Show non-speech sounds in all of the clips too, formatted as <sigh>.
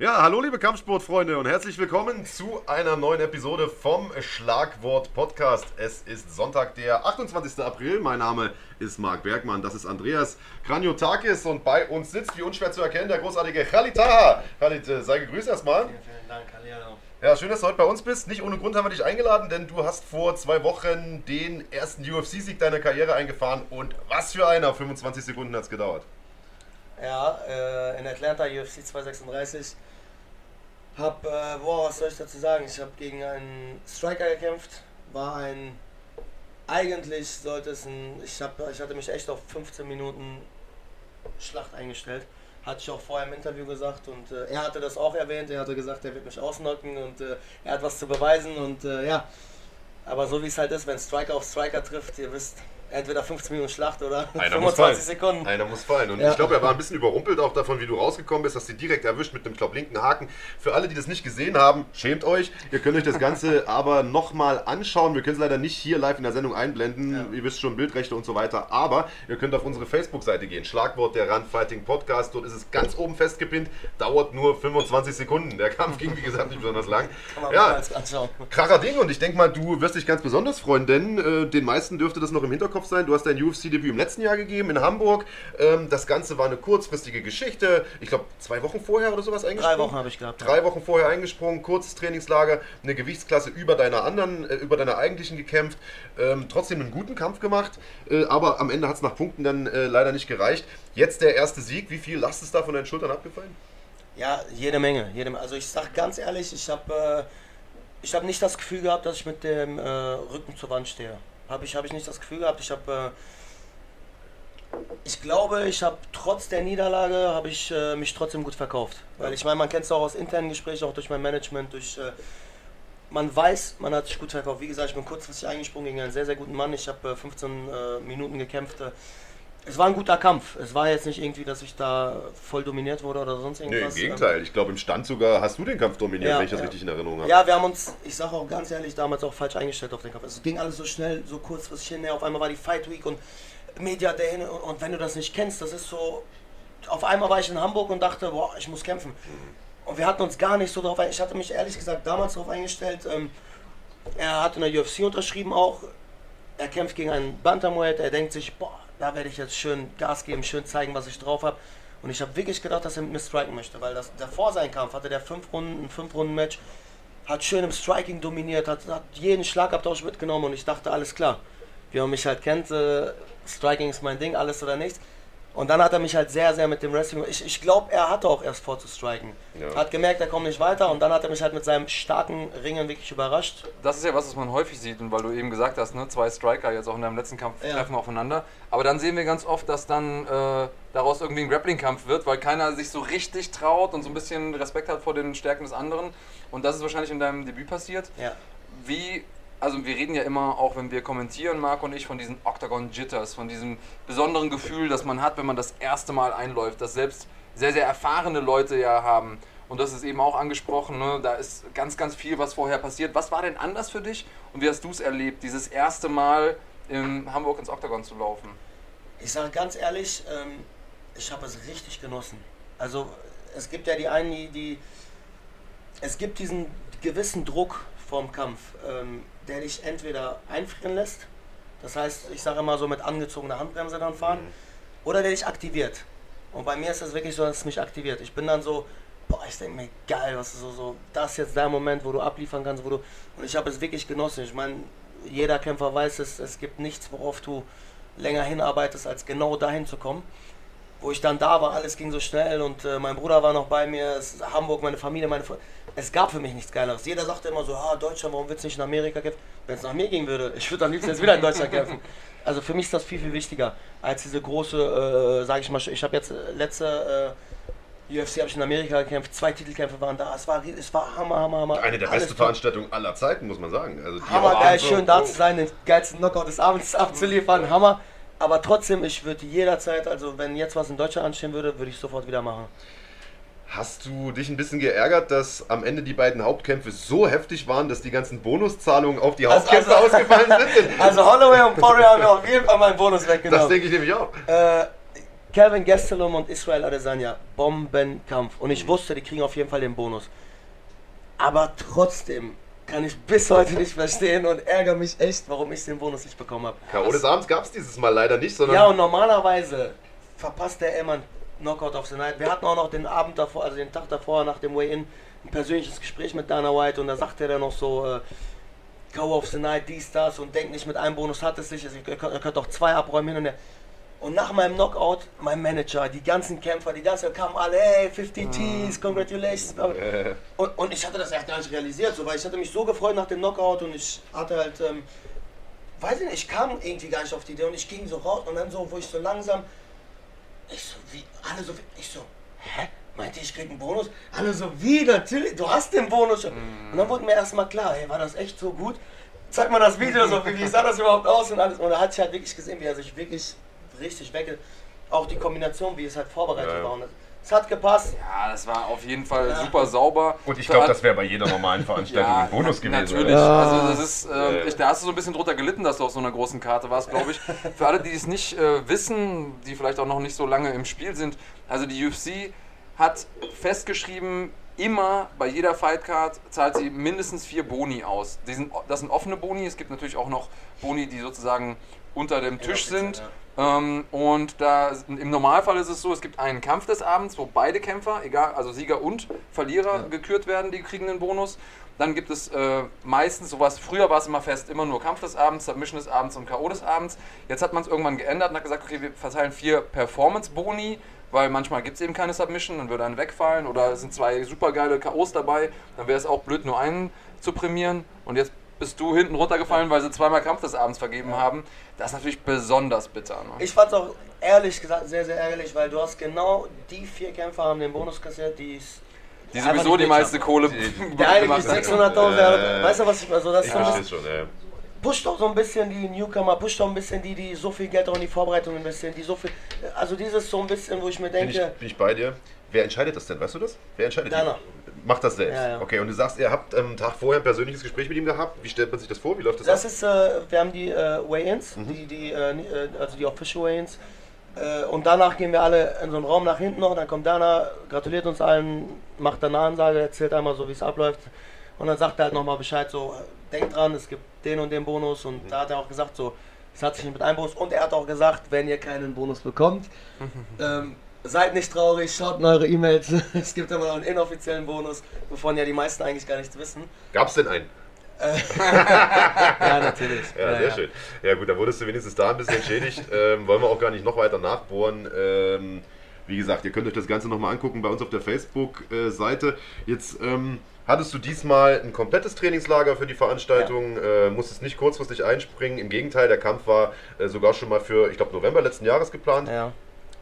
Ja, hallo liebe Kampfsportfreunde und herzlich willkommen zu einer neuen Episode vom Schlagwort Podcast. Es ist Sonntag, der 28. April. Mein Name ist Marc Bergmann, das ist Andreas Kranjotakis und bei uns sitzt, wie unschwer zu erkennen, der großartige Khalid Taha. Khalid, äh, sei gegrüßt erstmal. Vielen, vielen Dank, Hallihallo. Ja, schön, dass du heute bei uns bist. Nicht ohne Grund haben wir dich eingeladen, denn du hast vor zwei Wochen den ersten UFC-Sieg deiner Karriere eingefahren und was für einer, 25 Sekunden hat es gedauert. Ja, äh, in Atlanta UFC 236. Hab, äh, boah, was soll ich dazu sagen? Ich habe gegen einen Striker gekämpft. War ein, eigentlich sollte es ein, ich, hab, ich hatte mich echt auf 15 Minuten Schlacht eingestellt. Hatte ich auch vorher im Interview gesagt und äh, er hatte das auch erwähnt. Er hatte gesagt, er wird mich ausnocken und äh, er hat was zu beweisen und äh, ja. Aber so wie es halt ist, wenn Striker auf Striker trifft, ihr wisst, entweder 15 Minuten Schlacht oder Einer muss 25 fallen. Sekunden. Einer muss fallen. Und Ja. ich glaube, er war ein bisschen überrumpelt auch davon, wie du rausgekommen bist. Hast ihn direkt erwischt mit dem, glaub, linken Haken. Für alle, die das nicht gesehen haben, schämt euch. Ihr könnt euch das Ganze <laughs> aber nochmal anschauen. Wir können es leider nicht hier live in der Sendung einblenden. Ja. Ihr wisst schon, Bildrechte und so weiter. Aber ihr könnt auf unsere Facebook-Seite gehen. Schlagwort der Run Fighting Podcast. Dort ist es ganz oben festgepinnt. Dauert nur 25 Sekunden. Der Kampf ging, wie gesagt, nicht besonders lang. Kann man Ja, anschauen. Kracher Ding und ich denke mal, du wirst dich ganz besonders freuen, denn äh, den meisten dürfte das noch im Hinterkopf sein. Du hast dein UFC-Debüt im letzten Jahr gegeben in Hamburg. Ähm, das Ganze war eine kurzfristige Geschichte. Ich glaube, zwei Wochen vorher oder sowas eingesprungen. Drei Wochen habe ich gehabt. Drei Wochen vorher eingesprungen, kurzes Trainingslager, eine Gewichtsklasse über deiner anderen, äh, über deiner eigentlichen gekämpft, ähm, trotzdem einen guten Kampf gemacht, äh, aber am Ende hat es nach Punkten dann äh, leider nicht gereicht. Jetzt der erste Sieg, wie viel Last ist da von deinen Schultern abgefallen? Ja, jede Menge. Jede Menge. Also ich sag ganz ehrlich, ich habe äh, ich hab nicht das Gefühl gehabt, dass ich mit dem äh, Rücken zur Wand stehe. Habe ich, hab ich nicht das Gefühl gehabt. Ich habe äh, ich glaube, ich habe trotz der Niederlage habe ich äh, mich trotzdem gut verkauft. Weil ich meine, man kennt es auch aus internen Gesprächen, auch durch mein Management, durch äh, man weiß, man hat sich gut verkauft. Wie gesagt, ich bin kurzfristig eingesprungen gegen einen sehr, sehr guten Mann. Ich habe äh, 15 äh, Minuten gekämpft. Äh, Es war ein guter Kampf. Es war jetzt nicht irgendwie, dass ich da voll dominiert wurde oder sonst Nee, irgendwas. im Gegenteil. Ich glaube, im Stand sogar hast du den Kampf dominiert, Ja, wenn ich das ja. richtig in Erinnerung habe. ja, wir haben uns, ich sage auch ganz ehrlich, damals auch falsch eingestellt auf den Kampf. Es ging alles so schnell, so kurzfristig hinher. Auf einmal war die Fight Week und Media Day hin. Und, und wenn du das nicht kennst, das ist so. Auf einmal war ich in Hamburg und dachte, boah, ich muss kämpfen. Und wir hatten uns gar nicht so darauf eingestellt. Ich hatte mich ehrlich gesagt damals darauf eingestellt. Ähm, er hat in der UFC unterschrieben auch. Er kämpft gegen einen Bantamweight. Er denkt sich, boah, da werde ich jetzt schön Gas geben, schön zeigen, was ich drauf habe. Und ich habe wirklich gedacht, dass er mit mir striken möchte, weil das davor sein Kampf hatte der fünf Runden, ein fünf Runden Match, hat schön im Striking dominiert, hat, hat jeden Schlagabtausch mitgenommen und ich dachte, alles klar. Wie man mich halt kennt, äh, Striking ist mein Ding, alles oder nichts. Und dann hat er mich halt sehr, sehr mit dem Wrestling. Ich, ich glaube, er hatte auch erst vor zu striken. Ja. Hat gemerkt, er kommt nicht weiter und dann hat er mich halt mit seinem starken Ringen wirklich überrascht. Das ist ja was, was man häufig sieht und weil du eben gesagt hast, ne, zwei Striker jetzt auch in deinem letzten Kampf Ja. treffen aufeinander. Aber dann sehen wir ganz oft, dass dann äh, daraus irgendwie ein Grappling-Kampf wird, weil keiner sich so richtig traut und so ein bisschen Respekt hat vor den Stärken des anderen. Und das ist wahrscheinlich in deinem Debüt passiert. Ja. Wie, also wir reden ja immer, auch wenn wir kommentieren, Marc und ich, von diesen Octagon Jitters, von diesem besonderen Gefühl, das man hat, wenn man das erste Mal einläuft, das selbst sehr, sehr erfahrene Leute ja haben. Und das ist eben auch angesprochen, ne? da ist ganz, ganz viel, was vorher passiert. Was war denn anders für dich und wie hast du es erlebt, dieses erste Mal in Hamburg ins Octagon zu laufen? Ich sage ganz ehrlich, ähm, ich habe es richtig genossen. Also es gibt ja die einen, die, die es gibt diesen gewissen Druck vorm Kampf, ähm, der dich entweder einfrieren lässt, das heißt, ich sage immer so mit angezogener Handbremse dann fahren, oder der dich aktiviert. Und bei mir ist es wirklich so, dass es mich aktiviert. Ich bin dann so, boah, ich denke mir, geil, was ist so, so, das ist jetzt der Moment, wo du abliefern kannst, wo du, und ich habe es wirklich genossen. Ich meine, jeder Kämpfer weiß es, es gibt nichts, worauf du länger hinarbeitest, als genau dahin zu kommen. Wo ich dann da war, alles ging so schnell und äh, mein Bruder war noch bei mir, es, Hamburg, meine Familie, meine Freunde. Es gab für mich nichts Geileres. Jeder sagte immer so, ah, Deutschland, warum willst du nicht in Amerika kämpfen? Wenn es nach mir gehen würde, ich würde am liebsten jetzt wieder in Deutschland kämpfen. Also für mich ist das viel, viel wichtiger als diese große, äh, sage ich mal, ich habe jetzt äh, letzte äh, UFC habe ich in Amerika gekämpft, zwei Titelkämpfe waren da, es war, es war Hammer, Hammer, Hammer. Eine der besten. Veranstaltungen aller Zeiten, muss man sagen. Also die Hammer geil, schön da zu sein, den geilsten Knockout des Abends <laughs> abzuliefern, Hammer. Aber trotzdem, ich würde jederzeit, also wenn jetzt was in Deutschland anstehen würde, würde ich sofort wieder machen. Hast du dich ein bisschen geärgert, dass am Ende die beiden Hauptkämpfe so heftig waren, dass die ganzen Bonuszahlungen auf die Also- Hauptkämpfe also- ausgefallen sind? <laughs> Also Holloway und Poirier haben mir auf jeden Fall meinen Bonus das weggenommen. denke ich nämlich auch. Äh, Calvin Gastelum und Israel Adesanya, Bombenkampf. Und ich wusste, die kriegen auf jeden Fall den Bonus. Aber trotzdem kann ich bis heute nicht verstehen und ärgere mich echt, warum ich den Bonus nicht bekommen habe. K.O. des Abends gab es dieses Mal leider nicht, sondern. Ja, und normalerweise verpasst der immer einen Knockout of the Night. Wir hatten auch noch den Abend davor, also den Tag davor, nach dem Weigh-In, ein persönliches Gespräch mit Dana White und da sagte er dann noch so, äh, Go of the Night, dies, das und denkt nicht, mit einem Bonus hat es sich, also ihr könnt, ihr könnt auch zwei abräumen hin und her. Und nach meinem Knockout, mein Manager, die ganzen Kämpfer, die ganzen kamen alle, hey, 50 Ts, congratulations. Und, und ich hatte das echt gar nicht realisiert, so, weil ich hatte mich so gefreut nach dem Knockout und ich hatte halt, ähm, weiß ich nicht, ich kam irgendwie gar nicht auf die Idee und ich ging so raus und dann so, wo ich so langsam, ich so, wie, alle so, ich so, hä? Meinte ich krieg einen Bonus? Alle so, wie, natürlich, du hast den Bonus schon. Und dann wurde mir erstmal klar, hey, war das echt so gut? Zeig mal das Video, so, wie, wie sah das überhaupt aus und alles. Und da hat ich halt wirklich gesehen, wie er sich wirklich richtig weg, auch die Kombination, wie es halt vorbereitet Ja. war. Und es hat gepasst. Ja, das war auf jeden Fall Ja. super sauber. Und ich glaube, das wäre bei jeder normalen Veranstaltung ein Bonus gewesen. Natürlich. Ja. Also das ist, Ja. ich, da hast du so ein bisschen drunter gelitten, dass du auf so einer großen Karte warst, glaube ich. <laughs> Für alle, die es nicht äh, wissen, die vielleicht auch noch nicht so lange im Spiel sind, also die UFC hat festgeschrieben, immer bei jeder Fightcard zahlt sie mindestens vier Boni aus. Die sind, das sind offene Boni, es gibt natürlich auch noch Boni, die sozusagen unter dem Tisch Inoffiziell, sind. Ähm, und da im Normalfall ist es so, es gibt einen Kampf des Abends, wo beide Kämpfer, egal, also Sieger und Verlierer, gekürt werden, die kriegen einen Bonus. Dann gibt es äh, meistens sowas, früher war es immer fest, immer nur Kampf des Abends, Submission des Abends und K.O. des Abends. Jetzt hat man es irgendwann geändert und hat gesagt, okay, wir verteilen vier Performance-Boni, weil manchmal gibt es eben keine Submission, dann würde ein wegfallen oder es sind zwei supergeile K.O.s dabei, dann wäre es auch blöd, nur einen zu prämieren. Und jetzt bist du hinten runtergefallen, weil sie zweimal Kampf des Abends vergeben haben. Das ist natürlich besonders bitter. Ne? Ich fand es auch ehrlich gesagt sehr, sehr ärgerlich, weil du hast genau die vier Kämpfer haben den Bonus kassiert, die es die sowieso die meiste. Kohle Der eine kriegt hat. 600.000, der andere- Äh, weißt du was ich also das Ich ist so ein verstehe schon, ja. pusht doch so ein bisschen die Newcomer, pusht doch ein bisschen die, die so viel Geld auch in die Vorbereitung investieren, die so viel, also dieses so ein bisschen, wo ich mir Bin ich, denke, bin ich bei dir. Wer entscheidet das denn? Weißt du das? Wer entscheidet Dana. Macht das selbst. Ja, ja. Okay, und du sagst, ihr habt am Tag vorher ein persönliches Gespräch mit ihm gehabt. Wie stellt man sich das vor? Wie läuft das, das ab? ist, äh, wir haben die äh, Weigh-ins, Mhm. die, die, äh, äh, also die Official Weigh-ins, äh, und danach gehen wir alle in so einen Raum nach hinten noch, dann kommt Dana, gratuliert uns allen, macht dann eine Ansage, erzählt einmal so, wie es abläuft, und dann sagt er halt nochmal Bescheid, so, äh, denkt dran, es gibt den und den Bonus, und Mhm. da hat er auch gesagt, so, es hat sich nicht mit einem Bonus, und er hat auch gesagt, wenn ihr keinen Bonus bekommt, <laughs> ähm, seid nicht traurig, schaut in eure E-Mails, <laughs> es gibt immer noch einen inoffiziellen Bonus, wovon ja die meisten eigentlich gar nichts wissen. Gab es denn einen? <laughs> Ja, natürlich. Ja, sehr schön. Ja gut, dann wurdest du wenigstens da ein bisschen entschädigt. <laughs> ähm, wollen wir auch gar nicht noch weiter nachbohren. Ähm, wie gesagt, ihr könnt euch das Ganze nochmal angucken bei uns auf der Facebook-Seite. Jetzt ähm, hattest du diesmal ein komplettes Trainingslager für die Veranstaltung, äh, musstest nicht kurzfristig einspringen. Im Gegenteil, der Kampf war äh, sogar schon mal für, ich glaube, November letzten Jahres geplant. Ja,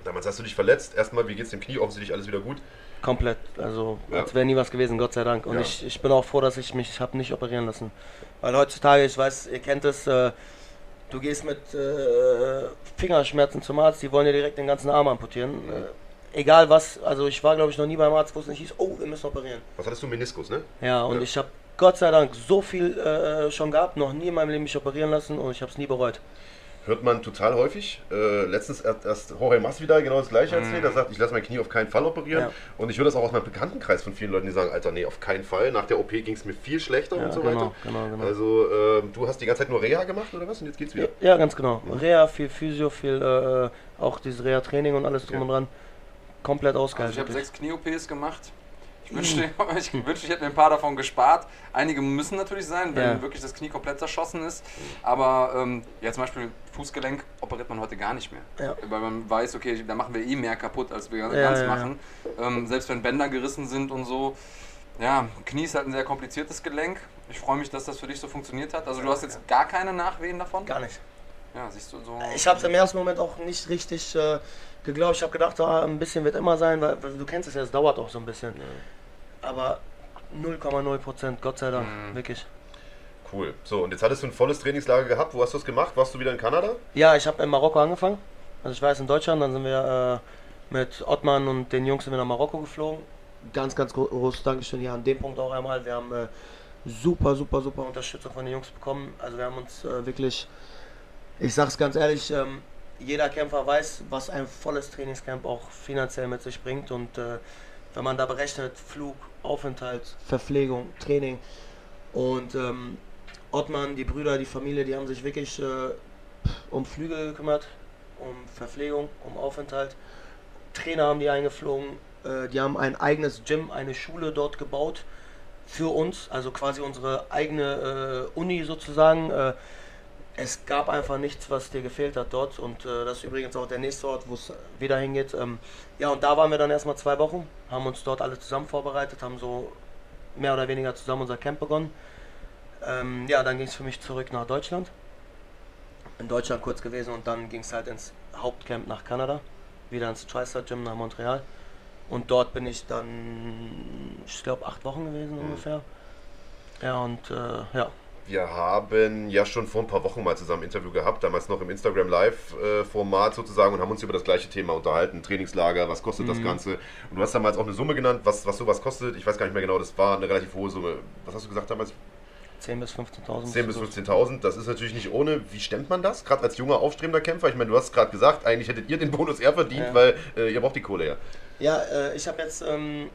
Damals hast du dich verletzt. Erstmal, wie geht's dem Knie? Offensichtlich alles wieder gut. komplett. Also, Ja. als wäre nie was gewesen, Gott sei Dank. Und Ja. ich, ich bin auch froh, dass ich mich habe nicht operieren lassen. Weil heutzutage, ich weiß, ihr kennt es, äh, du gehst mit äh, Fingerschmerzen zum Arzt, die wollen dir direkt den ganzen Arm amputieren. Äh, egal was, also ich war, glaube ich, noch nie beim Arzt, wo es nicht hieß, oh, wir müssen operieren. Was hattest du? Meniskus, ne? Ja, und Ja. ich habe Gott sei Dank so viel äh, schon gehabt, noch nie in meinem Leben mich operieren lassen und ich habe es nie bereut. Hört man total häufig. Äh, letztens erst, Jorge Masvidal genau das gleiche erzählt. Er sagt, ich lasse mein Knie auf keinen Fall operieren. Ja. Und ich höre das auch aus meinem Bekanntenkreis von vielen Leuten, die sagen, Alter, nee, auf keinen Fall. Nach der OP ging es mir viel schlechter Ja, und so genau, weiter. genau, genau. Also, ähm, du hast die ganze Zeit nur Reha gemacht oder was? Und jetzt geht's wieder. Ja, ganz genau. Reha, viel Physio, viel äh, auch dieses Reha-Training und alles drum und dran. Komplett Also ausgehalten. ich habe sechs Knie-OPs gemacht. Ich wünschte, <laughs> ich wünschte, ich hätte mir ein paar davon gespart. Einige müssen natürlich sein, wenn Ja. wirklich das Knie komplett zerschossen ist. Aber ähm, ja, zum Beispiel Fußgelenk operiert man heute gar nicht mehr. Ja. Weil man weiß, okay, da machen wir eh mehr kaputt, als wir Ja, ganz machen. Ähm, selbst wenn Bänder gerissen sind und so. Ja, Knie ist halt ein sehr kompliziertes Gelenk. Ich freue mich, dass das für dich so funktioniert hat. Also du hast jetzt gar keine Nachwehen davon? Gar nicht. Ja, siehst du so. Ich habe es im ersten Moment auch nicht richtig äh, geglaubt. Ich habe gedacht, ah, ein bisschen wird immer sein, weil, weil du kennst es ja, es dauert auch so ein bisschen. Aber 0,0 Prozent, Gott sei Dank, Mhm. wirklich. Cool. So, und jetzt hattest du ein volles Trainingslager gehabt. Wo hast du es gemacht? Warst du wieder in Kanada? Ja, ich habe in Marokko angefangen. Also ich war jetzt in Deutschland, dann sind wir äh, mit Ottmann und den Jungs sind wir nach Marokko geflogen. Ganz, ganz gro großes Dankeschön hier an dem Punkt auch einmal. Wir haben äh, super, super, super Unterstützung von den Jungs bekommen. Also wir haben uns äh, wirklich, ich sag's ganz ehrlich, ähm, jeder Kämpfer weiß, was ein volles Trainingscamp auch finanziell mit sich bringt. Und äh, wenn man da berechnet, Flug, Aufenthalt, Verpflegung, Training und ähm, Ottmann, die Brüder, die Familie, die haben sich wirklich äh, um Flüge gekümmert, um Verpflegung, um Aufenthalt. Trainer haben die eingeflogen, äh, die haben ein eigenes Gym, eine Schule dort gebaut für uns, also quasi unsere eigene äh, Uni sozusagen. Es gab einfach nichts, was dir gefehlt hat dort. Und äh, das ist übrigens auch der nächste Ort, wo es wieder hingeht. Ähm, ja, und da waren wir dann erstmal zwei Wochen, haben uns dort alle zusammen vorbereitet, haben so mehr oder weniger zusammen unser Camp begonnen. Ähm, ja, dann ging es für mich zurück nach Deutschland. In Deutschland kurz gewesen und dann ging es halt ins Hauptcamp nach Kanada, wieder ins TriStar Gym nach Montreal. Und dort bin ich dann, ich glaube, acht Wochen gewesen Mhm. ungefähr. Ja, und äh, ja, Wir haben ja schon vor ein paar Wochen mal zusammen ein Interview gehabt, damals noch im Instagram Live-Format sozusagen und haben uns über das gleiche Thema unterhalten. Trainingslager, was kostet das Ganze? Und du hast damals auch eine Summe genannt, was, was sowas kostet. Ich weiß gar nicht mehr genau, das war eine relativ hohe Summe. Was hast du gesagt damals? 10.000 bis 15.000. 10.000 bis 15.000. Das ist natürlich nicht ohne. Wie stemmt man das? Gerade als junger, aufstrebender Kämpfer? Ich meine, du hast gerade gesagt, eigentlich hättet ihr den Bonus eher verdient, Ja. weil äh, ihr braucht die Kohle ja. Ja, äh, ich habe jetzt ähm,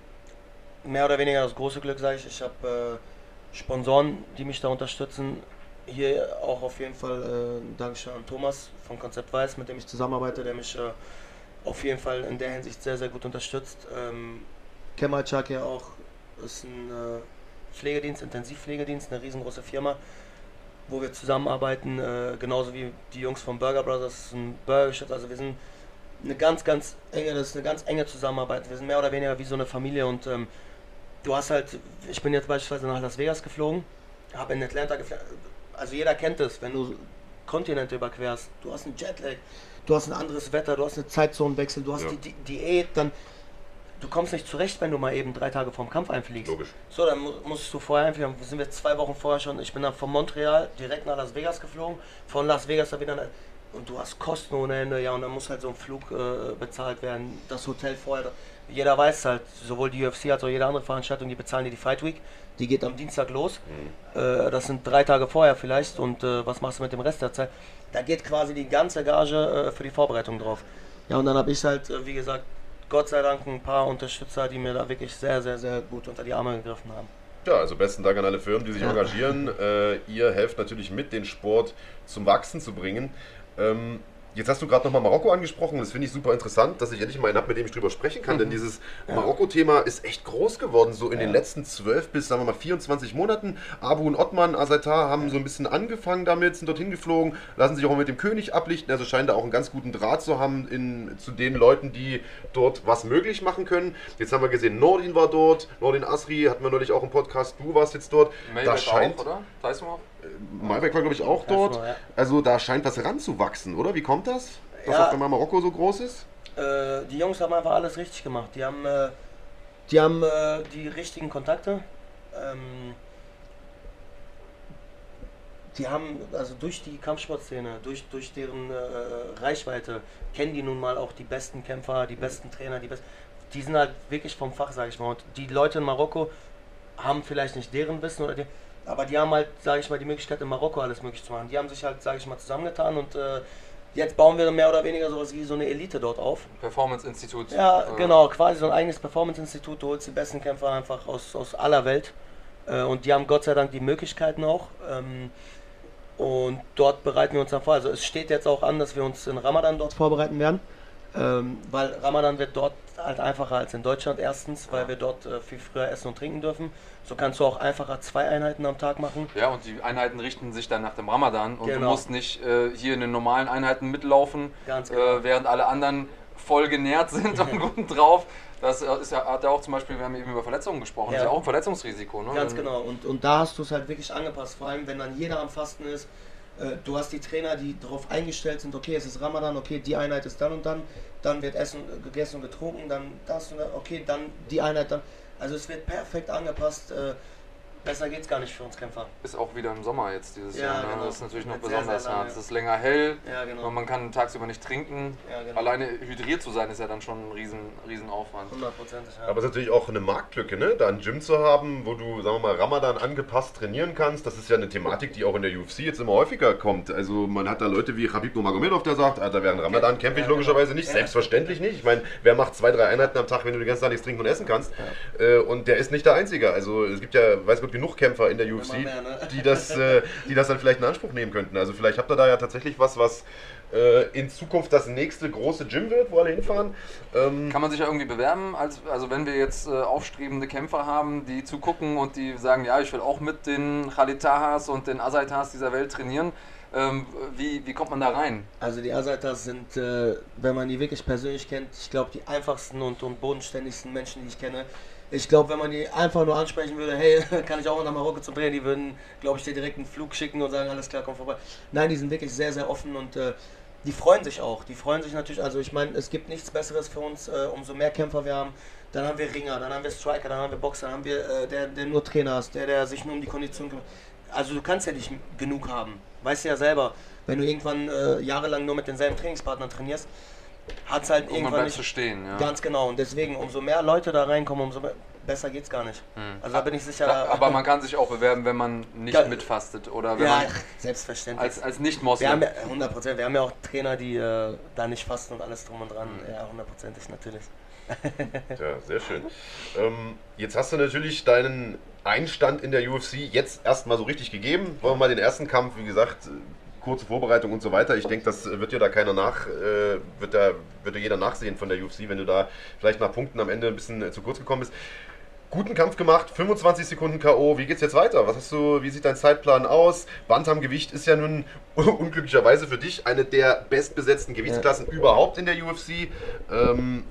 mehr oder weniger das große Glück, sage ich. Ich habe äh, Sponsoren, die mich da unterstützen. Hier auch auf jeden Fall äh, Dankeschön an Thomas von Konzept Weiß, mit dem ich zusammenarbeite, der mich äh, auf jeden Fall in der Hinsicht sehr, sehr gut unterstützt. Ähm, Kemal Chak ja auch ist ein äh, Pflegedienst, Intensivpflegedienst, eine riesengroße Firma, wo wir zusammenarbeiten, äh, genauso wie die Jungs von Burger Brothers, ein Burgergeschäft, also wir sind eine ganz, ganz enge, das ist eine ganz enge Zusammenarbeit. Wir sind mehr oder weniger wie so eine Familie und ähm, du hast halt, ich bin jetzt beispielsweise nach Las Vegas geflogen, habe in Atlanta geflogen, also jeder kennt es, wenn du Kontinente überquerst, du hast einen Jetlag, du hast ein anderes Wetter, du hast eine Zeitzonenwechsel, du hast Ja. die, die Diät, dann du kommst nicht zurecht, wenn du mal eben drei Tage vorm Kampf einfliegst. Logisch. So, dann mu musst du vorher einfliegen. Sind wir zwei Wochen vorher schon. Ich bin dann von Montreal direkt nach Las Vegas geflogen. Von Las Vegas dann wieder. nach- Und du hast Kosten ohne Ende. Ja, und dann muss halt so ein Flug äh, bezahlt werden. Das Hotel vorher. Jeder weiß halt, sowohl die UFC als auch jede andere Veranstaltung, die bezahlen dir die Fight Week. Die geht am Dienstag los. Äh, das sind drei Tage vorher vielleicht. Und äh, was machst du mit dem Rest der Zeit? Da geht quasi die ganze Gage äh, für die Vorbereitung drauf. Ja, und dann habe ich halt, äh, wie gesagt, Gott sei Dank ein paar Unterstützer, die mir da wirklich sehr, sehr, sehr gut unter die Arme gegriffen haben. Ja, also besten Dank an alle Firmen, die sich Ja. engagieren. Äh, ihr helft natürlich mit, den Sport zum Wachsen zu bringen. Ähm, jetzt hast du gerade nochmal Marokko angesprochen. Das finde ich super interessant, dass ich endlich mal einen habe, mit dem ich drüber sprechen kann. Denn dieses Marokko-Thema ist echt groß geworden, so in den Mhm. Ja. letzten 12 bis, sagen wir mal, 24 Monaten. Abu und Ottman, Azaitar haben so ein bisschen angefangen damit, sind dorthin geflogen, lassen sich auch mit dem König ablichten. Also scheinen da auch einen ganz guten Draht zu haben in, zu den Leuten, die dort was möglich machen können. Jetzt haben wir gesehen, Nordin war dort, Nordin Asri hatten wir neulich auch im Podcast, du warst jetzt dort. Mayweather da scheint, auch, oder? Tyson auch? Malbeck war glaube ich auch dort. schon, ja. Also da scheint was ranzuwachsen, oder? Wie kommt das? Dass Ja. auf einmal Marokko so groß ist? Äh, die Jungs haben einfach alles richtig gemacht. Die haben, äh, die, haben äh, die richtigen Kontakte. Ähm, die haben, also durch die Kampfsportszene, durch, durch deren äh, Reichweite, kennen die nun mal auch die besten Kämpfer, die besten Trainer, die besten. Die sind halt wirklich vom Fach, sage ich mal. Und die Leute in Marokko haben vielleicht nicht deren Wissen oder die, aber die haben halt, sage ich mal, die Möglichkeit in Marokko alles möglich zu machen. Die haben sich halt, sage ich mal, zusammengetan und äh, jetzt bauen wir mehr oder weniger sowas wie so eine Elite dort auf. Performance-Institut. Ja, Äh, genau, quasi so ein eigenes Performance-Institut. Du holst die besten Kämpfer einfach aus, aus aller Welt. Äh, und die haben Gott sei Dank die Möglichkeiten auch. Ähm, und dort bereiten wir uns dann vor. Also es steht jetzt auch an, dass wir uns in Ramadan dort vorbereiten werden. Ähm, weil Ramadan wird dort halt einfacher als in Deutschland erstens, weil wir dort äh, viel früher essen und trinken dürfen. So kannst du auch einfacher zwei Einheiten am Tag machen. Ja, und die Einheiten richten sich dann nach dem Ramadan und du Genau. musst nicht äh, hier in den normalen Einheiten mitlaufen, Ganz genau. äh, während alle anderen voll genährt sind und <laughs> gut drauf. Das äh, ist ja, hat ja auch zum Beispiel, wir haben eben über Verletzungen gesprochen, Ja. das ist ja auch ein Verletzungsrisiko. Ne? Ganz genau. Und, und da hast du es halt wirklich angepasst. Vor allem, wenn dann jeder am Fasten ist. Äh, du hast die Trainer, die darauf eingestellt sind, okay, es ist Ramadan, okay, die Einheit ist dann und dann. Dann wird Essen äh, gegessen und getrunken, dann das und das, okay, dann die Einheit dann. Also es wird perfekt angepasst. Äh, Besser geht's gar nicht für uns Kämpfer. Ist auch wieder im Sommer jetzt dieses Ja, Jahr. Ne? genau. Das ist natürlich noch sehr, besonders hart. Es ist länger hell. Ja, genau. und Man kann tagsüber nicht trinken. Ja, genau. Alleine hydriert zu sein ist ja dann schon ein riesen, riesen Aufwand. Hundertprozentig, ja. Aber es ist natürlich auch eine Marktlücke, ne? da ein Gym zu haben, wo du, sagen wir mal, Ramadan angepasst trainieren kannst. Das ist ja eine Thematik, die auch in der UFC jetzt immer häufiger kommt. Also man hat da Leute wie Khabib Nurmagomedov, der sagt, Alter, während Ramadan kämpfe ich Ja, genau. logischerweise nicht. Ja. Selbstverständlich nicht. Ich meine, wer macht zwei, drei Einheiten am Tag, wenn du die ganze Zeit nichts trinken und essen kannst? Äh, und der ist nicht der Einzige. Also es gibt ja, weiß Gott, genug Kämpfer in der UFC, mehr, ne? die, das, äh, die das dann vielleicht in Anspruch nehmen könnten. Also vielleicht habt ihr da ja tatsächlich was, was äh, in Zukunft das nächste große Gym wird, wo alle hinfahren. Ähm, Kann man sich ja irgendwie bewerben, als, also wenn wir jetzt äh, aufstrebende Kämpfer haben, die zugucken und die sagen, ja, ich will auch mit den Khalid Tahas und den Asaitas dieser Welt trainieren. Ähm, wie, wie kommt man da rein? Also die Asaitas sind, äh, wenn man die wirklich persönlich kennt, ich glaube die einfachsten und, und bodenständigsten Menschen, die ich kenne. Ich glaube, wenn man die einfach nur ansprechen würde, hey, <laughs> kann ich auch nach Marokko zum Drehen, die würden, glaube ich, dir direkt einen Flug schicken und sagen, alles klar, komm vorbei. Nein, die sind wirklich sehr, sehr offen und äh, die freuen sich auch. Die freuen sich natürlich, also ich meine, es gibt nichts Besseres für uns, äh, umso mehr Kämpfer wir haben. Dann haben wir Ringer, dann haben wir Striker, dann haben wir Boxer, dann haben wir äh, der, der nur Trainer ist, der, der sich nur um die Kondition kümmert. Also du kannst ja nicht genug haben. Weißt du ja selber, wenn du irgendwann äh, jahrelang nur mit denselben Trainingspartnern trainierst, hat es halt Irgendwann irgendwann nicht. stehen, ja. Ganz genau. Und deswegen, umso mehr Leute da reinkommen, umso mehr, besser geht's gar nicht. Also da bin ich sicher. Ja, aber man kann sich auch bewerben, wenn man nicht Ja. mitfastet oder wenn ja, man selbstverständlich. als, als wir Nicht-Moslem. haben ja, 100 Prozent. Wir haben ja auch Trainer, die äh, da nicht fasten und alles drum und dran. Ja, hundertprozentig natürlich. <laughs> Ja, sehr schön. Ähm, jetzt hast du natürlich deinen Einstand in der UFC jetzt erstmal so richtig gegeben. Wollen wir mal den ersten Kampf, wie gesagt, kurze Vorbereitung und so weiter. Ich denke, das wird dir da keiner nach, äh, wird da, wird dir jeder nachsehen von der UFC, wenn du da vielleicht nach Punkten am Ende ein bisschen äh, zu kurz gekommen bist. Guten Kampf gemacht, 25 Sekunden K.O. Wie geht's jetzt weiter? Was hast du, wie sieht dein Zeitplan aus? Bantamgewicht ist ja nun <laughs> unglücklicherweise für dich eine der bestbesetzten Gewichtsklassen überhaupt in der UFC. Ähm,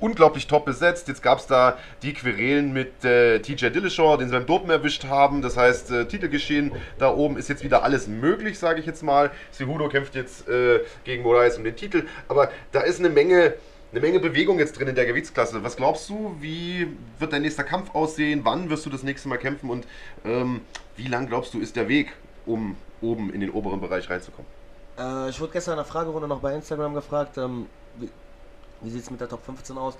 unglaublich top besetzt. Jetzt gab es da die Querelen mit äh, TJ Dillashaw, den sie beim Dopen erwischt haben. Das heißt, äh, Titelgeschehen da oben ist jetzt wieder alles möglich, sage ich jetzt mal. Cejudo kämpft jetzt äh, gegen Moraes um den Titel. Aber da ist eine Menge, eine Menge Bewegung jetzt drin in der Gewichtsklasse. Was glaubst du, wie wird dein nächster Kampf aussehen? Wann wirst du das nächste Mal kämpfen? Und ähm, wie lang glaubst du, ist der Weg, um oben in den oberen Bereich reinzukommen? Äh, ich wurde gestern in der Fragerunde noch bei Instagram gefragt, ähm, wie, sieht es mit der Top 15 aus?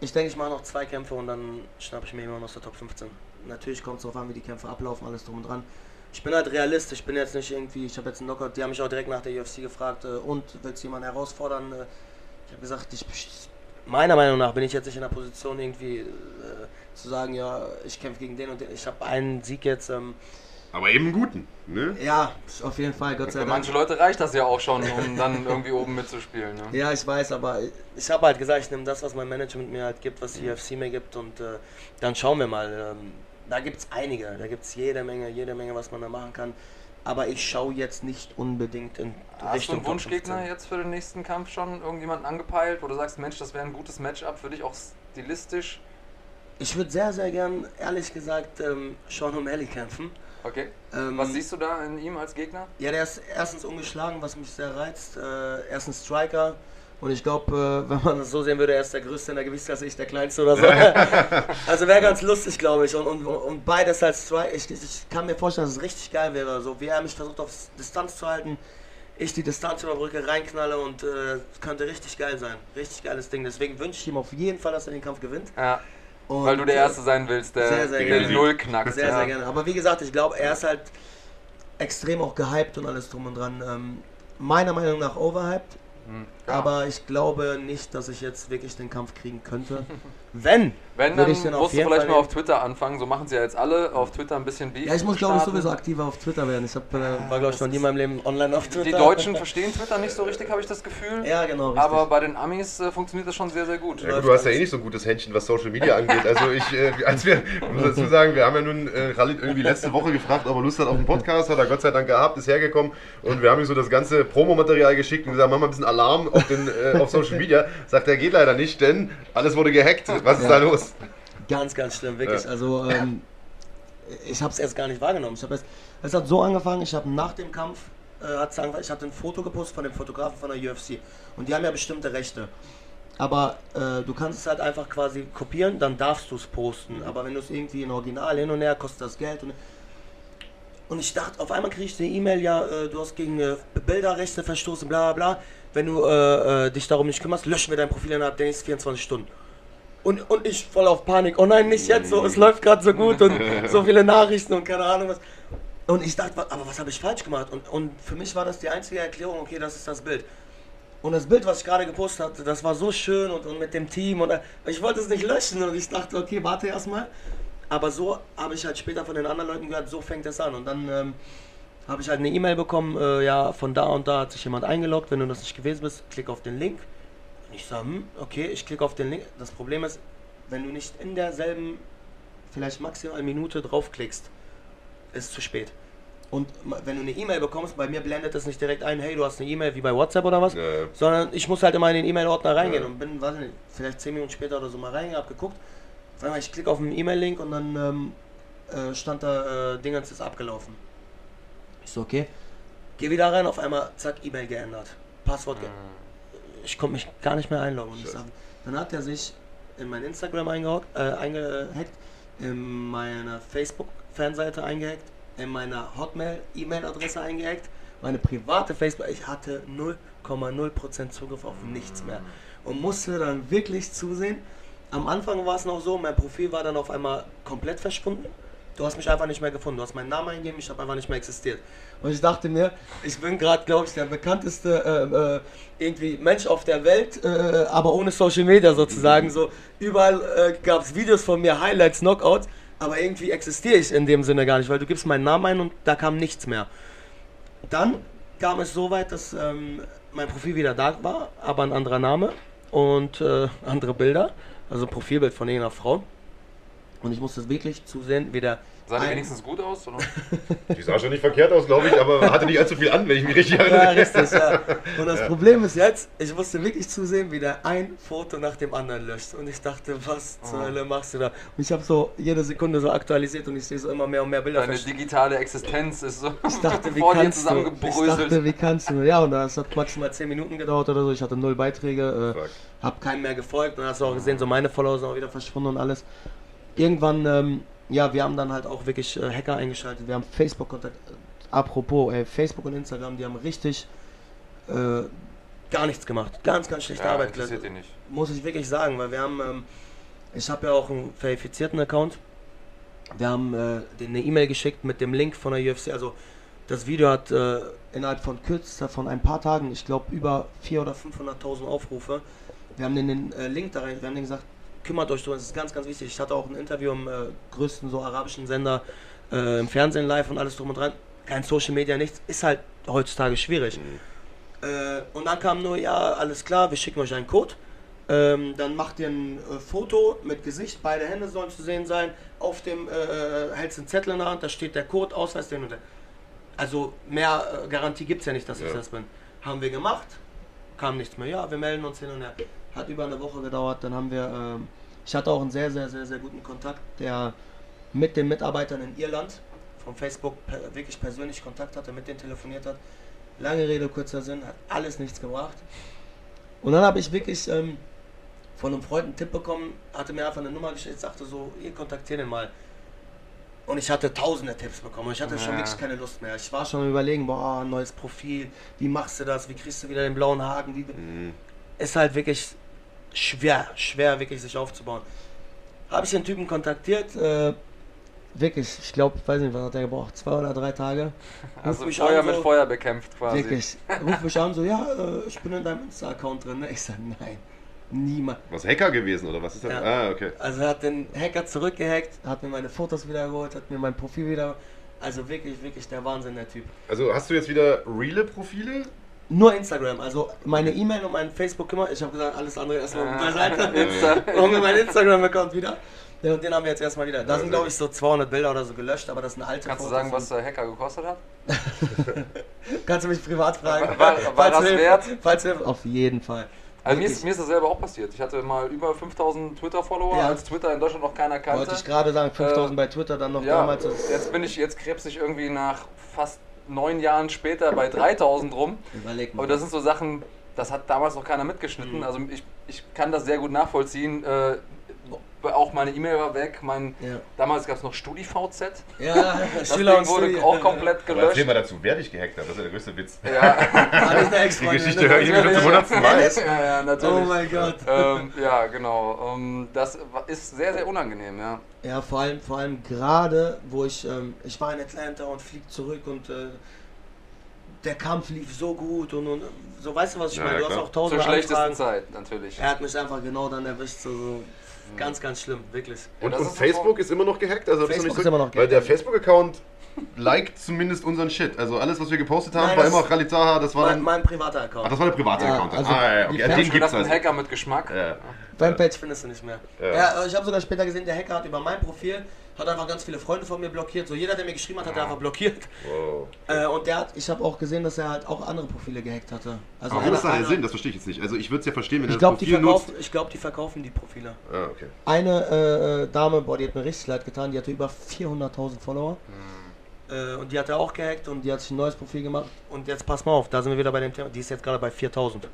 Ich denke, ich mache noch zwei Kämpfe und dann schnappe ich mir jemanden aus der Top 15. Natürlich kommt es darauf an, wie die Kämpfe ablaufen, alles drum und dran. Ich bin halt Realist, ich bin jetzt nicht irgendwie, ich habe jetzt einen Knockout, die haben mich auch direkt nach der UFC gefragt, äh, und willst du jemanden herausfordern? Äh, ich habe gesagt, ich, meiner Meinung nach bin ich jetzt nicht in der Position irgendwie äh, zu sagen, ja, ich kämpfe gegen den und den. Ich habe einen Sieg jetzt, ähm, Aber eben einen guten, ne? ja, auf jeden Fall, Gott sei Für Dank. manche Leute reicht das ja auch schon, um dann irgendwie oben mitzuspielen. Ne? Ja, ich weiß, aber ich habe halt gesagt, ich nehme das, was mein Management mir halt gibt, was die UFC mir gibt und äh, dann schauen wir mal. Ähm, da gibt es einige, da gibt es jede Menge, jede Menge, was man da machen kann. Aber ich schaue jetzt nicht unbedingt in Hast du Richtung einen Wunschgegner Top 15. jetzt für den nächsten Kampf schon? Irgendjemanden angepeilt, wo du sagst, Mensch, das wäre ein gutes Matchup für dich auch stilistisch? Ich würde sehr, sehr gern, ehrlich gesagt, ähm, Sean O'Malley kämpfen. Okay. Ähm, Was siehst du da in ihm als Gegner? Ja, der ist erstens ungeschlagen, was mich sehr reizt. Äh, erstens Striker. Und ich glaube, äh, wenn man das so sehen würde, er ist der Größte in der Gewichtsklasse, ich der Kleinste oder so. <laughs> also wäre ganz lustig, glaube ich. Und, und, und beides als Striker. Ich, ich kann mir vorstellen, dass es richtig geil wäre. So wie er mich versucht auf Distanz zu halten, ich die Distanz überbrücke, reinknalle und äh, könnte richtig geil sein. Richtig geiles Ding. Deswegen wünsche ich ihm auf jeden Fall, dass er den Kampf gewinnt. Ja, Und, weil du der äh, Erste sein willst, der, sehr, sehr der gerne. Null knackt. Sehr, ja. sehr gerne. Aber wie gesagt, ich glaube, er ist halt extrem auch gehypt und alles drum und dran. Ähm, meiner Meinung nach overhyped. Hm. Ja. Aber ich glaube nicht, dass ich jetzt wirklich den Kampf kriegen könnte. <laughs> Wenn, Wenn, dann ich den auf musst du vielleicht Fall mal auf. Twitter anfangen, so machen sie ja jetzt alle, auf Twitter ein bisschen Beef Ja, ich muss glaube ich sowieso aktiver auf Twitter werden. Ich hab, äh, war glaube ich noch nie in meinem Leben online auf Twitter. Die Deutschen verstehen Twitter nicht so richtig, habe ich das Gefühl. Ja, genau. Richtig. Aber bei den Amis äh, funktioniert das schon sehr, sehr gut. Ja, gut, du hast ja eh nicht so ein gutes Händchen, was Social Media angeht. Also ich, äh, als wir, muss dazu sagen, wir haben ja nun äh, Khalid irgendwie letzte Woche gefragt, ob er Lust hat auf einen Podcast, hat er Gott sei Dank gehabt, ist hergekommen und wir haben ihm so das ganze Promomaterial geschickt und gesagt, mach mal ein bisschen Alarm auf, den, äh, auf Social Media. Sagt er, geht leider nicht, denn alles wurde gehackt. Was ist Ja. da los? Ganz, ganz schlimm, wirklich. Ja. Also, ähm, ich habe es erst gar nicht wahrgenommen. Ich hab es, hat so angefangen, ich habe nach dem Kampf, äh, hat's ich hatte ein Foto gepostet von dem Fotografen von der UFC. Und die haben ja bestimmte Rechte. Aber äh, du kannst es halt einfach quasi kopieren, dann darfst du es posten. Aber wenn du es irgendwie in Original hin und her, kostet das Geld. Und, und ich dachte, auf einmal kriege ich eine E-Mail, ja, äh, du hast gegen äh, Bilderrechte verstoßen, bla bla bla. Wenn du äh, äh, dich darum nicht kümmerst, löschen wir dein Profil innerhalb der nächsten 24 Stunden. Und, und ich voll auf Panik, oh nein, nicht jetzt so, es läuft gerade so gut und so <laughs> viele Nachrichten und keine Ahnung was. Und ich dachte, aber was habe ich falsch gemacht? Und, und für mich war das die einzige Erklärung, okay, das ist das Bild. Und das Bild, was ich gerade gepostet hatte, das war so schön und, und mit dem Team und äh, ich wollte es nicht löschen und ich dachte, okay, warte erstmal. Aber so habe ich halt später von den anderen Leuten gehört, so fängt es an. Und dann ähm, habe ich halt eine E-Mail bekommen, äh, ja, von da und da hat sich jemand eingeloggt, wenn du das nicht gewesen bist, klick auf den Link. Und ich sage, hm, okay, ich klicke auf den Link. Das Problem ist, wenn du nicht in derselben, vielleicht maximal Minute draufklickst, ist es zu spät. Und wenn du eine E-Mail bekommst, bei mir blendet es nicht direkt ein, hey, du hast eine E-Mail wie bei WhatsApp oder was, Ja. sondern ich muss halt immer in den E-Mail-Ordner reingehen Ja. und bin, weiß nicht, vielleicht 10 Minuten später oder so mal reingegangen, hab geguckt. Ich klicke auf den E-Mail-Link und dann ähm, äh, stand da, äh, Dingens ist abgelaufen. So, okay. Geh wieder rein, auf einmal, zack, E-Mail geändert. Passwort geändert. Ich konnte mich gar nicht mehr einloggen. Dann hat er sich in mein Instagram eingehackt, äh, eingehackt in meine Facebook-Fanseite eingehackt, in meine Hotmail-E-Mail-Adresse eingehackt, meine private Facebook. Ich hatte 0,0% Zugriff auf nichts mehr. Und musste dann wirklich zusehen. Am Anfang war es noch so, mein Profil war dann auf einmal komplett verschwunden. Du hast mich einfach nicht mehr gefunden. Du hast meinen Namen eingegeben, ich habe einfach nicht mehr existiert. Und ich dachte mir, ich bin gerade, glaube ich, der bekannteste äh, äh, irgendwie Mensch auf der Welt, äh, aber ohne Social Media sozusagen. So überall äh, gab es Videos von mir, Highlights, Knockouts, aber irgendwie existiere ich in dem Sinne gar nicht, weil du gibst meinen Namen ein und da kam nichts mehr. Dann kam es so weit, dass ähm, mein Profil wieder da war, aber ein anderer Name und äh, andere Bilder, also ein Profilbild von irgendeiner Frau. Und ich musste wirklich zusehen, wie der Sah die wenigstens gut aus? Oder? <laughs> Die sah schon nicht verkehrt aus, glaube ich, aber hatte nicht allzu viel an, wenn ich mich richtig Ja, erinnere. richtig, ja. Und das Problem ist jetzt, ich musste wirklich zusehen, wie der ein Foto nach dem anderen löscht. Und ich dachte, was zur Oh. Hölle machst du da? Und ich habe so jede Sekunde so aktualisiert und ich sehe so immer mehr und mehr Bilder. Deine digitale Existenz ist so Ich dachte, <laughs> wie vor dir kannst du? Ich dachte, zusammengebröselt. wie kannst du? Ja, und das hat maximal 10 Minuten gedauert oder so. Ich hatte null Beiträge, äh, hab keinen mehr gefolgt. Und hast du auch gesehen, so meine Follower sind auch wieder verschwunden und alles. Irgendwann, ähm, ja, wir haben dann halt auch wirklich äh, Hacker eingeschaltet. Wir haben Facebook-Kontakt. Apropos, ey, Facebook und Instagram, die haben richtig äh, gar nichts gemacht. Ganz, ganz schlechte Ja, Arbeit interessiert nicht. Muss ich wirklich sagen, weil wir haben, ähm, ich habe ja auch einen verifizierten Account. Wir haben äh, eine E-Mail geschickt mit dem Link von der UFC. Also das Video hat äh, innerhalb von kürzester, von ein paar Tagen, ich glaube über 400.000 oder 500.000 Aufrufe. Wir haben denen den äh, Link da rein, wir haben denen gesagt, kümmert euch drum, das ist ganz, ganz wichtig. Ich hatte auch ein Interview im äh, größten so arabischen Sender äh, im Fernsehen live und alles drum und dran. Kein Social Media, nichts. Ist halt heutzutage schwierig. Äh, und dann kam nur, ja, alles klar, wir schicken euch einen Code. Ähm, dann macht ihr ein äh, Foto mit Gesicht, beide Hände sollen zu sehen sein. Auf dem äh, äh, hältst du einen Zettel in der Hand, da steht der Code, Ausweis, den und den. Also mehr Garantie gibt es ja nicht, dass ich Ja. das bin. Haben wir gemacht, kam nichts mehr. Ja, wir melden uns hin und her. Hat über eine Woche gedauert, dann haben wir, ähm, ich hatte auch einen sehr, sehr, sehr, sehr guten Kontakt, der mit den Mitarbeitern in Irland von Facebook wirklich persönlich Kontakt hatte, mit denen telefoniert hat. Lange Rede, kurzer Sinn, hat alles nichts gebracht. Und dann habe ich wirklich ähm, von einem Freund einen Tipp bekommen, hatte mir einfach eine Nummer geschickt, sagte so, ihr kontaktiert den mal. Und ich hatte tausende Tipps bekommen. und Ich hatte schon Ja. wirklich keine Lust mehr. Ich war schon am überlegen, boah, neues Profil, wie machst du das, wie kriegst du wieder den blauen Haken, wie, Mhm. ist halt wirklich schwer, schwer wirklich sich aufzubauen. Habe ich den Typen kontaktiert, äh, wirklich, ich glaube, weiß nicht, was hat er gebraucht, zwei oder drei Tage. Also mich Feuer an, mit so- Feuer bekämpft quasi. Wirklich, ruf mich an, so, ja, äh, ich bin in deinem Insta-Account drin. Ne? Ich sag, nein, niemand. Was Hacker gewesen oder was ist das? Ja. Ah, okay. Also er hat den Hacker zurückgehackt, hat mir meine Fotos wiedergeholt, hat mir mein Profil wieder. Also wirklich, wirklich der Wahnsinn, der Typ. Also hast du jetzt wieder reale Profile? Nur Instagram, also meine E-Mail und mein Facebook immer. Ich habe gesagt, alles andere erstmal Ah, beiseite. <laughs> Insta. Und <laughs> mein Instagram-Account wieder. Ja, und den haben wir jetzt erstmal wieder. Da sind, glaube ich, so 200 Bilder oder so gelöscht, aber das sind alte Kannst du Fotos sagen, was der Hacker gekostet hat? <laughs> Kannst du mich privat fragen? War- war Falls das du- wert? Falls du, auf jeden Fall. Also mir ist, mir ist das selber auch passiert. Ich hatte mal über 5000 Twitter-Follower, Ja. als Twitter in Deutschland noch keiner kannte. Wollte ich gerade sagen, 5000 Äh, bei Twitter, dann noch ja, damals. jetzt bin ich, jetzt krebs ich irgendwie nach fast neun Jahren später bei 3000 rum. Überleg mal. Aber das sind so Sachen, das hat damals noch keiner mitgeschnitten. Mhm. Also ich, ich kann das sehr gut nachvollziehen. Äh, auch meine E-Mail war weg. Mein, Ja. Damals gab es noch StudiVZ. Ja, <laughs> Das Ding wurde auch komplett Aber erzähl gelöscht. mal dazu, wer dich gehackt hat. Das ist ja der größte Witz. Ja, <laughs> Die Geschichte höre ich irgendwie schon zum hundertsten Mal. <laughs> ja, ja, natürlich. Oh mein Gott. ähm, ja, genau. Ähm, das ist sehr, sehr unangenehm, ja. Ja, vor allem, vor allem gerade, wo ich, ähm, ich war in Atlanta und flieg zurück und äh, der Kampf lief so gut und, und so, weißt du, was ich Ja, meine? ja, Du hast klar. auch Zur tausende schlechtesten Anfragen. Zeit, natürlich. Er hat mich einfach genau dann erwischt, so, so ganz, ganz schlimm, wirklich. Ja, Und, und ist Facebook ist immer noch gehackt? Also Facebook nicht ist immer noch Weil gehackt. der Facebook-Account <laughs> liked zumindest unseren Shit. Also alles, was wir gepostet haben, Nein, war immer Khalid Taha, das war Mein, dann... mein privater Account. Ach, das war der private Ja, Account. also ah, ja, okay. Fans- Den Ich gibt's also. Hacker mit Geschmack. Ja. Fanpage findest du nicht mehr. Ja. Ja, ich habe sogar später gesehen, der Hacker hat über mein Profil, hat einfach ganz viele Freunde von mir blockiert. So jeder, der mir geschrieben hat, hat er einfach blockiert. Wow. Äh, und der hat, ich habe auch gesehen, dass er halt auch andere Profile gehackt hatte. Also Aber wo ist da der Sinn? Das verstehe ich jetzt nicht. Also ich würde es ja verstehen, wenn Ich er glaube, das die, Profil verkaufen- ich glaub, die verkaufen die Profile. Ah, okay. Eine äh, äh, Dame, boah, die hat mir richtig leid getan, die hatte über 400.000 Follower. Äh, und die hat er auch gehackt und die hat sich ein neues Profil gemacht. Und jetzt pass mal auf, da sind wir wieder bei dem Thema. Die ist jetzt gerade bei 4.000. Hm,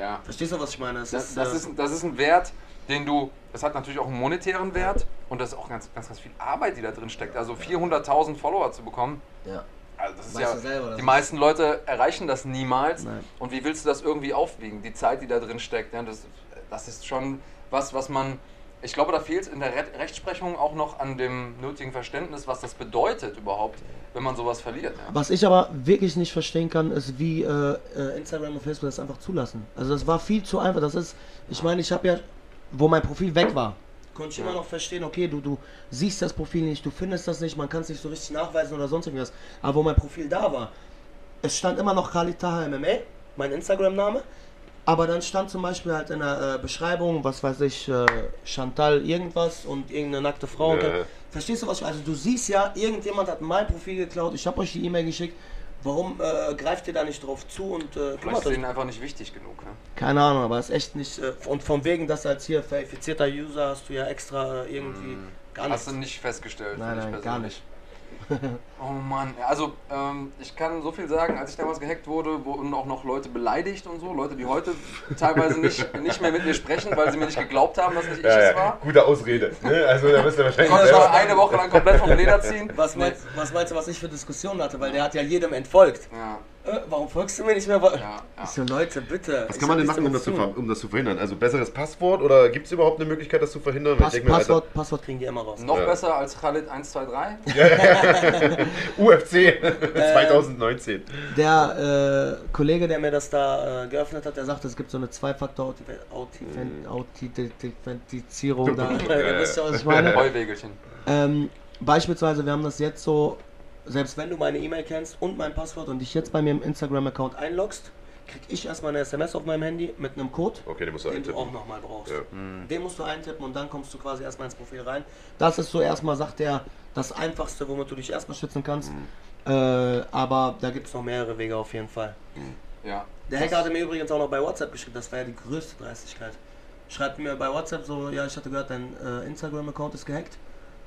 Ja. Verstehst du, was ich meine? Das, das, äh, ist, das ist ein Wert, den du, das hat natürlich auch einen monetären Wert und das ist auch ganz, ganz, ganz viel Arbeit, die da drin steckt. Also 400.000 Follower zu bekommen, ja. also das ist ja, selber, die ist- meisten Leute erreichen das niemals. Nein. Und wie willst du das irgendwie aufwiegen? Die Zeit, die da drin steckt, ja, das, das ist schon was, was man, ich glaube, da fehlt es in der Re Rechtsprechung auch noch an dem nötigen Verständnis, was das bedeutet überhaupt, wenn man sowas verliert. Ja. Was ich aber wirklich nicht verstehen kann, ist, wie äh, äh, Instagram und Facebook das einfach zulassen. Also das war viel zu einfach. Das ist, ich meine, ich habe ja, wo mein Profil weg war, konnte ich immer noch verstehen, okay, du, du siehst das Profil nicht, du findest das nicht, man kann es nicht so richtig nachweisen oder sonst irgendwas. Aber wo mein Profil da war, es stand immer noch Khalid Taha MMA, mein Instagram-Name. Aber dann stand zum Beispiel halt in der äh, Beschreibung, was weiß ich, äh, Chantal irgendwas und irgendeine nackte Frau. Ja. verstehst du, was ich? Also du siehst ja, irgendjemand hat mein Profil geklaut, ich habe euch die E-Mail geschickt. Warum äh, greift ihr da nicht drauf zu und äh, Vielleicht kümmert ist euch? denen einfach nicht wichtig genug. Ja. Keine Ahnung, aber ist echt nicht. Äh, und von wegen, dass als hier verifizierter User hast du ja extra äh, irgendwie gar nichts. Hast du nicht festgestellt? Nein, finde ich nein, gar persönlich. <laughs> Oh Mann, also ähm, ich kann so viel sagen, als ich damals gehackt wurde, wurden auch noch Leute beleidigt und so, Leute, die heute teilweise nicht, nicht mehr mit mir sprechen, weil sie mir nicht geglaubt haben, dass nicht ich Ja, es ja. war. Gute Ausrede. Ne? Also da müsst ihr wahrscheinlich Konnte ich mal eine Woche lang komplett vom Leder ziehen. Was meinst, was meinst du, was ich für Diskussionen hatte? Weil der hat ja jedem entfolgt. Ja, Äh, warum folgst du mir nicht mehr? Ja, ja. Ich so, Leute, bitte. Was kann man denn machen, um das, zu, ver- um das zu verhindern? Also besseres Passwort oder gibt es überhaupt eine Möglichkeit, das zu verhindern? Pass, ich denk mir, Passwort, Passwort kriegen die immer raus. Noch Ja. besser als Khalid 123. <laughs> <laughs> UFC 2019. Der äh, Kollege, der mir das da äh, geöffnet hat, der sagte, es gibt so eine Zwei-Faktor-Authentifizierung. <laughs> Da, Ihr wisst ja, was ich meine. Heuwegelchen. Ähm, beispielsweise, wir haben das jetzt so, selbst wenn du meine E-Mail kennst und mein Passwort und dich jetzt bei mir im Instagram-Account einloggst, krieg ich erstmal eine SMS auf meinem Handy mit einem Code, Okay, den musst du den du auch nochmal brauchst. Ja. Den musst du eintippen und dann kommst du quasi erstmal ins Profil rein. Das ist so erstmal, sagt er, das Einfachste, womit du dich erstmal schützen kannst. Äh, aber da gibt es noch mehrere Wege auf jeden Fall. Ja. Der Hacker hatte mir übrigens auch noch bei WhatsApp geschrieben, das war ja die größte Dreistigkeit. Schreibt mir bei WhatsApp so, ja, ich hatte gehört, dein äh, Instagram-Account ist gehackt.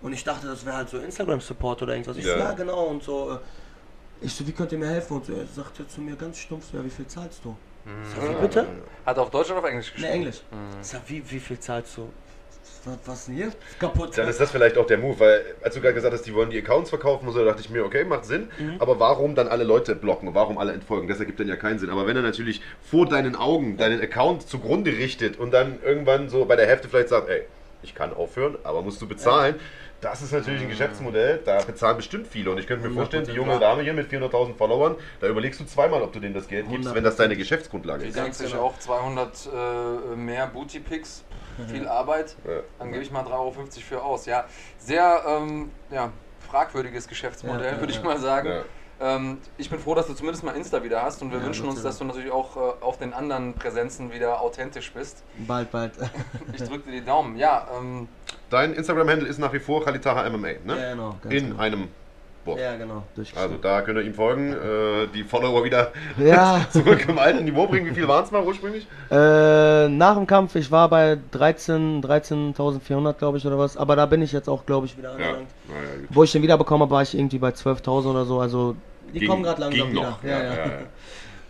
Und ich dachte, das wäre halt so Instagram-Support oder irgendwas. Ich Ja. so, ja, genau. Und so, äh, ich so, wie könnt ihr mir helfen? Und so, er sagte zu mir ganz stumpf, so, ja, wie viel zahlst du? Ich sag, wie bitte? Hat er auf Deutsch oder auf Englisch Ne, geschrieben? Englisch. Ich sag, wie, wie viel zahlst du? Was, was denn hier? Kaputt. Dann ist das vielleicht auch der Move, weil als du gerade gesagt hast, die wollen die Accounts verkaufen und so, da dachte ich mir, okay, macht Sinn, Mhm. aber warum dann alle Leute blocken und warum alle entfolgen? Das ergibt dann ja keinen Sinn. Aber wenn er natürlich vor deinen Augen deinen Account zugrunde richtet und dann irgendwann so bei der Hälfte vielleicht sagt, ey, ich kann aufhören, aber musst du bezahlen, das ist natürlich ein Geschäftsmodell, da bezahlen bestimmt viele. Und ich könnte mir vorstellen, die junge Dame hier mit 400.000 Followern, da überlegst du zweimal, ob du denen das Geld gibst, wenn das deine Geschäftsgrundlage Die ist. denkt sich auch 200 äh, mehr Booty-Picks, viel Arbeit, dann gebe ich mal 3,50 Euro für aus. Ja, sehr ähm, ja, fragwürdiges Geschäftsmodell, würde ich mal sagen. Ja. Ähm, ich bin froh, dass du zumindest mal Insta wieder hast und wir Ja, wünschen uns, dass du natürlich auch äh, auf den anderen Präsenzen wieder authentisch bist. Bald, bald. <laughs> Ich drücke dir die Daumen. Ja, ähm, Dein Instagram-Handle ist nach wie vor Khalitaha MMA, ne? Ja, genau. ganz In genau. einem Wort. Ja, genau. Also da könnt ihr ihm folgen, äh, die Follower wieder <laughs> Ja, <laughs> zurück im alten Niveau bringen. Wie viel waren es mal ursprünglich? äh, nach dem Kampf, ich war bei 13, 13.400, glaube ich, oder was. Aber da bin ich jetzt auch, glaube ich, wieder angelangt. Naja, gut. Wo ich den wiederbekommen habe, war ich irgendwie bei 12.000 oder so. Also, die Ging- kommen gerade langsam wieder. noch. Ja, ja.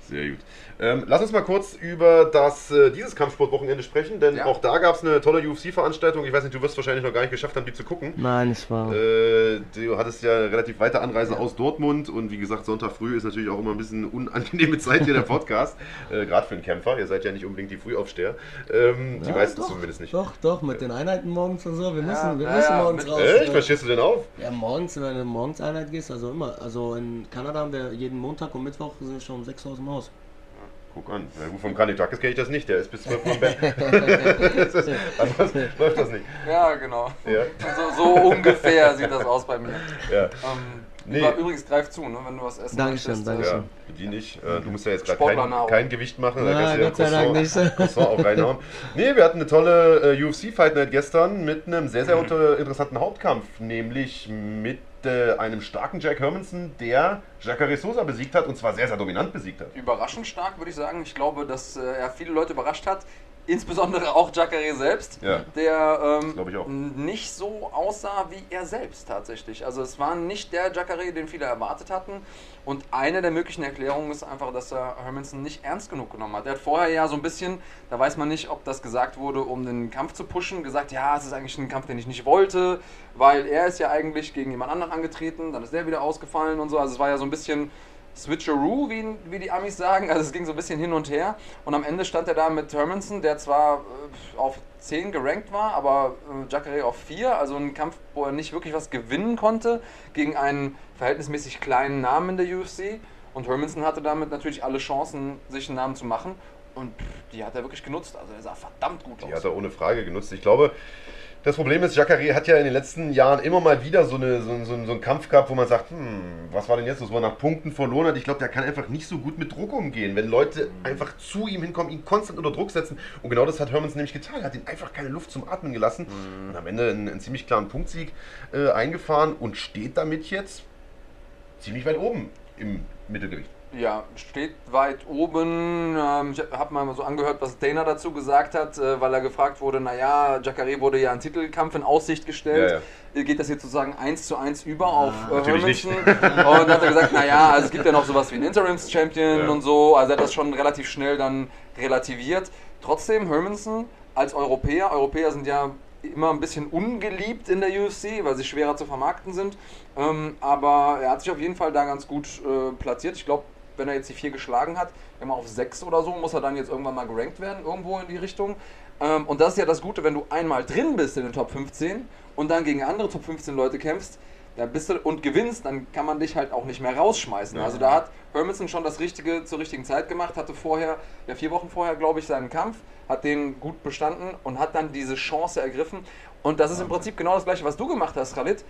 Sehr gut. Ähm, lass uns mal kurz über das, äh, dieses Kampfsportwochenende sprechen, denn Ja. auch da gab es eine tolle UFC-Veranstaltung. Ich weiß nicht, du wirst wahrscheinlich noch gar nicht geschafft haben, die zu gucken. Nein, es war. Äh, du hattest ja relativ weite Anreise aus Dortmund und wie gesagt, Sonntag früh ist natürlich auch immer ein bisschen unangenehme Zeit hier der Podcast. <laughs> äh, Gerade für einen Kämpfer. Ihr seid ja nicht unbedingt die Frühaufsteher. Ähm, die Ja, meisten doch, zumindest nicht. Doch, doch, mit den Einheiten morgens und so. Wir müssen, wir ja, müssen ja, morgens mit- raus. Echt? Ja. Was stehst du denn auf? Ja, morgens, wenn du morgens Einheit gehst, also immer. Also in Kanada haben wir jeden Montag und Mittwoch sind wir schon um 6 Uhr aus dem Haus. Guck an. Na gut, vom Kandidates kenne ich das nicht. Der ist bis 12 Uhr im Bett. <laughs> Anders läuft das nicht. Ja, genau. Ja. So, so ungefähr sieht das aus bei mir. Ja. Ähm, Nee. über- Übrigens, greif zu, ne, wenn du was essen Dankeschön, möchtest. Dankeschön. Ja, bediene ich. Äh, Du musst ja jetzt gerade kein, kein Gewicht machen. da Nein, kannst du ja Gott sei Dank Croissant- nicht. <laughs> Croissant auch reinhauen. Nee, wir hatten eine tolle äh, UFC Fight Night gestern mit einem sehr, sehr unter interessanten Hauptkampf. Nämlich mit äh, einem starken Jack Hermanson, der Jacare Sosa besiegt hat und zwar sehr, sehr dominant besiegt hat. Überraschend stark, würde ich sagen. Ich glaube, dass äh, er viele Leute überrascht hat. Insbesondere auch Jacare selbst, Ja. der ähm, glaub ich auch. nicht so aussah wie er selbst tatsächlich. Also es war nicht der Jacare, den viele erwartet hatten. Und eine der möglichen Erklärungen ist einfach, dass er Hermanson nicht ernst genug genommen hat. Er hat vorher ja so ein bisschen, da weiß man nicht, ob das gesagt wurde, um den Kampf zu pushen, gesagt, ja, es ist eigentlich ein Kampf, den ich nicht wollte, weil er ist ja eigentlich gegen jemand anderen angetreten, dann ist der wieder ausgefallen und so. Also es war ja so ein bisschen Switcheroo, wie, wie die Amis sagen. Also es ging so ein bisschen hin und her. Und am Ende stand er da mit Hermanson, der zwar äh, auf 10 gerankt war, aber äh, Jacare auf 4. Also ein Kampf, wo er nicht wirklich was gewinnen konnte gegen einen verhältnismäßig kleinen Namen in der UFC. Und Hermanson hatte damit natürlich alle Chancen, sich einen Namen zu machen. Und die hat er wirklich genutzt. Also er sah verdammt gut Die aus. hat er ohne Frage genutzt. Ich glaube, das Problem ist, Jacare hat ja in den letzten Jahren immer mal wieder so, eine, so, so, so einen Kampf gehabt, wo man sagt, hm, was war denn jetzt los, wo er nach Punkten verloren hat. Ich glaube, der kann einfach nicht so gut mit Druck umgehen, wenn Leute einfach zu ihm hinkommen, ihn konstant unter Druck setzen. Und genau das hat Hermans nämlich getan. Er hat ihm einfach keine Luft zum Atmen gelassen und am Ende einen, einen ziemlich klaren Punktsieg äh, eingefahren und steht damit jetzt ziemlich weit oben im Mittelgewicht. Ja, steht weit oben. Ähm, ich habe mal so angehört, was Dana dazu gesagt hat, äh, weil er gefragt wurde, naja, Jacare wurde ja ein Titelkampf in Aussicht gestellt. Äh, Geht das jetzt sozusagen eins zu eins über auf äh, natürlich nicht. Hermanson? Und dann hat er gesagt, naja, also es gibt ja noch sowas wie einen Interims-Champion Ja. und so. Also er hat das schon relativ schnell dann relativiert. Trotzdem, Hermanson als Europäer, Europäer sind ja immer ein bisschen ungeliebt in der UFC, weil sie schwerer zu vermarkten sind. Ähm, aber er hat sich auf jeden Fall da ganz gut äh, platziert. Ich glaube, wenn er jetzt die vier geschlagen hat, immer auf sechs oder so, muss er dann jetzt irgendwann mal gerankt werden, irgendwo in die Richtung. Ähm, und das ist ja das Gute, wenn du einmal drin bist in den Top 15 und dann gegen andere Top 15 Leute kämpfst, da bist du und gewinnst, dann kann man dich halt auch nicht mehr rausschmeißen. Ja. Also da hat Hermanson schon das Richtige zur richtigen Zeit gemacht, hatte vorher, ja vier Wochen vorher, glaube ich, seinen Kampf, hat den gut bestanden und hat dann diese Chance ergriffen. Und das ist im Prinzip genau das gleiche, was du gemacht hast, Khalid.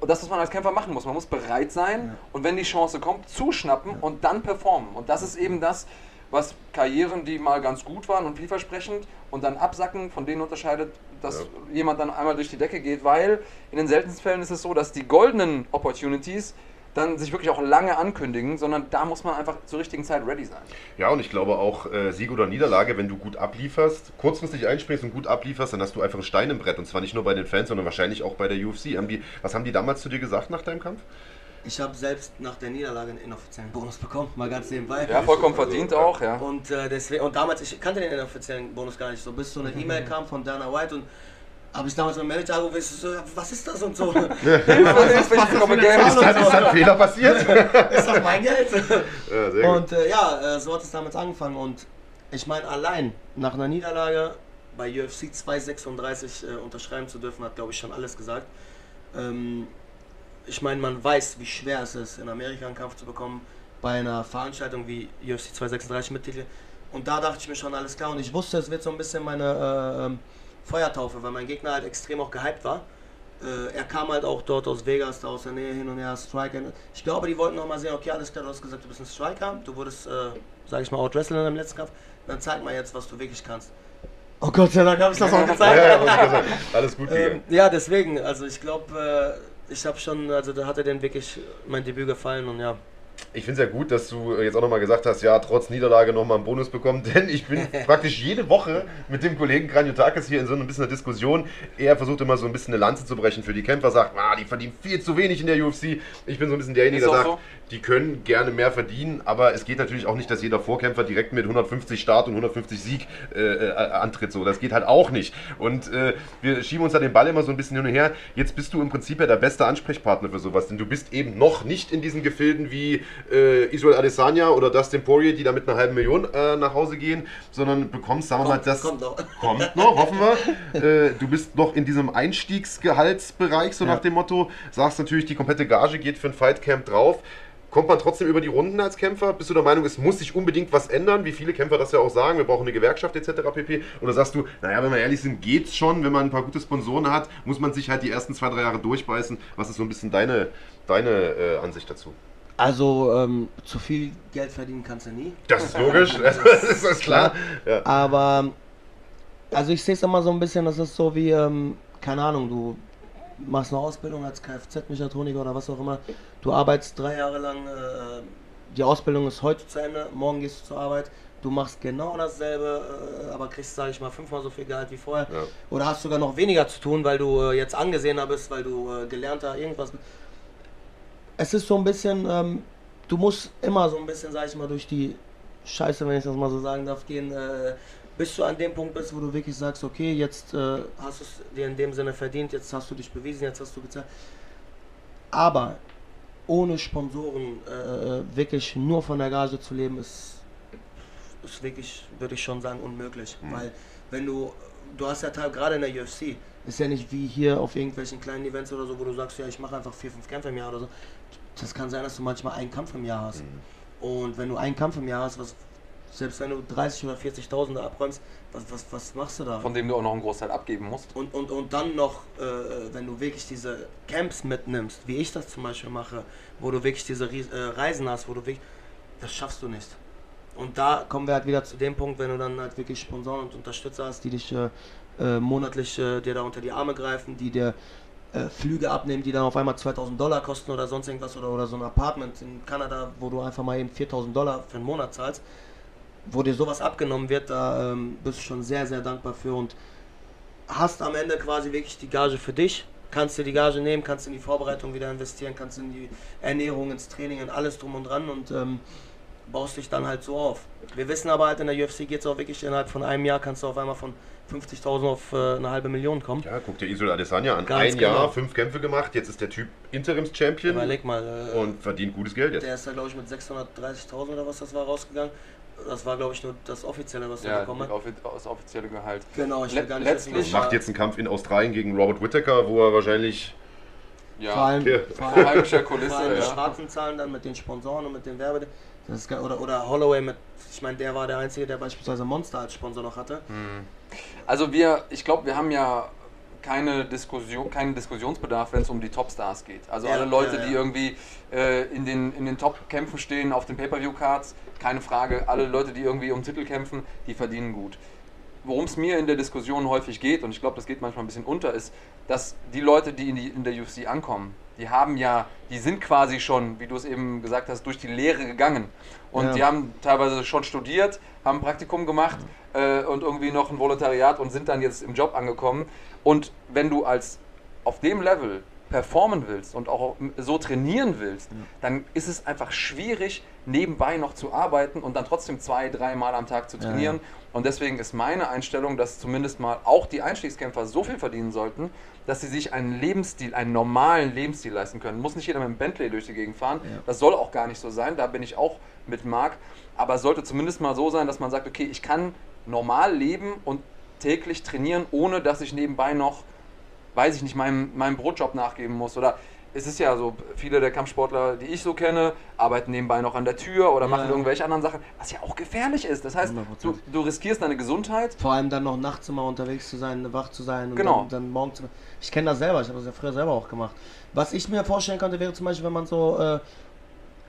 Und das, was man als Kämpfer machen muss. Man muss bereit sein und wenn die Chance kommt, zuschnappen und dann performen. Und das ist eben das, was Karrieren, die mal ganz gut waren und vielversprechend und dann absacken, von denen unterscheidet, dass Ja. jemand dann einmal durch die Decke geht, weil in den seltensten Fällen ist es so, dass die goldenen Opportunities dann sich wirklich auch lange ankündigen, sondern da muss man einfach zur richtigen Zeit ready sein. Ja, und ich glaube auch äh, Sieg oder Niederlage, wenn du gut ablieferst, kurzfristig einspringst und gut ablieferst, dann hast du einfach einen Stein im Brett. Und zwar nicht nur bei den Fans, sondern wahrscheinlich auch bei der UFC. Haben die, was haben die damals zu dir gesagt nach deinem Kampf? Ich habe selbst nach der Niederlage einen inoffiziellen Bonus bekommen, mal ganz nebenbei. Ja, vollkommen Also, verdient ja. auch, ja. Und äh, deswegen, und damals, ich kannte den inoffiziellen Bonus gar nicht so, bis so eine E-Mail kam von Dana White und habe ich damals meinen Manager angerufen, ich so, was ist das und so? Hilfe, Hilfe, ich bekomme Geld. Ist da, ist da ein Fehler passiert? <laughs> ist das mein Geld? ja. Und äh, ja, äh, so hat es damals angefangen. Und ich meine, allein nach einer Niederlage bei UFC 236 äh, unterschreiben zu dürfen, hat, glaube ich, schon alles gesagt. Ähm, ich meine, man weiß, wie schwer es ist, in Amerika einen Kampf zu bekommen, bei einer Veranstaltung wie UFC 236 mit Titel. Und da dachte ich mir schon, alles klar. Und ich wusste, es wird so ein bisschen meine äh, ähm, Feuertaufe, weil mein Gegner halt extrem auch gehypt war. Äh, er kam halt auch dort aus Vegas, da aus der Nähe hin und her, Striker. Ich glaube, die wollten noch mal sehen, okay, alles klar, du hast gesagt, du bist ein Striker, du wurdest, äh, sag ich mal, outwrestlen in deinem letzten Kampf, dann zeig mal jetzt, was du wirklich kannst. Oh Gott sei Dank habe ich das auch Ja, gezeigt. ja, sagen. Alles gut ähm, ja, deswegen, also ich glaube, äh, ich habe schon, also da hat er den wirklich mein Debüt gefallen und ja, ich finde es ja gut, dass du jetzt auch nochmal gesagt hast, ja, trotz Niederlage nochmal einen Bonus bekommen, <laughs> denn ich bin <laughs> praktisch jede Woche mit dem Kollegen Kranjotakis hier in so ein bisschen einer Diskussion. Er versucht immer so ein bisschen eine Lanze zu brechen für die Kämpfer, sagt, ah, die verdienen viel zu wenig in der UFC. Ich bin so ein bisschen derjenige, der sagt, so. die können gerne mehr verdienen, aber es geht natürlich auch nicht, dass jeder Vorkämpfer direkt mit 150 Start und 150 Sieg äh, äh, antritt. So, das geht halt auch nicht. Und äh, wir schieben uns da den Ball immer so ein bisschen hin und her. Jetzt bist du im Prinzip ja der beste Ansprechpartner für sowas, denn du bist eben noch nicht in diesen Gefilden wie äh, Israel Adesanya oder Dustin Poirier, die da mit einer halben Million äh, nach Hause gehen, sondern bekommst, sagen wir mal, das kommt noch. kommt noch, hoffen wir. <laughs> Äh, du bist noch in diesem Einstiegsgehaltsbereich, so Ja. nach dem Motto, sagst natürlich, die komplette Gage geht für ein Fightcamp drauf. Kommt man trotzdem über die Runden als Kämpfer? Bist du der Meinung, es muss sich unbedingt was ändern, wie viele Kämpfer das ja auch sagen, wir brauchen eine Gewerkschaft etc. pp. Oder sagst du, naja, wenn wir ehrlich sind, geht's schon, wenn man ein paar gute Sponsoren hat, muss man sich halt die ersten zwei, drei Jahre durchbeißen. Was ist so ein bisschen deine, deine äh, Ansicht dazu? Also, ähm, zu viel Geld verdienen kannst du nie. Das ist logisch, <laughs> <laughs> das ist das klar. Ja. Aber, also ich sehe es immer so ein bisschen, das ist so wie, ähm, keine Ahnung, du machst eine Ausbildung als Kfz-Mechatroniker oder was auch immer. Du arbeitest drei Jahre lang, äh, die Ausbildung ist heute zu Ende, morgen gehst du zur Arbeit. Du machst genau dasselbe, äh, aber kriegst, sage ich mal, fünfmal so viel Gehalt wie vorher. Ja. Oder hast sogar noch weniger zu tun, weil du äh, jetzt angesehener bist, weil du äh, gelernter irgendwas. Es ist so ein bisschen, ähm, du musst immer so ein bisschen, sag ich mal, durch die Scheiße, wenn ich das mal so sagen darf, gehen, äh, bis du an dem Punkt bist, wo du wirklich sagst, okay, jetzt äh, hast du es dir in dem Sinne verdient, jetzt hast du dich bewiesen, jetzt hast du gezahlt. Aber ohne Sponsoren äh, wirklich nur von der Gage zu leben, ist, ist wirklich, würde ich schon sagen, unmöglich. Weil wenn du, du hast ja teil- gerade in der UFC, ist ja nicht wie hier auf irgendwelchen kleinen Events oder so, wo du sagst, ja, ich mache einfach vier, fünf Kämpfe im Jahr oder so. Das kann sein, dass du manchmal einen Kampf im Jahr hast. Und wenn du einen Kampf im Jahr hast, was, selbst wenn du 30 oder 40.000 da abräumst, was, was, was machst du da? Von dem du auch noch einen Großteil abgeben musst. Und, und, und dann noch, äh, wenn du wirklich diese Camps mitnimmst, wie ich das zum Beispiel mache, wo du wirklich diese äh, Reisen hast, wo du wirklich, das schaffst du nicht. Und da kommen wir halt wieder zu dem Punkt, wenn du dann halt wirklich Sponsoren und Unterstützer hast, die dich äh, äh, monatlich äh, dir da unter die Arme greifen, die dir äh, Flüge abnehmen, die dann auf einmal 2000 Dollar kosten oder sonst irgendwas oder, oder so ein Apartment in Kanada, wo du einfach mal eben 4000 Dollar für einen Monat zahlst, wo dir sowas abgenommen wird, da ähm, bist du schon sehr, sehr dankbar für und hast am Ende quasi wirklich die Gage für dich, kannst dir die Gage nehmen, kannst in die Vorbereitung wieder investieren, kannst in die Ernährung, ins Training, in alles drum und dran und ähm, baust dich dann halt so auf. Wir wissen aber halt, in der UFC geht es auch wirklich innerhalb von einem Jahr, kannst du auf einmal von 50.000 auf äh, eine halbe Million kommen. Ja, guck dir Israel Adesanya an. Ganz Ein Jahr, genau. fünf Kämpfe gemacht, jetzt ist der Typ Interims-Champion Überleg mal, äh, und verdient gutes Geld jetzt. der ist da glaube ich mit 630.000 oder was das war rausgegangen. Das war glaube ich nur das Offizielle, was er Ja, bekommen hat. offi- das offizielle Gehalt. Genau, ich will gar nicht letztlich- wissen, was Macht jetzt einen Kampf in Australien gegen Robert Whittaker, wo er wahrscheinlich. Ja, vor allem, Ja. vor allem heimischer Kulisse, Vor allem die ja. schwarzen Zahlen dann mit den Sponsoren und mit den Werbe. Das ist, oder, oder Holloway mit, ich meine, der war der Einzige, der beispielsweise Monster als Sponsor noch hatte. Also wir, ich glaube, wir haben ja keine Diskussion, keinen Diskussionsbedarf, wenn es um die Topstars geht. Also Ja, alle Leute, ja, ja. die irgendwie äh, in den, in den Top-Kämpfen stehen, auf den Pay-Per-View-Cards, keine Frage. Alle Leute, die irgendwie um Titel kämpfen, die verdienen gut. Worum es mir in der Diskussion häufig geht, und ich glaube, das geht manchmal ein bisschen unter, ist, dass die Leute, die in, die in der UFC ankommen, die haben ja, die sind quasi schon, wie du es eben gesagt hast, durch die Lehre gegangen. Und Ja. die haben teilweise schon studiert, haben ein Praktikum gemacht äh, und irgendwie noch ein Volontariat und sind dann jetzt im Job angekommen. Und wenn du als auf dem Level performen willst und auch so trainieren willst, dann ist es einfach schwierig, nebenbei noch zu arbeiten und dann trotzdem zwei, dreimal am Tag zu Ja, trainieren. Und deswegen ist meine Einstellung, dass zumindest mal auch die Einstiegskämpfer so viel verdienen sollten, dass sie sich einen Lebensstil, einen normalen Lebensstil leisten können. Muss nicht jeder mit einem Bentley durch die Gegend fahren. Ja. Das soll auch gar nicht so sein. Da bin ich auch mit Marc. Aber es sollte zumindest mal so sein, dass man sagt, okay, ich kann normal leben und täglich trainieren, ohne dass ich nebenbei noch, weiß ich nicht, meinem, meinem Brotjob nachgeben muss. Oder es ist ja so, viele der Kampfsportler, die ich so kenne, arbeiten nebenbei noch an der Tür oder machen Ja. irgendwelche anderen Sachen, was ja auch gefährlich ist. Das heißt, du, 100%. du riskierst deine Gesundheit. Vor allem dann noch nachts immer unterwegs zu sein, wach zu sein und Genau. dann, dann morgens. Ich kenne das selber, ich habe das ja früher selber auch gemacht. Was ich mir vorstellen könnte, wäre zum Beispiel, wenn man so äh,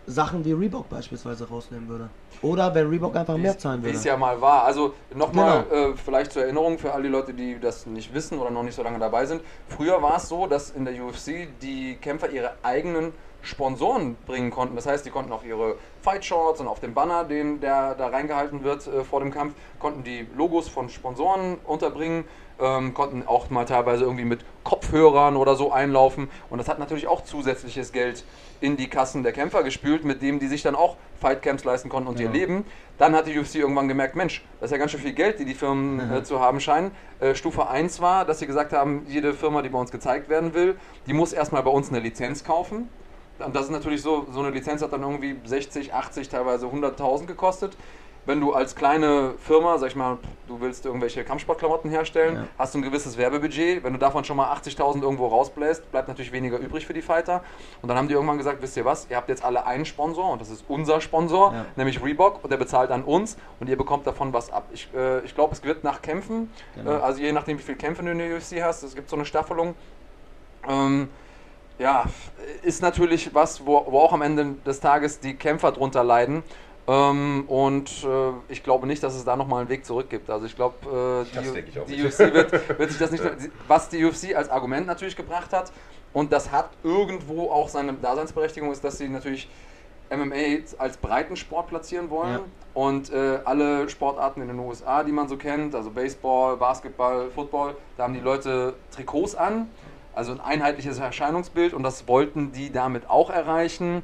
Sachen wie Reebok beispielsweise rausnehmen würde. Oder wenn Reebok einfach mehr zahlen Wie würde. es ja mal war. Also nochmal, Genau. äh, vielleicht zur Erinnerung für all die Leute, die das nicht wissen oder noch nicht so lange dabei sind. Früher war es so, dass in der UFC die Kämpfer ihre eigenen Sponsoren bringen konnten. Das heißt, die konnten auch ihre Fight Shorts und auf dem Banner, den der da reingehalten wird äh, vor dem Kampf, konnten die Logos von Sponsoren unterbringen, ähm, konnten auch mal teilweise irgendwie mit Kopfhörern oder so einlaufen. Und das hat natürlich auch zusätzliches Geld in die Kassen der Kämpfer gespült, mit dem die sich dann auch Fightcamps leisten konnten und Ja. ihr Leben. Dann hat die UFC irgendwann gemerkt, Mensch, das ist ja ganz schön viel Geld, die die Firmen äh, zu haben scheinen. Äh, Stufe 1 war, dass sie gesagt haben, jede Firma, die bei uns gezeigt werden will, die muss erstmal bei uns eine Lizenz kaufen. Und das ist natürlich so, so eine Lizenz hat dann irgendwie 60, 80, teilweise 100.000 gekostet. Wenn du als kleine Firma, sag ich mal, du willst irgendwelche Kampfsportklamotten herstellen, Ja. hast du ein gewisses Werbebudget. Wenn du davon schon mal 80.000 irgendwo rausbläst, bleibt natürlich weniger übrig für die Fighter. Und dann haben die irgendwann gesagt, wisst ihr was, ihr habt jetzt alle einen Sponsor und das ist unser Sponsor, Ja. nämlich Reebok und der bezahlt an uns und ihr bekommt davon was ab. Ich, äh, ich glaube, es wird nach Kämpfen, Genau. äh, also je nachdem, wie viel Kämpfe du in der UFC hast, es gibt so eine Staffelung. Ähm, ja, ist natürlich was, wo, wo auch am Ende des Tages die Kämpfer drunter leiden. Ähm, und äh, ich glaube nicht, dass es da nochmal einen Weg zurück gibt. Also ich glaube, äh, die, die. UFC wird, wird sich das nicht. Was die UFC als Argument natürlich gebracht hat, und das hat irgendwo auch seine Daseinsberechtigung, ist, dass sie natürlich MMA als Breitensport platzieren wollen. Ja. Und äh, alle Sportarten in den USA, die man so kennt, also Baseball, Basketball, Football, da haben die Leute Trikots an, also ein einheitliches Erscheinungsbild und das wollten die damit auch erreichen.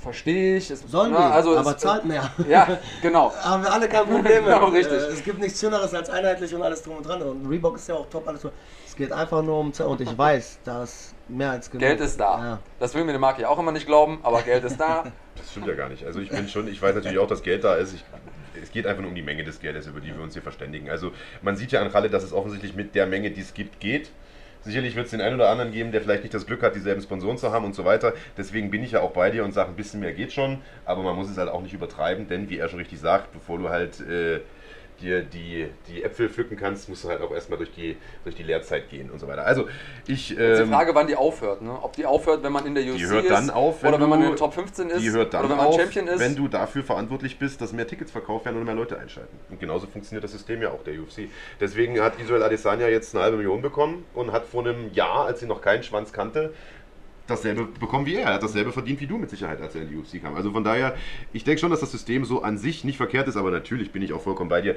Verstehe ich. Es, Sollen na, die, also aber es, zahlt mehr. <laughs> Ja, genau. <laughs> Haben wir alle kein Problem. <laughs> Genau, richtig. Äh, Es gibt nichts Schöneres als einheitlich und alles drum und dran. Und Reebok ist ja auch top, alles so. Es geht einfach nur um Zeit. Und ich weiß, da ist mehr als genug. Geld ist da. Ja. Das will mir der Marke ja auch immer nicht glauben, aber Geld ist da. Das stimmt ja gar nicht. Also ich bin schon, ich weiß natürlich auch, dass Geld da ist. Ich, es geht einfach nur um die Menge des Geldes, über die wir uns hier verständigen. Also man sieht ja an Ralle, dass es offensichtlich mit der Menge, die es gibt, geht. Sicherlich wird es den einen oder anderen geben, der vielleicht nicht das Glück hat, dieselben Sponsoren zu haben und so weiter. Deswegen bin ich ja auch bei dir und sage, ein bisschen mehr geht schon, aber man muss es halt auch nicht übertreiben, denn wie er schon richtig sagt, bevor du halt äh, dir die, die Äpfel pflücken kannst, musst du halt auch erstmal durch die, durch die Lehrzeit gehen und so weiter. Also ich... Jetzt die ähm, Frage, wann die aufhört. Ne? Ob die aufhört, wenn man in der UFC Die hört ist dann auf, wenn oder wenn man du- in den Top 15 ist Die hört dann oder wenn man auf, Champion ist. wenn du dafür verantwortlich bist, dass mehr Tickets verkauft werden und mehr Leute einschalten. Und genauso funktioniert das System ja auch der UFC. Deswegen hat Israel Adesanya jetzt eine halbe Million bekommen und hat vor einem Jahr, als sie noch keinen Schwanz kannte, dasselbe bekommen wie er. Er hat dasselbe verdient wie du mit Sicherheit, als er in die UFC kam. Also von daher, ich denke schon, dass das System so an sich nicht verkehrt ist, aber natürlich bin ich auch vollkommen bei dir.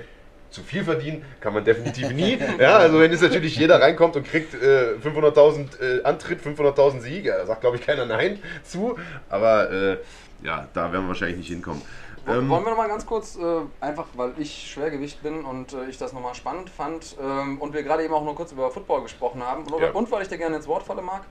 Zu viel verdienen kann man definitiv nie. <laughs> Ja, also wenn jetzt natürlich jeder reinkommt und kriegt äh, 500.000 äh, Antritt, 500.000 Siege, da sagt glaube ich keiner Nein zu. Aber äh, ja, da werden wir wahrscheinlich nicht hinkommen. Ähm, Wollen wir noch mal ganz kurz, äh, einfach weil ich Schwergewicht bin und äh, ich das nochmal spannend fand ähm, und wir gerade eben auch nur kurz über Football gesprochen haben und, Ja. und weil ich dir gerne ins Wort falle mag,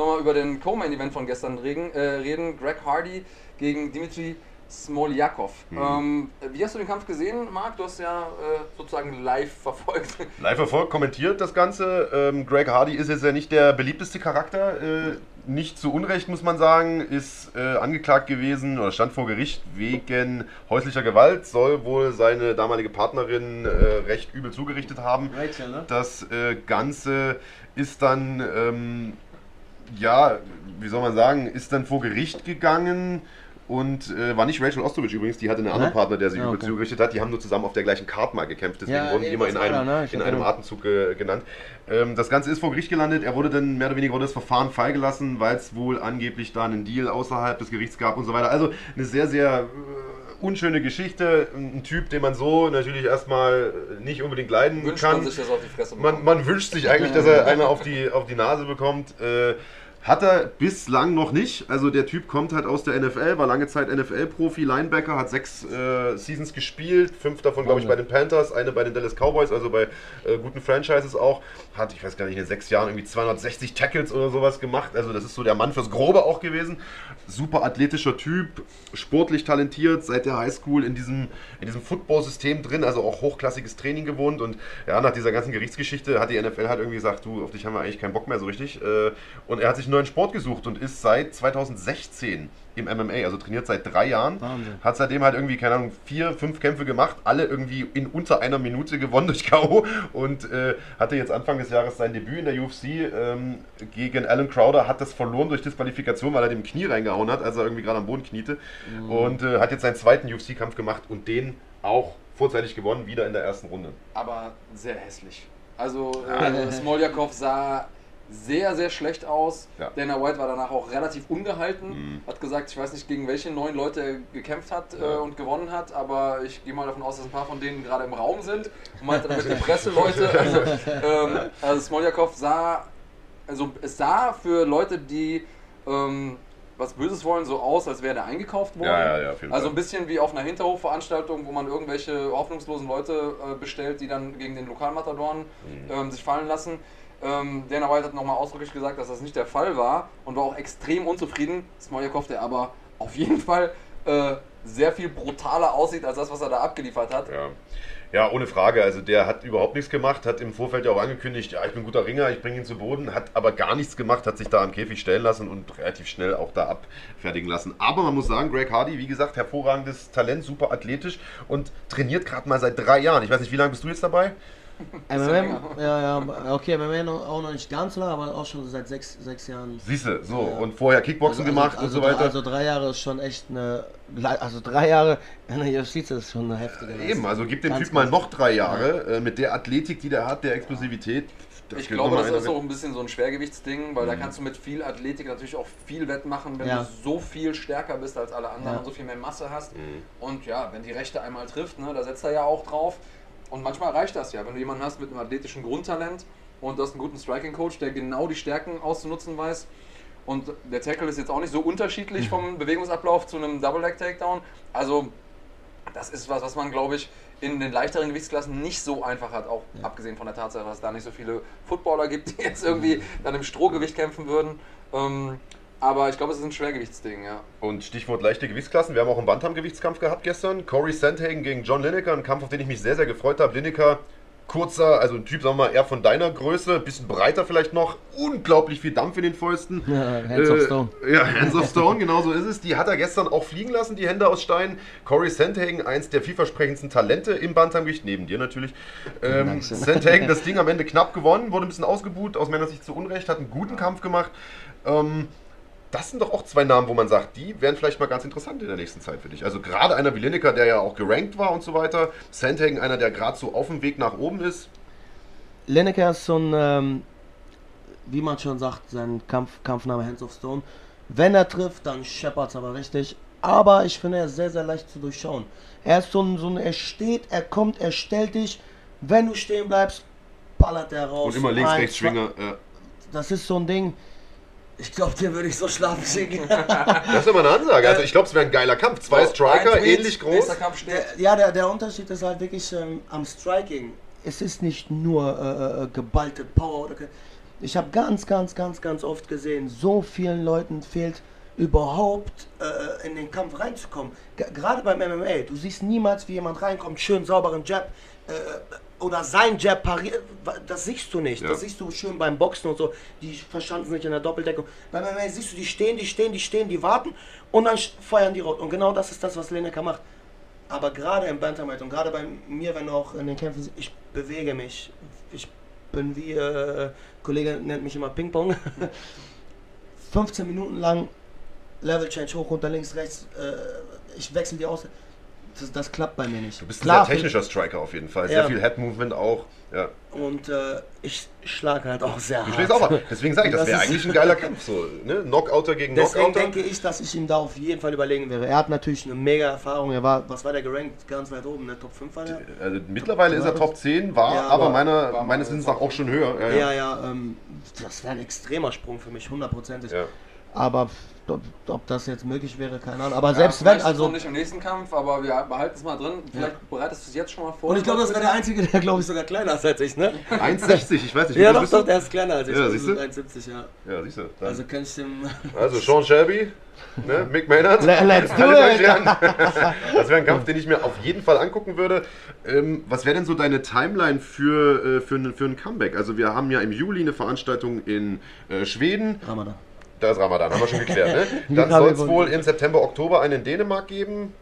nochmal über den Co-Main-Event von gestern reden, äh, reden. Greg Hardy gegen Dimitri Smoljakov. Mhm. Ähm, wie hast du den Kampf gesehen, Marc? Du hast ja äh, sozusagen live verfolgt. <laughs> Live verfolgt, kommentiert das Ganze. Ähm, Greg Hardy ist jetzt ja nicht der beliebteste Charakter. Äh, nicht zu Unrecht, muss man sagen. Ist äh, angeklagt gewesen oder stand vor Gericht wegen häuslicher Gewalt. Soll wohl seine damalige Partnerin äh, recht übel zugerichtet haben. Rachel, ne? Das äh, Ganze ist dann, ähm, ja, wie soll man sagen, ist dann vor Gericht gegangen. Und äh, war nicht Rachel Ostrovich übrigens, die hatte einen anderen Ne? Partner, der sie Ja, übel okay. zugerichtet hat. Die haben nur zusammen auf der gleichen Karte mal gekämpft, deswegen Ja, wurden die immer in einem, ne? In einem Atemzug äh, genannt. Ähm, das Ganze ist vor Gericht gelandet. Er wurde dann mehr oder weniger das Verfahren freigelassen, weil es wohl angeblich da einen Deal außerhalb des Gerichts gab und so weiter. Also eine sehr, sehr äh, unschöne Geschichte. Ein Typ, den man so natürlich erstmal nicht unbedingt leiden Wünscht kann. man sich das auf die Fresse Man, man wünscht sich eigentlich, dass er einer auf die, auf die Nase bekommt. Äh, hat er bislang noch nicht. Also der Typ kommt halt aus der NFL, war lange Zeit NFL-Profi, Linebacker, hat sechs äh, Seasons gespielt, fünf davon glaube ich bei den Panthers, eine bei den Dallas Cowboys, also bei äh, guten Franchises auch. Hat, ich weiß gar nicht, in sechs Jahren irgendwie 260 Tackles oder sowas gemacht. Also das ist so der Mann fürs Grobe auch gewesen. Super athletischer Typ, sportlich talentiert, seit der Highschool in diesem, in diesem Football-System drin, also auch hochklassiges Training gewohnt. Und ja, nach dieser ganzen Gerichtsgeschichte hat die NFL halt irgendwie gesagt, du, auf dich haben wir eigentlich keinen Bock mehr so richtig. Äh, Und er hat sich einen neuen Sport gesucht und ist seit 2016 im MMA, also trainiert seit drei Jahren. Wahnsinn. Hat seitdem halt irgendwie, keine Ahnung, vier, fünf Kämpfe gemacht, alle irgendwie in unter einer Minute gewonnen durch <laughs> K.O. und äh, hatte jetzt Anfang des Jahres sein Debüt in der UFC ähm, gegen Alan Crowder, hat das verloren durch Disqualifikation, weil er dem Knie reingehauen hat, als er irgendwie gerade am Boden kniete und äh, hat jetzt seinen zweiten UFC-Kampf gemacht und den auch vorzeitig gewonnen, wieder in der ersten Runde. aber sehr hässlich. Also äh, Smoljakov sah sehr, sehr schlecht aus. Ja. Dana White war danach auch relativ ungehalten. Hat gesagt, ich weiß nicht, gegen welche neun Leute er gekämpft hat äh, Ja. und gewonnen hat, aber ich gehe mal davon aus, dass ein paar von denen gerade im Raum sind. Und meinte damit die <laughs> Presseleute. Also, ähm, also Smoljakov sah, also es sah für Leute, die ähm, was Böses wollen, so aus, als wäre der eingekauft worden. Ja, ja, ja, also ein bisschen wie auf einer Hinterhofveranstaltung, wo man irgendwelche hoffnungslosen Leute äh, bestellt, die dann gegen den Lokalmatadoren Mhm. ähm, sich fallen lassen. Ähm, Dana White hat nochmal ausdrücklich gesagt, dass das nicht der Fall war und war auch extrem unzufrieden. Smoljakov, der aber auf jeden Fall äh, sehr viel brutaler aussieht als das, was er da abgeliefert hat. Ja. ja, ohne Frage. Also der hat überhaupt nichts gemacht, hat im Vorfeld ja auch angekündigt, ja, ich bin ein guter Ringer, ich bringe ihn zu Boden, hat aber gar nichts gemacht, hat sich da am Käfig stellen lassen und relativ schnell auch da abfertigen lassen. Aber man muss sagen, Greg Hardy, wie gesagt, hervorragendes Talent, super athletisch und trainiert gerade mal seit drei Jahren. Ich weiß nicht, wie lange bist du jetzt dabei? MMA, ja, ja, okay, MMA noch, auch noch nicht ganz lange, aber auch schon seit sechs, sechs Jahren. Siehste, so, Ja. und vorher Kickboxen gemacht also, und so weiter. Also drei Jahre ist schon echt eine, also drei Jahre in der UFC ist schon eine heftige Leistung. Eben, also gib dem Ganz, Typ mal noch drei Jahre äh, mit der Athletik, die der hat, der Explosivität. das Ich glaube, das ist auch ein bisschen so ein Schwergewichtsding, weil da kannst du mit viel Athletik natürlich auch viel wettmachen, wenn Ja. du so viel stärker bist als alle anderen Ja. und so viel mehr Masse hast. Mhm. Und ja, wenn die Rechte einmal trifft, ne, da setzt er ja auch drauf. Und manchmal reicht das ja, wenn du jemanden hast mit einem athletischen Grundtalent und du hast einen guten Striking-Coach, der genau die Stärken auszunutzen weiß. Und der Tackle ist jetzt auch nicht so unterschiedlich vom Bewegungsablauf zu einem Double-Leg-Takedown. Also, das ist was, was man, glaube ich, in den leichteren Gewichtsklassen nicht so einfach hat, auch abgesehen von der Tatsache, dass es da nicht so viele Footballer gibt, die jetzt irgendwie dann im Strohgewicht kämpfen würden. Ähm, aber ich glaube, es ist ein Schwergewichtsding, ja. Und Stichwort leichte Gewichtsklassen. Wir haben auch einen Bantam-Gewichtskampf gehabt gestern. Corey Sandhagen gegen John Lineker. Ein Kampf, auf den ich mich sehr, sehr gefreut habe. Lineker, kurzer, also ein Typ, sagen wir mal, eher von deiner Größe. Bisschen breiter vielleicht noch. Unglaublich viel Dampf in den Fäusten. Ja, Hands of Stone. Ja, Hands of Stone, genau so ist es. Die hat er gestern auch fliegen lassen, die Hände aus Stein. Corey Sandhagen, eins der vielversprechendsten Talente im Bantamgewicht, neben dir natürlich. Ähm. Sandhagen das <laughs> Ding am Ende knapp gewonnen, wurde ein bisschen ausgebuht, aus meiner Sicht zu Unrecht, hat einen guten Kampf gemacht. Ähm, das sind doch auch zwei Namen, wo man sagt, die wären vielleicht mal ganz interessant in der nächsten Zeit für dich. Also gerade einer wie Lineker, der ja auch gerankt war und so weiter. Sandhagen, einer, der gerade so auf dem Weg nach oben ist. Lineker ist so ein, ähm, wie man schon sagt, sein Kampf, Kampfname Hands of Stone. Wenn er trifft, dann scheppert's aber richtig. Aber ich finde, er ist sehr, sehr leicht zu durchschauen. Er ist so ein, so ein, er steht, er kommt, er stellt dich. Wenn du stehen bleibst, ballert er raus. Und immer links, rechts Schwinger. Ja. Das ist so ein Ding. Ich glaube, den würde ich so schlafen schicken. <laughs> Das ist immer eine Ansage. Also ich glaube, es wäre ein geiler Kampf. Zwei So, Striker, Tweet, ähnlich groß. Der, ja, der, der Unterschied ist halt wirklich ähm, am Striking. Es ist nicht nur äh, äh, geballte Power. Ich habe ganz, ganz, ganz, ganz oft gesehen, so vielen Leuten fehlt überhaupt äh, in den Kampf reinzukommen. G Gerade beim MMA. Du siehst niemals, wie jemand reinkommt, schön sauberen Jab. Äh, oder sein Jab pariert, das siehst du nicht. Ja. Das siehst du schön beim Boxen und so. Die verschanzen sich in der Doppeldeckung. Beim MMA siehst du, die stehen, die stehen, die stehen, die warten und dann feuern die rot. Und genau das ist das, was Lineker macht. Aber gerade im Bantamweight und gerade bei mir, wenn du auch in den Kämpfen, ich bewege mich. Ich bin wie, äh, Kollege nennt mich immer Ping-Pong. <laughs> 15 Minuten lang Level Change hoch, runter, links, rechts. Äh, ich wechsle die aus. Das, das klappt bei mir nicht. Du bist ein Klar, sehr technischer Striker auf jeden Fall. Sehr Ja. viel Head-Movement auch. Ja. Und äh, ich schlage halt auch sehr Du hart. auch mal. Deswegen sage ich, das Das wäre eigentlich ein geiler Kampf. So, ne? Knockouter gegen Deswegen Knockouter. denke ich, dass ich ihm da auf jeden Fall überlegen wäre. Er hat natürlich eine mega Erfahrung. Er war, was war der gerankt? Ganz weit oben, der Top 5 war der? Also mittlerweile ist er Top 10, war Ja, aber aber- meiner, war meines Wissens nach auch schon höher. Ja, Ja, ähm, das wäre ein extremer Sprung für mich, hundertprozentig. Aber ob, ob das jetzt möglich wäre, keine Ahnung. Aber Ja, selbst vielleicht wenn, also. noch nicht im nächsten Kampf, aber wir behalten es mal drin. Vielleicht bereitest du es jetzt schon mal vor. Und ich glaube, das wäre der Einzige, der, glaube ich, sogar kleiner ist als ich, ne? <laughs> 1,60, ich weiß nicht, wie Ja, doch, bist doch, der ist kleiner als ich. Ja, Das siehst du? 1,70, ja. Ja, siehst du. Dann. Also kann ich dem. <laughs> Also Sean Shelby, ne? Mick Maynard. Le- let's do it. <laughs> Das wäre ein Kampf, den ich mir auf jeden Fall angucken würde. Ähm, was wäre denn so deine Timeline für, äh, für, für ein Comeback? Also wir haben ja im Juli eine Veranstaltung in äh, Schweden. Ramadan. Da ist Ramadan, haben wir schon geklärt. Ne? <laughs> Dann soll es wohl- im September, Oktober einen in Dänemark geben.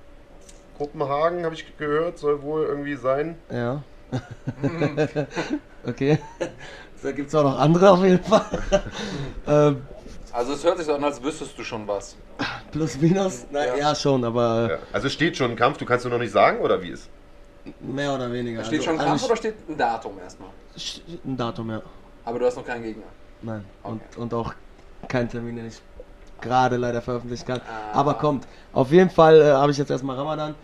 Kopenhagen, habe ich gehört, soll wohl irgendwie sein. Ja. <laughs> <laughs> okay. Da gibt es auch noch andere auf jeden Fall. ähm, Also es hört sich so an, als wüsstest du schon was. plus, minus? Na, Ja. ja. schon, aber Ja. Also es steht schon ein Kampf, du kannst du noch nicht sagen, oder wie ist? mehr oder weniger. Da steht Also schon ein Kampf oder steht ein Datum erstmal? ein Datum, ja. Aber du hast noch keinen Gegner. Nein. Okay. Und, und auch kein Termin, den ich gerade leider veröffentlichen kann. Ah. Aber kommt. Auf jeden Fall äh, habe ich jetzt erstmal Ramadan.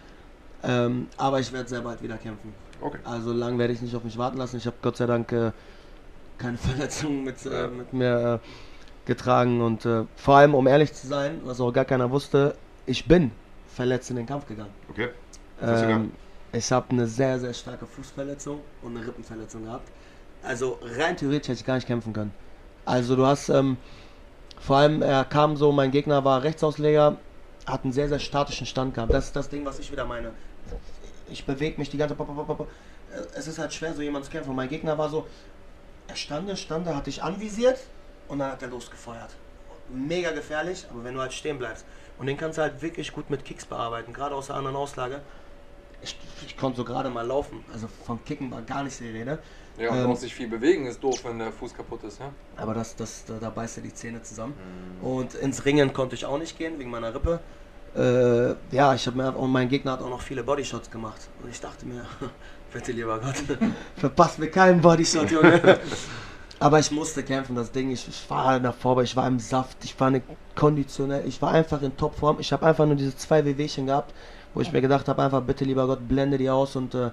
Ähm, aber ich werde sehr bald wieder kämpfen. Okay. Also lang werde ich nicht auf mich warten lassen. Ich habe Gott sei Dank äh, keine <laughs> Verletzungen mit, äh, mit mir äh, getragen. Und äh, vor allem, um ehrlich zu sein, was auch gar keiner wusste, ich bin verletzt in den Kampf gegangen. Okay. Ähm, ich habe eine sehr, sehr starke Fußverletzung und eine Rippenverletzung gehabt. Also rein theoretisch hätte ich gar nicht kämpfen können. Also du hast, ähm, vor allem er kam so, mein Gegner war Rechtsausleger, hat einen sehr, sehr statischen Stand gehabt. Das ist das Ding, was ich wieder meine. Ich bewege mich die ganze. Es ist halt schwer, so jemand zu kämpfen. Und mein Gegner war so, er stand, stand, hat dich anvisiert und dann hat er losgefeuert. Mega gefährlich, aber wenn du halt stehen bleibst. Und den kannst du halt wirklich gut mit Kicks bearbeiten, gerade aus der anderen Auslage. Ich, ich konnte so gerade mal laufen, also von Kicken war gar nicht die Rede. Ja, und Ähm, auch sich viel bewegen ist doof, wenn der Fuß kaputt ist, ja? Aber das, das, da, da beißt er die Zähne zusammen. Und ins Ringen konnte ich auch nicht gehen, wegen meiner Rippe. Äh, ja, ich habe mir und mein Gegner hat auch noch viele Bodyshots gemacht. Und ich dachte mir, <laughs> bitte lieber Gott, <laughs> verpasst mir keinen Bodyshot, Junge. <laughs> Aber ich musste kämpfen, das Ding. Ich, ich war davor, ich war im Saft, ich war nicht konditionell, ich war einfach in Topform. Ich habe einfach nur diese zwei WWchen gehabt, wo ich mir gedacht habe, einfach bitte lieber Gott, blende die aus und äh,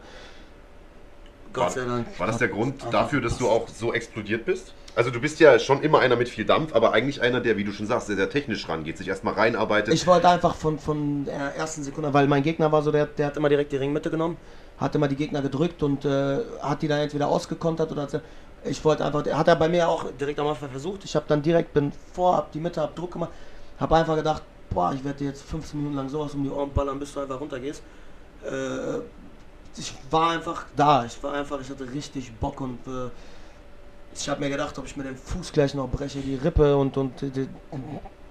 Gott War, sei Dank. war das der Grund dafür, dass du auch so explodiert bist? Also du bist ja schon immer einer mit viel Dampf, aber eigentlich einer, der, wie du schon sagst, sehr, sehr technisch rangeht, sich erstmal reinarbeitet. Ich wollte einfach von, von der ersten Sekunde, weil mein Gegner war so, der, der hat immer direkt die Ringmitte genommen, hat immer die Gegner gedrückt und äh, hat die dann entweder ausgekontert oder hat sie- ich wollte einfach, hat er bei mir auch direkt am Anfang versucht. Ich habe dann direkt, bin vor, hab die Mitte, hab Druck gemacht, habe einfach gedacht, boah, ich werde dir jetzt 15 Minuten lang sowas um die Ohren ballern, bis du einfach runtergehst. Äh, ich war einfach da, ich war einfach, ich hatte richtig Bock und äh, ich habe mir gedacht, ob ich mir den Fuß gleich noch breche, die Rippe und, und die,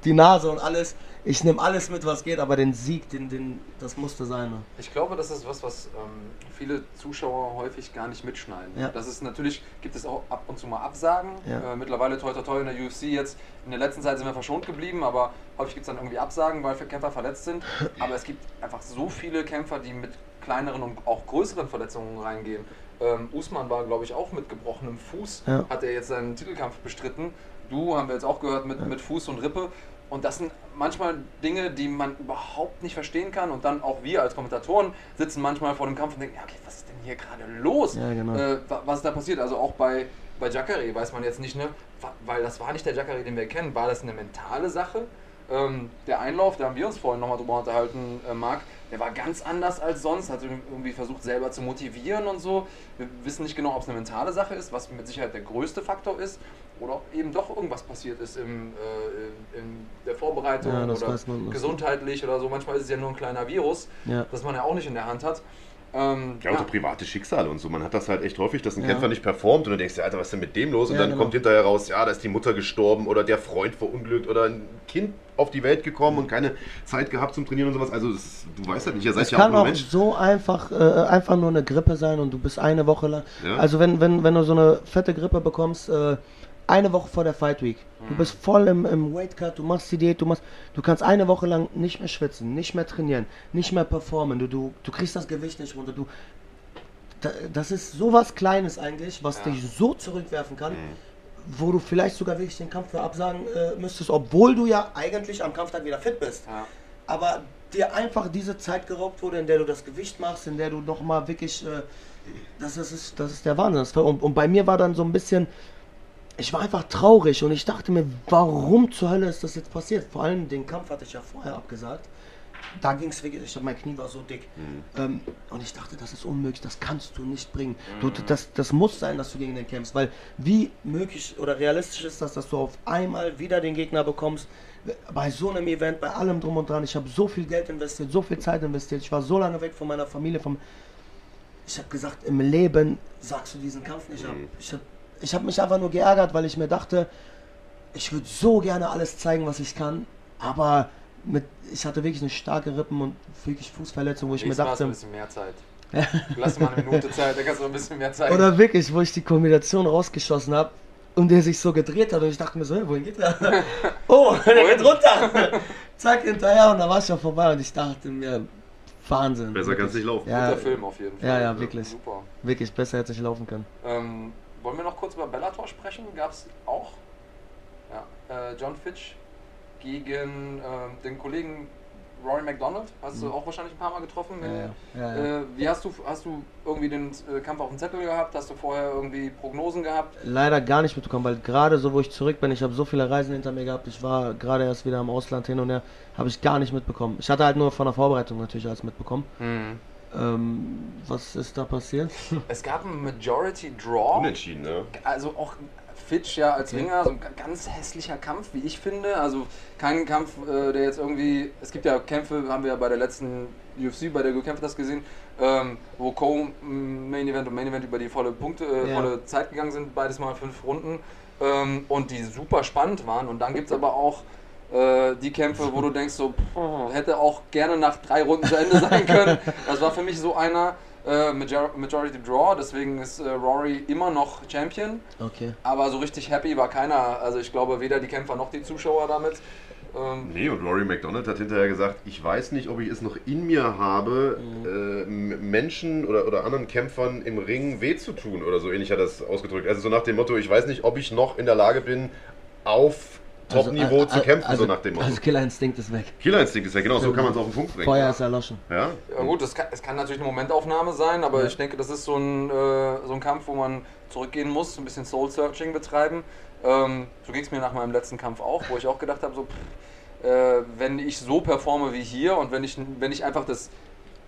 die Nase und alles. Ich nehme alles mit, was geht, aber den Sieg, den, den, das musste sein. Ne? Ich glaube, das ist was, was ähm, viele Zuschauer häufig gar nicht mitschneiden. Ja. Das ist natürlich, gibt es auch ab und zu mal Absagen. Ja. Äh, mittlerweile toi toi toi in der UFC jetzt. In der letzten Zeit sind wir verschont geblieben, aber häufig gibt es dann irgendwie Absagen, weil Kämpfer verletzt sind. <laughs> Aber es gibt einfach so viele Kämpfer, die mit kleineren und auch größeren Verletzungen reingehen. Ähm, Usman war, glaube ich, auch mit gebrochenem Fuß, Ja. hat er jetzt seinen Titelkampf bestritten. Du haben wir jetzt auch gehört mit, mit Fuß und Rippe. Und das sind manchmal Dinge, die man überhaupt nicht verstehen kann. Und dann auch wir als Kommentatoren sitzen manchmal vor dem Kampf und denken, ja, okay, was ist denn hier gerade los? Ja, genau. Äh, wa- was ist da passiert? Also auch bei, bei Jacare weiß man jetzt nicht, ne? Weil das war nicht der Jacare, den wir kennen. War das eine mentale Sache? Ähm, der Einlauf, da haben wir uns vorhin nochmal drüber unterhalten, äh, Marc, der war ganz anders als sonst, hat irgendwie versucht selber zu motivieren und so. Wir wissen nicht genau, ob es eine mentale Sache ist, was mit Sicherheit der größte Faktor ist, oder ob eben doch irgendwas passiert ist im, äh, in der Vorbereitung Ja, oder man. gesundheitlich oder so. Manchmal ist es ja nur ein kleiner Virus, Ja. das man ja auch nicht in der Hand hat. Ähm, ja, und so private Schicksale und so. Man hat das halt echt häufig, dass ein Ja. Kämpfer nicht performt und du denkst dir, Alter, was ist denn mit dem los? Und Ja, dann genau. kommt hinterher raus, ja, da ist die Mutter gestorben oder der Freund verunglückt oder ein Kind auf die Welt gekommen und keine Zeit gehabt zum Trainieren und sowas. Also das, du weißt halt nicht, ihr seid Es ja auch kann auch Mensch. so einfach, äh, einfach nur eine Grippe sein und du bist eine Woche lang. Ja. Also wenn, wenn, wenn du so eine fette Grippe bekommst, äh, eine Woche vor der Fight Week, du bist voll im, im Weight Cut, du machst die Diät, du machst, du kannst eine Woche lang nicht mehr schwitzen, nicht mehr trainieren, nicht mehr performen, du, du, du kriegst das Gewicht nicht runter, du, da, das ist sowas Kleines eigentlich, was Ja. dich so zurückwerfen kann, wo du vielleicht sogar wirklich den Kampf für absagen äh, müsstest, obwohl du ja eigentlich am Kampftag wieder fit bist ja. aber dir einfach diese Zeit geraubt wurde, in der du das Gewicht machst, in der du nochmal wirklich, äh, das, das, ist, das ist der Wahnsinn. Und, und bei mir war dann so ein bisschen, ich war einfach traurig und ich dachte mir, warum zur Hölle ist das jetzt passiert? Vor allem den Kampf hatte ich ja vorher abgesagt. Da ging es wirklich, ich hab, mein Knie war so dick. Ähm, und ich dachte, das ist unmöglich, das kannst du nicht bringen. Du, das, das muss sein, dass du gegen den kämpfst. Weil wie möglich oder realistisch ist das, dass du auf einmal wieder den Gegner bekommst? Bei so einem Event, bei allem drum und dran. Ich habe so viel Geld investiert, so viel Zeit investiert. Ich war so lange weg von meiner Familie. Vom ich habe gesagt, im Leben sagst du diesen Kampf nicht ab. Ich habe ich hab mich einfach nur geärgert, weil ich mir dachte, ich würde so gerne alles zeigen, was ich kann. Aber mit, ich hatte wirklich eine starke Rippen und wirklich Fußverletzung, wo ich mir Nächstes Mal hast du dachte, ein bisschen mehr Zeit. <laughs> Lass mal eine Minute Zeit, dann kannst du ein bisschen mehr Zeit. oder wirklich, wo ich die Kombination rausgeschossen habe und der sich so gedreht hat und ich dachte mir so, hey, wohin geht der? <laughs> oh, der geht runter. <laughs> Zack, hinterher und dann war ich schon vorbei und ich dachte mir, Wahnsinn. Besser kann es nicht laufen. Ja, Guter Film auf jeden Fall. ja, ja, wirklich. Super. Wirklich, besser hätte ich laufen können. Ähm, wollen wir noch kurz über Bellator sprechen? Gab es auch äh, John Fitch gegen äh, den Kollegen Rory McDonald. Hast du auch wahrscheinlich ein paar Mal getroffen. Mhm. Ja, ja, ja, ja. Äh, wie hast du, hast du irgendwie den äh, Kampf auf dem Zettel gehabt? Hast du vorher irgendwie Prognosen gehabt? Leider gar nicht mitbekommen, weil gerade so, wo ich zurück bin, ich habe so viele Reisen hinter mir gehabt, ich war gerade erst wieder im Ausland hin und her, habe ich gar nicht mitbekommen. Ich hatte halt nur von der Vorbereitung natürlich alles mitbekommen. Ähm, was ist da passiert? <laughs> Es gab einen Majority Draw. Unentschieden, ne? Also auch Fitch ja als Ringer, so ein ganz hässlicher Kampf, wie ich finde. Also kein Kampf, äh, der jetzt irgendwie. Es gibt ja Kämpfe, haben wir ja bei der letzten UFC, bei der du kämpft das gesehen, ähm, wo Co-Main Event und Main Event über die volle Punkte, äh, Ja. volle Zeit gegangen sind, beides mal fünf Runden. Ähm, und die super spannend waren. Und dann gibt es aber auch äh, die Kämpfe, wo du denkst, so pff, hätte auch gerne nach drei Runden zu Ende sein können. <laughs> Das war für mich so einer äh, Major Majority Draw, deswegen ist äh, Rory immer noch Champion. Okay. Aber so richtig happy war keiner. Also ich glaube weder die Kämpfer noch die Zuschauer damit. Ähm, Nee, und Rory McDonald hat hinterher gesagt, ich weiß nicht, ob ich es noch in mir habe, äh, M- Menschen oder, oder anderen Kämpfern im Ring weh zu tun oder so ähnlich hat er das ausgedrückt. Also so nach dem Motto, ich weiß nicht, ob ich noch in der Lage bin, auf Top-Niveau Also, zu äh, kämpfen, also, so nach dem Motto. Also Killerinstinkt ist weg. Killerinstinkt ist ja genau, so kann man es auf den Punkt bringen. Feuer ist erloschen. Ja? ja gut, es kann, es kann natürlich eine Momentaufnahme sein, aber ich denke, das ist so ein, äh, so ein Kampf, wo man zurückgehen muss, ein bisschen Soul-Searching betreiben. Ähm, so ging es mir nach meinem letzten Kampf auch, wo ich auch gedacht habe, so, pff, äh, wenn ich so performe wie hier und wenn ich, wenn ich einfach das,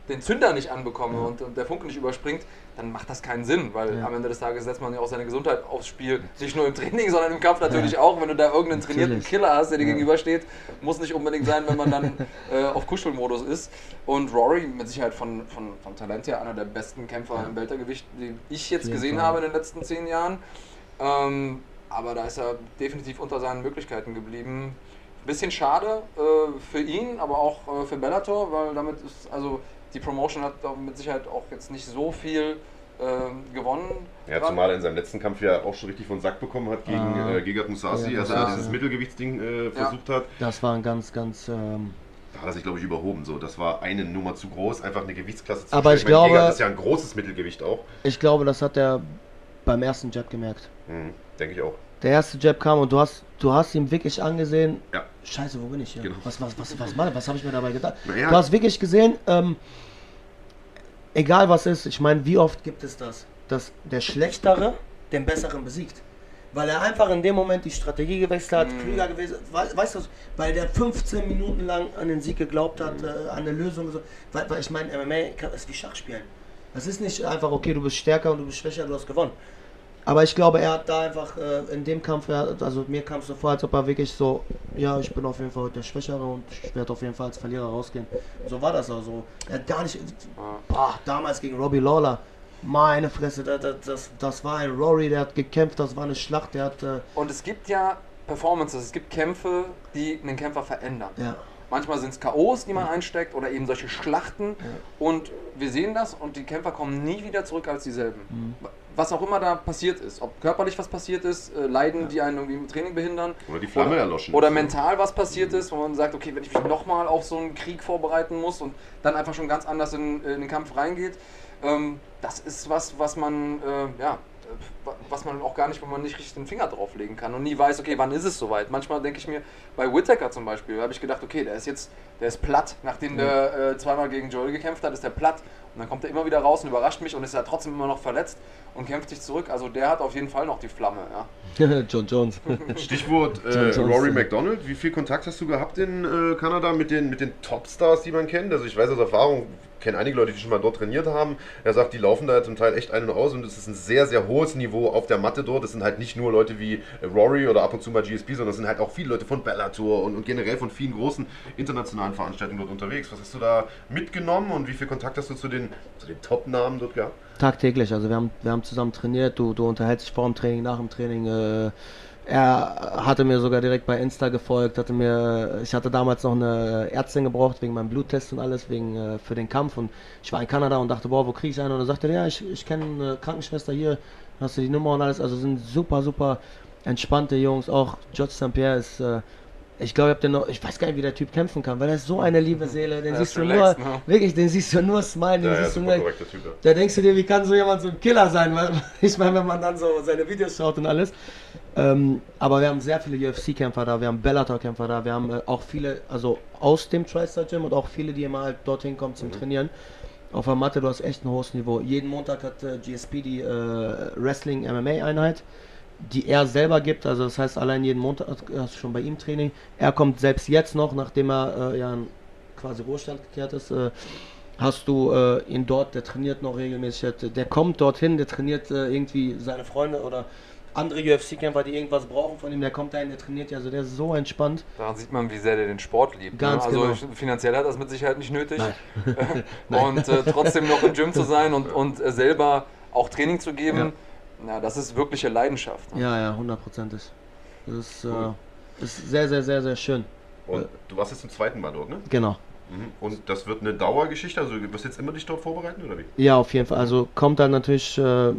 den Zünder nicht anbekomme und, und der Funke nicht überspringt, dann macht das keinen Sinn, weil Ja. am Ende des Tages setzt man ja auch seine Gesundheit aufs Spiel. Nicht nur im Training, sondern im Kampf natürlich auch. Wenn du da irgendeinen trainierten Natürlich. Killer hast, der dir Ja. gegenübersteht, muss nicht unbedingt sein, wenn man dann <laughs> äh, auf Kuschelmodus ist. Und Rory mit Sicherheit von, von, vom Talent her einer der besten Kämpfer im Weltergewicht, die ich jetzt gesehen habe in den letzten zehn Jahren. Ähm, aber da ist er definitiv unter seinen Möglichkeiten geblieben. Bisschen schade äh, für ihn, aber auch äh, für Bellator, weil damit ist, also die Promotion hat mit Sicherheit auch jetzt nicht so viel ähm, gewonnen. Ja, dran. zumal er in seinem letzten Kampf ja auch schon richtig von Sack bekommen hat gegen Ah. äh, Gegard Musasi, Gegard als er dieses Mittelgewichtsding äh, versucht hat. Das war ein ganz, ganz. Ähm, Da hat er sich, glaube ich, überhoben. So. Das war eine Nummer zu groß, einfach eine Gewichtsklasse zu Aber stellen. ich meine, glaube- Gegard ist ja ein großes Mittelgewicht auch. ich glaube, das hat er beim ersten Jab gemerkt. Mhm, Denke ich auch. Der erste Jab kam und du hast, du hast ihm wirklich angesehen. Ja. Scheiße, wo bin ich hier? Genau. Was, was, was, was, was, was habe ich mir dabei gedacht? Naja. Du hast wirklich gesehen, ähm, egal was ist, ich meine, wie oft gibt es das, dass der Schlechtere den Besseren besiegt? Weil er einfach in dem Moment die Strategie gewechselt hat, klüger gewesen, we- weißt du, weil der 15 Minuten lang an den Sieg geglaubt hat, äh, an eine Lösung. So, weil, weil ich meine, MMA ist wie Schachspielen. Das ist nicht einfach, okay, du bist stärker und du bist schwächer, du hast gewonnen. Aber ich glaube, er hat da einfach äh, in dem Kampf, also mir kam es so vor, als ob er wirklich so, ja, ich bin auf jeden Fall der Schwächere und ich werde auf jeden Fall als Verlierer rausgehen. So war das auch so. Er hat gar nicht, ah, damals gegen Robbie Lawler, meine Fresse, das, das, das, war ein Rory, der hat gekämpft, das war eine Schlacht, der hat, äh, Und es gibt ja Performances, es gibt Kämpfe, die einen Kämpfer verändern. ja, Manchmal sind es K.O.s, die man einsteckt oder eben solche Schlachten. Und wir sehen das und die Kämpfer kommen nie wieder zurück als dieselben. Mhm. Was auch immer da passiert ist, ob körperlich was passiert ist, äh, Leiden, die einen irgendwie im Training behindern. Oder die Flamme erloschen Oder ist, ne? mental was passiert ist, wo man sagt, okay, wenn ich mich nochmal auf so einen Krieg vorbereiten muss und dann einfach schon ganz anders in, in den Kampf reingeht, ähm, das ist was, was man, äh, ja, äh, was man auch gar nicht, wo man nicht richtig den Finger drauflegen kann und nie weiß, okay, wann ist es soweit. Manchmal denke ich mir, bei Whittaker zum Beispiel, habe ich gedacht, okay, der ist jetzt, der ist platt, nachdem der äh, zweimal gegen Joel gekämpft hat, ist der platt. Und dann kommt er immer wieder raus und überrascht mich und ist ja trotzdem immer noch verletzt und kämpft sich zurück. Also der hat auf jeden Fall noch die Flamme, ja. <laughs> John Jones. <laughs> Stichwort äh, John. Rory McDonald. Wie viel Kontakt hast du gehabt in äh, Kanada mit den, mit den Topstars, die man kennt? Also ich weiß aus Erfahrung, kenne einige Leute, die schon mal dort trainiert haben. Er sagt, die laufen da zum Teil echt ein und aus und es ist ein sehr, sehr hohes Niveau auf der Matte dort. Es sind halt nicht nur Leute wie Rory oder ab und zu mal GSP, sondern es sind halt auch viele Leute von Bellator und, und generell von vielen großen internationalen Veranstaltungen dort unterwegs. Was hast du da mitgenommen und wie viel Kontakt hast du zu den, zu den Top-Namen dort gehabt? Tagtäglich, also wir haben, wir haben zusammen trainiert, du, du unterhältst dich vor dem Training, nach dem Training. Äh, er hatte mir sogar direkt bei Insta gefolgt, hatte mir, ich hatte damals noch eine Ärztin gebraucht wegen meinem Bluttest und alles, wegen äh, für den Kampf und ich war in Kanada und dachte, boah, wo kriege ich einen? Und er sagte, ja, ich, ich kenne eine Krankenschwester hier, hast du die Nummer und alles, also sind super, super entspannte Jungs, auch George St. Pierre ist, äh, ich glaube, ich, noch, ich weiß gar nicht, wie der Typ kämpfen kann, weil er ist so eine liebe Seele, den Er ist siehst du relaxed, nur, ne? wirklich, den siehst du nur smilen, den Ja, ja, siehst du super nur, Typ. Ja. da denkst du dir, wie kann so jemand so ein Killer sein? <laughs> Weil, ich meine, wenn man dann so seine Videos schaut und alles. Ähm, aber wir haben sehr viele UFC-Kämpfer da, wir haben Bellator-Kämpfer da, wir haben äh, auch viele, also aus dem TriStar Gym und auch viele, die immer halt dorthin kommen zum Trainieren. Auf der Matte, du hast echt ein hohes Niveau. Jeden Montag hat äh, GSP die äh, Wrestling-MMA-Einheit, die er selber gibt. Also das heißt, allein jeden Montag hast du schon bei ihm Training. Er kommt selbst jetzt noch, nachdem er äh, ja quasi Ruhestand gekehrt ist, äh, hast du äh, ihn dort, der trainiert noch regelmäßig. Der, kommt dorthin, der trainiert äh, irgendwie seine Freunde oder andere UFC-Kämpfer, die irgendwas brauchen von ihm, der kommt dahin, der trainiert ja, also der ist so entspannt. Daran sieht man, wie sehr der den Sport liebt. Ganz ne? Also genau. finanziell hat das mit Sicherheit nicht nötig. <laughs> Nein. und äh, trotzdem noch im Gym zu sein und, und äh, selber auch Training zu geben, na, das ist wirkliche Leidenschaft. ne? Ja, ja, hundertprozentig. Das ist, Cool. äh, ist sehr, sehr, sehr, sehr schön. Und du warst jetzt zum zweiten Mal dort, ne? Genau. Mhm. Und das wird eine Dauergeschichte, also du wirst jetzt immer dich dort vorbereiten, oder wie? Ja, auf jeden Fall. Also kommt dann natürlich äh,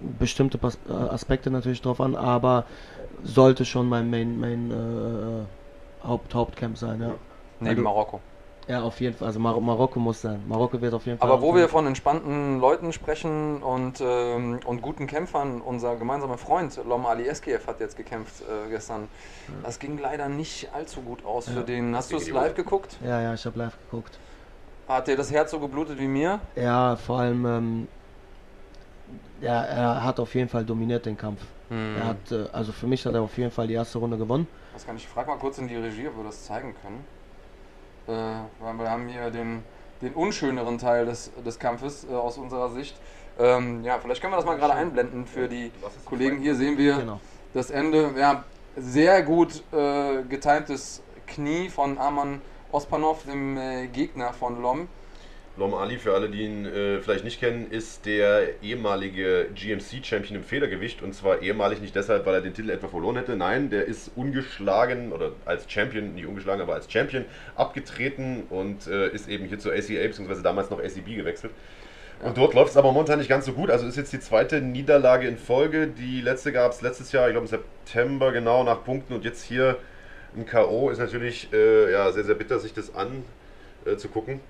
bestimmte Pas äh, Aspekte natürlich drauf an, aber sollte schon mein Main, Main äh, Haupt, Hauptcamp sein, ja. Neben Also- Marokko. Ja, auf jeden Fall. Also Mar Marokko muss sein. Marokko wird auf jeden Fall. Aber wo wir von entspannten Leuten sprechen und, ähm, und guten Kämpfern, unser gemeinsamer Freund Lom Ali Eskiev hat jetzt gekämpft äh, gestern. Das ging leider nicht allzu gut aus für Ja. den. Hast du es live geguckt? Ja, ja, ich habe live geguckt. Hat dir das Herz so geblutet wie mir? Ja, vor allem, ähm, ja, er hat auf jeden Fall dominiert den Kampf. Hm. Er hat, äh, also für mich hat er auf jeden Fall die erste Runde gewonnen. Was kann ich? Frag mal kurz in die Regie, ob wir das zeigen können. Äh, weil wir haben hier den, den unschöneren Teil des, des Kampfes äh, aus unserer Sicht. Ähm, ja, vielleicht können wir das mal gerade einblenden für die Kollegen. Hier sehen wir Genau. das Ende. Ja, sehr gut äh, getimtes Knie von Arman Ospanov, dem äh, Gegner von Lom. Lom Ali, für alle, die ihn äh, vielleicht nicht kennen, ist der ehemalige GMC-Champion im Federgewicht. Und zwar ehemalig nicht deshalb, weil er den Titel etwa verloren hätte. Nein, der ist ungeschlagen oder als Champion, nicht ungeschlagen, aber als Champion abgetreten und äh, ist eben hier zur ACA bzw. damals noch ACB gewechselt. Und dort läuft es aber momentan nicht ganz so gut. Also ist jetzt die zweite Niederlage in Folge. Die letzte gab es letztes Jahr, ich glaube im September, genau nach Punkten. Und jetzt hier ein K.O. ist natürlich äh, ja, sehr, sehr bitter, sich das an äh.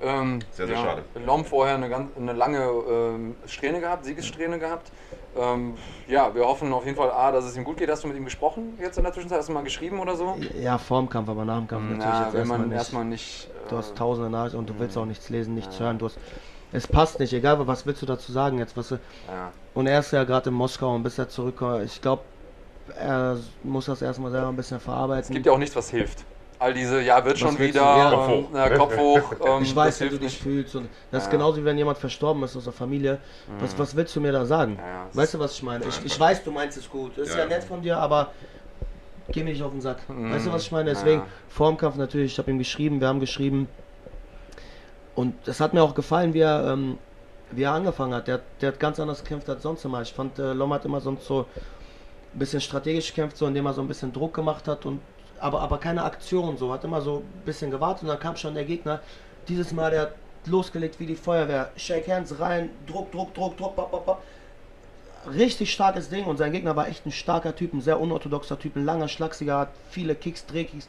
Ähm, Sehr, sehr ja, schade. Lom vorher eine, ganz, eine lange ähm, Strähne gehabt, Siegessträhne gehabt. Ähm, ja, wir hoffen auf jeden Fall, A, dass es ihm gut geht. Hast du mit ihm gesprochen jetzt in der Zwischenzeit? Hast du mal geschrieben oder so? Ja, vorm Kampf, aber nach dem Kampf natürlich Ja, jetzt wenn erstmal man nicht. erstmal nicht. Du hast äh, tausende Nachrichten und du willst auch nichts lesen, nichts Ja. hören. Du hast, es passt nicht, egal was willst du dazu sagen jetzt. Was, du- ja. und er ist ja gerade in Moskau und bis er zurückkommt, ich glaube, er muss das erstmal selber ein bisschen verarbeiten. Es gibt ja auch nichts, was hilft. All diese, ja, wird schon wieder, Ja. Kopf ähm, hoch. ja, Kopf hoch. <laughs> Ähm, ich weiß, das wie du hilft dich nicht. fühlst. Und das ist Ja. genauso wie wenn jemand verstorben ist aus der Familie. Was, was willst du mir da sagen? Ja, weißt du, was ich meine? Ich, ich weiß, du meinst es gut. Das ist Ja. ja, nett von dir, aber geh mir nicht auf den Sack. Mhm. Weißt du, was ich meine? Deswegen, Ja. vorm Kampf natürlich, ich habe ihm geschrieben, wir haben geschrieben. Und es hat mir auch gefallen, wie er, ähm, wie er angefangen hat. Der, der hat ganz anders gekämpft als sonst immer. Ich fand, äh, Lom hat immer sonst so ein bisschen strategisch gekämpft, so indem er so ein bisschen Druck gemacht hat und aber, aber keine Aktion so. Hat immer so ein bisschen gewartet und dann kam schon der Gegner. Dieses Mal, der hat losgelegt wie die Feuerwehr. Shake Hands rein, Druck, Druck, Druck, Druck, bap, bap, bap. Richtig starkes Ding und sein Gegner war echt ein starker Typ, ein sehr unorthodoxer Typ, ein langer, schlachsiger, hat viele Kicks, Drehkicks.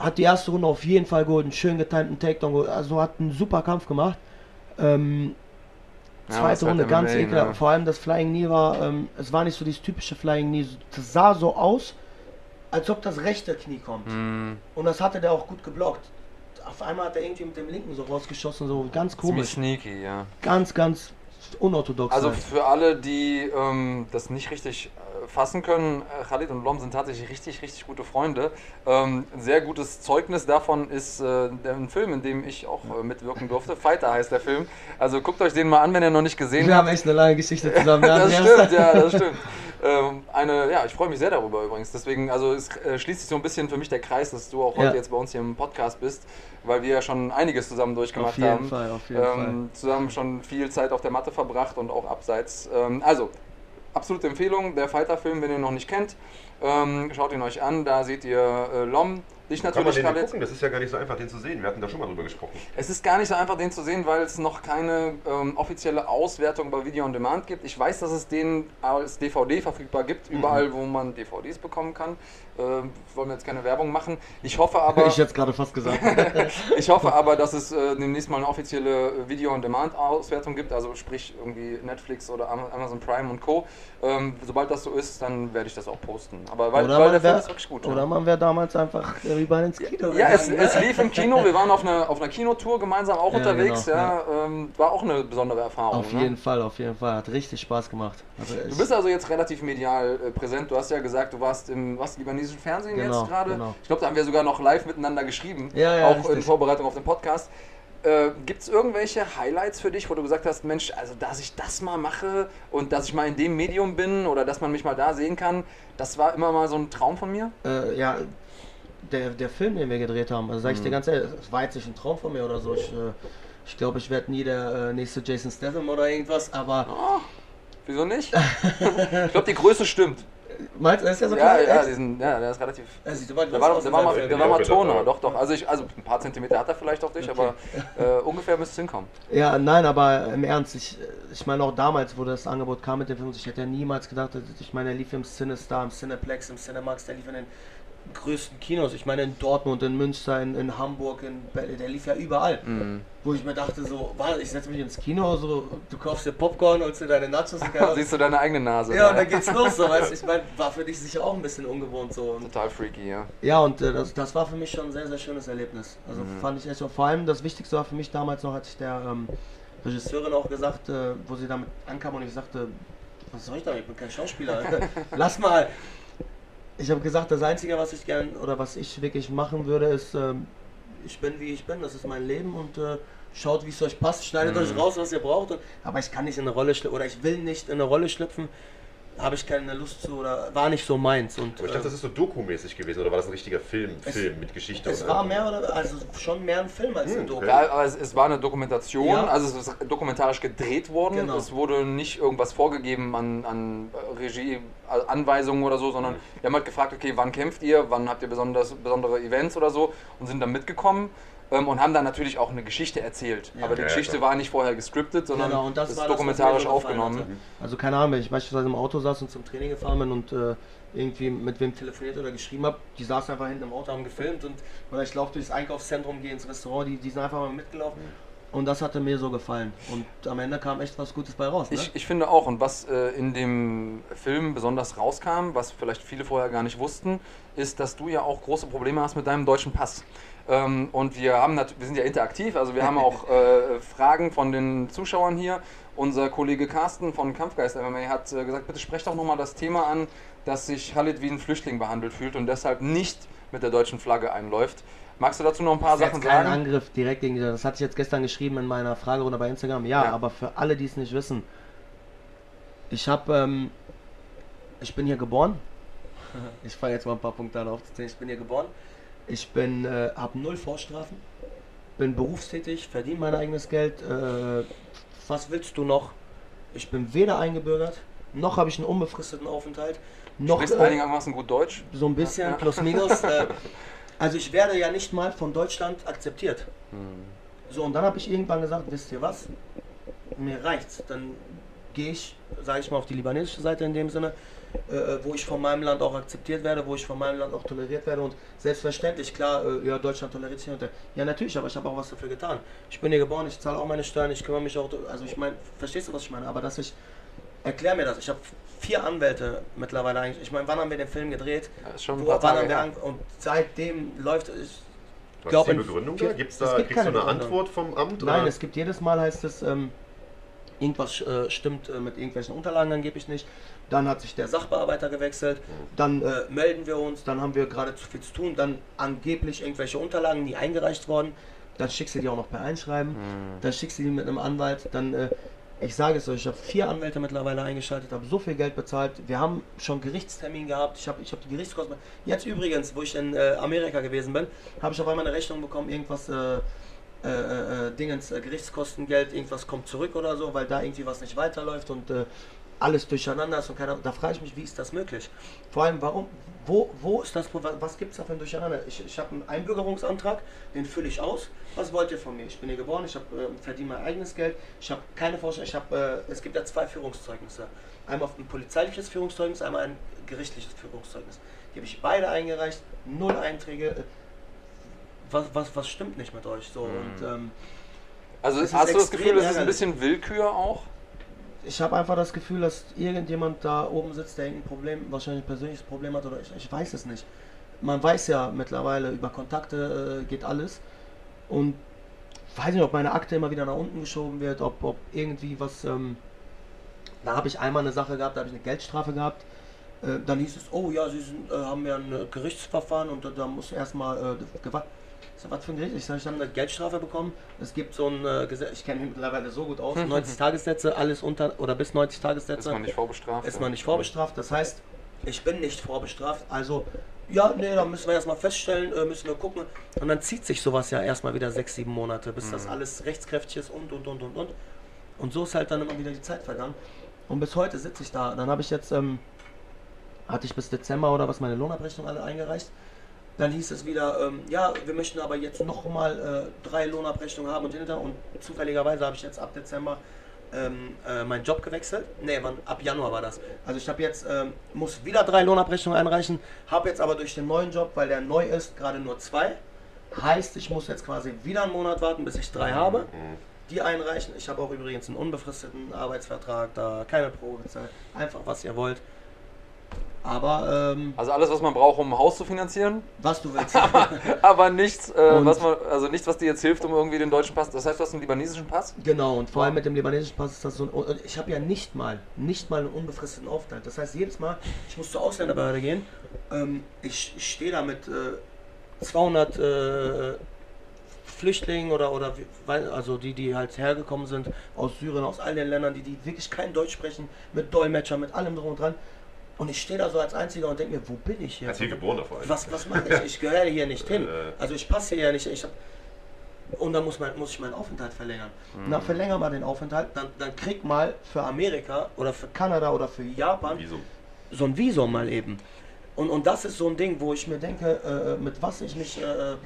Hat die erste Runde auf jeden Fall geholt, einen schön getimten Takedown also hat einen super Kampf gemacht. Ähm, Ja, zweite halt Runde ganz ekelhaft. Vor allem das Flying Knee war, ähm, es war nicht so dieses typische Flying Knee. Das sah so aus, als ob das rechte Knie kommt. Hm, Und das hatte der auch gut geblockt. Auf einmal hat er irgendwie mit dem linken so rausgeschossen, so ganz ziemlich komisch. sneaky, ja. Ganz, ganz unorthodox. Also halt. für alle, die ähm, das nicht richtig äh, fassen können, äh, Khalid und Lom sind tatsächlich richtig, richtig gute Freunde. Ähm, ein sehr gutes Zeugnis davon ist äh, der, ein Film, in dem ich auch äh, mitwirken durfte. Fighter heißt der Film. Also guckt euch den mal an, wenn ihr noch nicht gesehen Wir habt. haben echt eine lange Geschichte zusammen. <laughs> das stimmt, ja, das stimmt. Ähm, eine, ja, ich freue mich sehr darüber übrigens. Deswegen, also es äh, schließt sich so ein bisschen für mich der Kreis, dass du auch heute Ja. jetzt bei uns hier im Podcast bist, weil wir ja schon einiges zusammen durchgemacht Auf jeden haben. Fall, auf jeden ähm, Zusammen schon viel Zeit auf der Matte verbracht und auch abseits. Ähm, also, absolute Empfehlung, der Fighter-Film, wenn ihr ihn noch nicht kennt, ähm, schaut ihn euch an. Da seht ihr äh, Lom Ich Kann man natürlich, den gucken? Das ist ja gar nicht so einfach, den zu sehen. Wir hatten da schon mal drüber gesprochen. Es ist gar nicht so einfach, den zu sehen, weil es noch keine ähm, offizielle Auswertung bei Video on Demand gibt. Ich weiß, dass es den als DVD verfügbar gibt, Mhm. überall, wo man DVDs bekommen kann. Ähm, wollen wir jetzt keine Werbung machen. Ich hoffe aber, <laughs> Ich hätte es gerade fast gesagt. <laughs> ich hoffe aber, dass es äh, demnächst mal eine offizielle Video on Demand Auswertung gibt, also sprich irgendwie Netflix oder Am- Amazon Prime und Co. Ähm, sobald das so ist, dann werde ich das auch posten. Aber weil, oder weil man der Film ist wirklich gut. oder ja. man wäre damals einfach rüber ins Kino. Ja, es, es lief im Kino. Wir waren auf einer, auf einer Kinotour gemeinsam auch Ja, unterwegs. genau, ja, Ähm, war auch eine besondere Erfahrung. Auf ne? jeden Fall, auf jeden Fall. Hat richtig Spaß gemacht. Also Du bist also jetzt relativ medial äh, präsent. Du hast ja gesagt, du warst im was, libanesischen Fernsehen Genau, jetzt gerade. genau. Ich glaube, da haben wir sogar noch live miteinander geschrieben. Ja, ja, auch in richtig. Vorbereitung auf den Podcast. Äh, Gibt es irgendwelche Highlights für dich, wo du gesagt hast, Mensch, also dass ich das mal mache und dass ich mal in dem Medium bin oder dass man mich mal da sehen kann, das war immer mal so ein Traum von mir? äh, ja, der, der Film, den wir gedreht haben, also sag Mhm. ich dir ganz ehrlich, das war jetzt nicht ein Traum von mir oder so. Ich, äh, ich glaube, ich werde nie der äh, nächste Jason Statham oder irgendwas, aber Oh, wieso nicht? <laughs> ich glaube, die Größe stimmt. meinst du, er ist ja so Ja, klein? ja, echt? diesen, ja, der ist relativ. Er sieht aber Der war, aus der in war, mal, der war mal Ja, Toner, ja. doch, doch. Also, ich, also ein paar Zentimeter hat er vielleicht auf dich, aber <laughs> äh, ungefähr müsste es hinkommen. Ja, nein, aber im Ernst, ich, ich meine auch damals, wo das Angebot kam mit dem Film, ich hätte ja niemals gedacht, dass- ich meine, er lief im CineStar, im Cineplex, im Cinemax, der lief in den größten Kinos, ich meine in Dortmund, in Münster, in, in Hamburg, in Berlin, der lief ja überall. Mhm. Wo ich mir dachte so, warte, ich setze mich ins Kino, so, du kaufst dir Popcorn, holst dir deine Nachos und. <laughs> Siehst du deine eigene Nase? Ja, und ne? dann geht's los, so, weißt ich meine, war für dich sicher auch ein bisschen ungewohnt so. Und Total freaky, ja. ja, und äh, das, das war für mich schon ein sehr, sehr schönes Erlebnis. Also Mhm. fand ich echt. Vor allem das Wichtigste war für mich damals noch, als ich der ähm, Regisseurin auch gesagt, äh, wo sie damit ankam und ich sagte, was soll ich damit? Ich bin kein Schauspieler. <laughs> Lass mal. Ich habe gesagt, das Einzige, was ich gern oder was ich wirklich machen würde, ist, ähm, ich bin wie ich bin, das ist mein Leben und äh, schaut, wie es euch passt, schneidet Mhm. euch raus, was ihr braucht. Und, aber ich kann nicht in eine Rolle schlüpfen oder ich will nicht in eine Rolle schlüpfen, habe ich keine Lust zu oder war nicht so meins. Und, Aber ich dachte, äh, das ist so dokumäßig gewesen oder war das ein richtiger Film, Es- Film mit Geschichte? es und war mehr oder also schon mehr ein Film als Hm, ein Doku. okay. Ja, aber es, es war eine Dokumentation, Ja. also es ist dokumentarisch gedreht worden. Genau. Es wurde nicht irgendwas vorgegeben an, an Regieanweisungen oder so, sondern wir haben halt gefragt, okay, wann kämpft ihr, wann habt ihr besonders, besondere Events oder so und sind dann mitgekommen. Ähm, Und haben dann natürlich auch eine Geschichte erzählt. Ja. Aber die Ja, Geschichte klar. war nicht vorher gescriptet, sondern Genau, und das ist war das, was dokumentarisch gefallen aufgenommen. Also keine Ahnung, wenn ich beispielsweise im Auto saß und zum Training gefahren bin und äh, irgendwie mit wem telefoniert oder geschrieben habe, die saßen einfach hinten im Auto, haben gefilmt und oder ich laufe durchs Einkaufszentrum, gehe ins Restaurant, die, die sind einfach mal mitgelaufen. Und das hatte mir so gefallen. Und am Ende kam echt was Gutes bei raus. Ne? Ich, ich finde auch, und was äh, in dem Film besonders rauskam, was vielleicht viele vorher gar nicht wussten, ist, dass du ja auch große Probleme hast mit deinem deutschen Pass. Ähm, und wir haben wir sind ja interaktiv, also wir haben auch <laughs> äh, Fragen von den Zuschauern hier. Unser Kollege Carsten von Kampfgeist MMA hat äh, gesagt, bitte sprecht doch nochmal das Thema an, dass sich Khalid wie ein Flüchtling behandelt fühlt und deshalb nicht mit der deutschen Flagge einläuft. Magst du dazu noch ein paar Das Sachen sagen? Angriff direkt gegen. Das hatte ich jetzt gestern geschrieben in meiner Fragerunde bei Instagram. Ja, Ja. aber für alle, die es nicht wissen, ich habe, ähm, ich bin hier geboren. <laughs> Ich fahre jetzt mal ein paar Punkte an aufzuzählen. Ich bin hier geboren. Ich bin, äh, habe null Vorstrafen, bin berufstätig, verdiene mein eigenes Geld. Äh, was willst du noch? Ich bin weder eingebürgert, noch habe ich einen unbefristeten Aufenthalt, noch Sprichst äh, einigermaßen gut Deutsch? so ein bisschen, Ja. plus minus. Äh, <laughs> also ich werde ja nicht mal von Deutschland akzeptiert. So, und dann habe ich irgendwann gesagt, wisst ihr was? Mir reicht's. Dann gehe ich, sage ich mal, auf die libanesische Seite in dem Sinne, äh, wo ich von meinem Land auch akzeptiert werde, wo ich von meinem Land auch toleriert werde. Und selbstverständlich, klar, äh, ja, Deutschland toleriert sich. Äh, ja, natürlich, aber ich habe auch was dafür getan. Ich bin hier geboren, ich zahle auch meine Steuern, ich kümmere mich auch, also ich meine, verstehst du, was ich meine? Aber dass ich, erklär mir das, ich habe vier Anwälte mittlerweile eigentlich. Ich meine, wann haben wir den Film gedreht? Ja, ist schon ein Wo, paar wann Tage haben wir an, und seitdem läuft es. Was ist die Begründung vier- da? Gibt's es da, gibt kriegst du eine. Antwort vom Amt? Nein, oder? es gibt jedes Mal heißt es, ähm, irgendwas äh, stimmt äh, mit irgendwelchen Unterlagen angeblich nicht. Dann hat sich der Sachbearbeiter gewechselt. Dann äh, melden wir uns, dann haben wir gerade zu viel zu tun. Dann angeblich irgendwelche Unterlagen, die eingereicht wurden. Dann schickst du die auch noch per Einschreiben. Dann schickst du die mit einem Anwalt. Dann, äh, ich sage es euch, ich habe vier Anwälte mittlerweile eingeschaltet, habe so viel Geld bezahlt. Wir haben schon Gerichtstermin gehabt. Ich habe ich hab die Gerichtskosten. Jetzt übrigens, wo ich in äh, Amerika gewesen bin, habe ich auf einmal eine Rechnung bekommen, irgendwas. Äh, äh, äh, Dingens, äh, Gerichtskostengeld, irgendwas kommt zurück oder so, weil da irgendwie was nicht weiterläuft und äh, alles durcheinander ist und keiner, da frage ich mich, wie ist das möglich? Vor allem, warum, wo, wo ist das, was gibt es da für ein Durcheinander? Ich, ich habe einen Einbürgerungsantrag, den fülle ich aus. Was wollt ihr von mir? Ich bin hier geboren, ich hab, äh, verdiene mein eigenes Geld, ich habe keine Vorstellung, ich habe, äh, es gibt ja zwei Führungszeugnisse. Einmal ein polizeiliches Führungszeugnis, einmal ein gerichtliches Führungszeugnis. Die habe ich beide eingereicht, null Einträge. Äh, Was, was, was stimmt nicht mit euch so? Und ähm, Also hast du das Gefühl, das ist ein bisschen Willkür auch? Ich habe einfach das Gefühl, dass irgendjemand da oben sitzt, der irgendein Problem, wahrscheinlich ein persönliches Problem hat oder ich, ich weiß es nicht. Man weiß ja mittlerweile, über Kontakte äh, geht alles. Und weiß nicht, ob meine Akte immer wieder nach unten geschoben wird, ob, ob irgendwie was. Ähm, da habe ich einmal eine Sache gehabt, da habe ich eine Geldstrafe gehabt. Äh, dann hieß es, oh ja, Sie sind, äh, haben ja ein äh, Gerichtsverfahren und da, da muss erstmal äh, gewartet. Sag, was für ein Gericht? Ich ich habe eine Geldstrafe bekommen. Es gibt so ein äh, Gesetz, ich kenne mich mittlerweile so gut aus, <laughs> 90 Tagessätze, alles unter oder bis 90 Ist Tagessätze man nicht vorbestraft? ist man nicht vorbestraft. Das heißt, ich bin nicht vorbestraft. Also, ja, nee, da müssen wir erstmal feststellen, äh, müssen wir gucken. Und dann zieht sich sowas ja erstmal wieder sechs, sieben Monate, bis das alles rechtskräftig ist und, und, und, und, und. Und so ist halt dann immer wieder die Zeit vergangen. Und bis heute sitze ich da. Dann habe ich jetzt, ähm, hatte ich bis Dezember oder was meine Lohnabrechnung alle eingereicht. Dann hieß es wieder, ähm, ja, wir möchten aber jetzt nochmal äh, drei Lohnabrechnungen haben und hinter. Und zufälligerweise habe ich jetzt ab Dezember ähm, äh, meinen Job gewechselt. Nee, wann, ab Januar war das. Also ich habe jetzt, ähm, muss wieder drei Lohnabrechnungen einreichen, habe jetzt aber durch den neuen Job, weil der neu ist, gerade nur zwei. Heißt, ich muss jetzt quasi wieder einen Monat warten, bis ich drei habe. Die einreichen. Ich habe auch übrigens einen unbefristeten Arbeitsvertrag, da keine Probezeit. Einfach was ihr wollt. Aber ähm, Also alles, was man braucht, um ein Haus zu finanzieren, was du willst. <laughs> aber nichts, äh, was man, also nichts, was dir jetzt hilft, um irgendwie den deutschen Pass. Das heißt, du hast einen libanesischen Pass? Genau, und vor allem mit dem libanesischen Pass ist das so ein. Ich habe ja nicht mal, nicht mal einen unbefristeten Aufenthalt. Das heißt, jedes Mal, ich muss zur Ausländerbehörde gehen, ähm, ich, ich stehe da mit äh, 200 äh, Flüchtlingen oder, oder weil- also die, die halt hergekommen sind aus Syrien, aus all den Ländern, die, die wirklich kein Deutsch sprechen, mit Dolmetscher, mit allem drum und dran. Und ich stehe da so als Einziger und denke mir, wo bin ich hier? Als hier geborener vor allem. Was, was mache ich? Ich gehöre hier nicht hin. <laughs> Äh. Also ich passe hier ja nicht. Ich hab, und dann muss, man, muss ich meinen Aufenthalt verlängern. Na, verlänger mal den Aufenthalt, dann, dann krieg mal für Amerika oder für Kanada oder für Japan Visum. so ein Visum mal eben. Und, und das ist so ein Ding, wo ich mir denke, äh, mit was ich mich äh,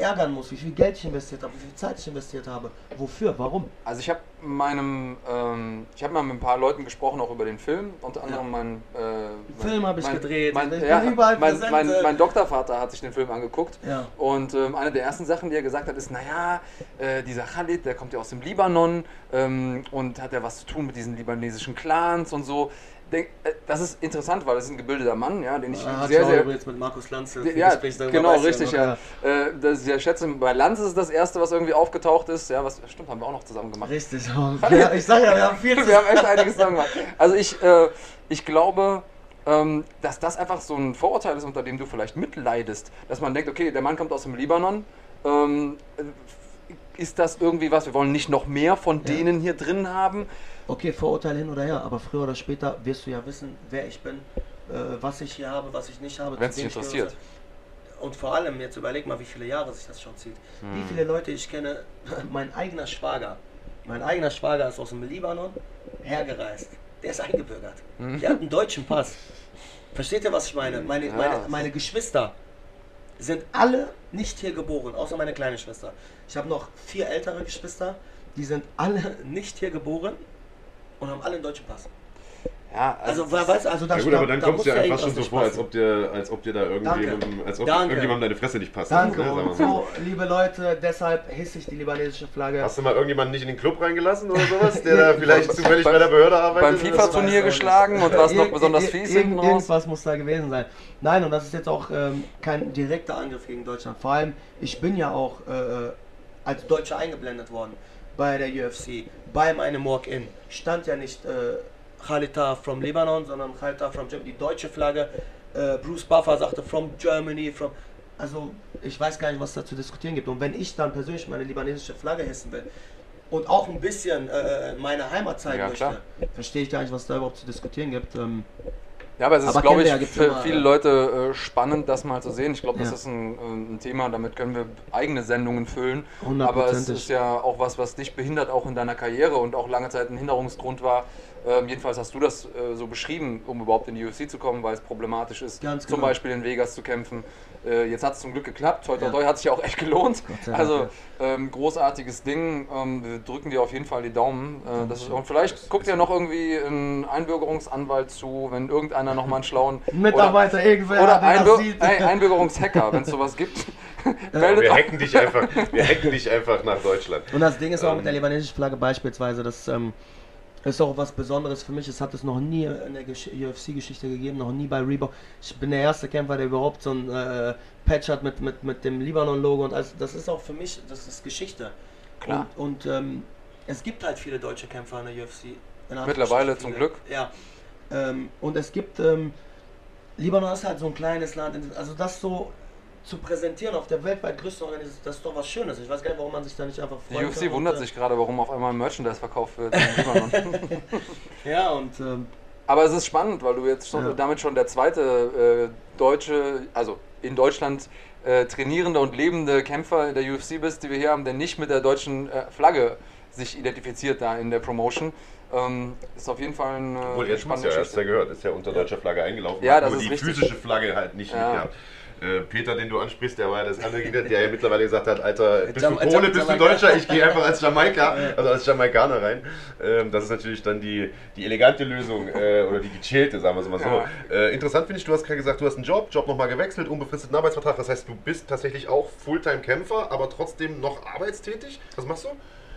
ärgern muss, wie viel Geld ich investiert habe, wie viel Zeit ich investiert habe. Wofür? Warum? Also ich habe meinem, ähm, ich habe mal mit ein paar Leuten gesprochen, auch über den Film. Unter anderem mein, äh, mein Film habe ich mein, gedreht. Mein, Ich ja, mein, äh. mein Doktorvater hat sich den Film angeguckt. Ja. Und ähm, eine der ersten Sachen, die er gesagt hat, ist, naja, äh, dieser Khalid, der kommt ja aus dem Libanon ähm, und hat ja was zu tun mit diesen libanesischen Clans und so. Denk, äh, das ist interessant, weil das ist ein gebildeter Mann, ja, den ich hat sehr, schon sehr, übrigens mit Markus viel ja, Gespräch darüber genau, richtig, noch, ja. Äh, das, ich schätze, bei Lanz ist das erste, was irgendwie aufgetaucht ist. Ja, was stimmt, haben wir auch noch zusammen gemacht. Richtig. <laughs> Ja, ich sag ja, wir haben viel zu Wir haben echt einiges zusammen gemacht. Also ich, äh, ich glaube, ähm, dass das einfach so ein Vorurteil ist, unter dem du vielleicht mitleidest. Dass man denkt, okay, der Mann kommt aus dem Libanon. Ähm, äh, ist das irgendwie was? Wir wollen nicht noch mehr von Ja. denen hier drin haben. Okay, Vorurteil hin oder her, aber früher oder später wirst du ja wissen, wer ich bin, äh, was ich hier habe, was ich nicht habe. Wenn es dich interessiert. Und vor allem, jetzt überleg mal, wie viele Jahre sich das schon zieht. Wie Hm. viele Leute ich kenne, <laughs> mein eigener Schwager, mein eigener Schwager ist aus dem Libanon hergereist. Der ist eingebürgert. Hm. Der hat einen deutschen Pass. Versteht ihr, was ich meine? Meine, Ja. meine, meine Geschwister sind alle nicht hier geboren, außer meine kleine Schwester. Ich habe noch vier ältere Geschwister, die sind alle <laughs> nicht hier geboren und haben alle einen deutschen Pass. Ja, Also, wer weiß, also da Ja gut, aber da- dann da kommst du ja fast schon so vor, als ob dir, als ob dir da irgendwie, Danke. als ob Danke. irgendjemandem deine Fresse nicht passt. Danke. Ne, sagen wir Und so, liebe Leute, deshalb hisse ich die libanesische Flagge. Hast du mal irgendjemanden nicht in den Club reingelassen oder sowas, der <laughs> da vielleicht zufällig bei der Behörde arbeitet? beim? FIFA-Turnier geschlagen und warst noch Ir- besonders fies hinten raus. Irgendwas muss da gewesen sein. Nein, und das ist jetzt auch ähm, kein direkter Angriff gegen Deutschland. Vor allem, ich bin ja auch äh, als Deutscher eingeblendet worden bei der UFC, bei meinem Walk-In. Stand ja nicht äh, Khalita from Lebanon, sondern Khalita from Germany. Die deutsche Flagge. Äh, Bruce Buffer sagte from Germany, from. Also, ich weiß gar nicht, was da zu diskutieren gibt. Und wenn ich dann persönlich meine libanesische Flagge hissen will und auch ein bisschen äh, meine Heimat zeigen Ja, möchte, verstehe ich gar nicht, was da überhaupt zu diskutieren gibt. Ähm, Ja, aber es ist, glaube ich, ja, für immer, viele ja. Leute äh, spannend, das mal zu sehen. Ich glaube, das Ja. ist ein, äh, ein Thema, damit können wir eigene Sendungen füllen. Aber es ist ja auch was, was dich behindert, auch in deiner Karriere und auch lange Zeit ein Hinderungsgrund war, Ähm, jedenfalls hast du das äh, so beschrieben, um überhaupt in die UFC zu kommen, weil es problematisch ist, Ganz zum genau. Beispiel in Vegas zu kämpfen. Äh, jetzt hat es zum Glück geklappt. Toi, Ja. hat sich ja auch echt gelohnt. Dank, Also ähm, großartiges Ding. Ähm, wir drücken dir auf jeden Fall die Daumen. Äh, das ist, und vielleicht guckt ja noch irgendwie ein Einbürgerungsanwalt zu, wenn irgendeiner noch mal einen schlauen Ein <laughs> Mitarbeiter, irgendwer, oder, oder der Einbür. Ey, Einbürgerungshacker, wenn es sowas gibt. <laughs> meldet Wir euch. hacken dich einfach, wir hacken dich einfach nach Deutschland. Und das Ding ist auch Ähm. mit der libanesischen Flagge beispielsweise, das ähm, ist auch was Besonderes für mich. Es hat es noch nie in der Gesch- UFC-Geschichte gegeben, noch nie bei Reebok. Ich bin der erste Kämpfer, der überhaupt so ein äh, Patch hat mit, mit, mit dem Libanon-Logo. Und also das ist auch für mich, das ist Geschichte. Klar. Und, und ähm, es gibt halt viele deutsche Kämpfer in der UFC. In Mittlerweile zum. Glück. Ja. Ähm, und es gibt, ähm, Libanon ist halt so ein kleines Land. Also das so zu präsentieren auf der weltweit größten Organisation, das ist doch was Schönes. Ich weiß gar nicht, warum man sich da nicht einfach Die freuen UFC kann und, wundert äh, sich gerade, warum auf einmal Merchandise verkauft wird. <laughs> <laughs> Ja, und ähm, Aber es ist spannend, weil du jetzt schon, Ja. damit schon der zweite äh, deutsche, also in Deutschland äh, trainierende und lebende Kämpfer in der UFC bist, die wir hier haben, der nicht mit der deutschen äh, Flagge sich identifiziert da in der Promotion. Ähm, ist auf jeden Fall eine Obwohl, jetzt muss spannende ja, hast ja Geschichte. gehört, ist ja unter deutscher Flagge eingelaufen. Ja, das nur ist die richtig. physische Flagge halt nicht Ja. mitgehabt. Äh, Peter, den du ansprichst, der war ja das andere Gegner, der ja mittlerweile gesagt hat, Alter, bist Jam- du Pole, bist du. Deutscher, ich gehe einfach als Jamaika, also als Jamaikaner rein. Ähm, das ist natürlich dann die, die elegante Lösung äh, oder die gechillte, sagen wir es mal so. Äh, interessant finde ich, du hast gerade gesagt, du hast einen Job, Job nochmal gewechselt, unbefristeten Arbeitsvertrag, das heißt, du bist tatsächlich auch Fulltime-Kämpfer, aber trotzdem noch arbeitstätig. Was machst du?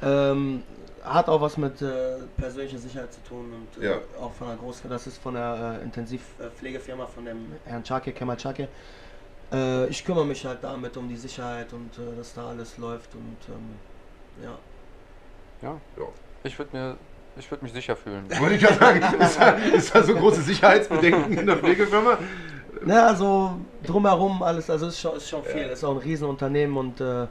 ähm, hat auch was mit äh, persönlicher Sicherheit zu tun und äh, Ja. auch von der Groß das ist von der äh, Intensivpflegefirma von dem Herrn Chake, Kemal Chake. Äh, ich kümmere mich halt damit um die Sicherheit und äh, dass da alles läuft und ähm, ja. Ja. Ja. Ich würde mir, ich würde mich sicher fühlen. <laughs> Wollte ich gerade sagen, ist da, ist da so große Sicherheitsbedenken in der <laughs> Pflegefirma? Na, also drumherum alles, also ist schon, ist schon viel, Ja. ist auch ein Riesenunternehmen und äh,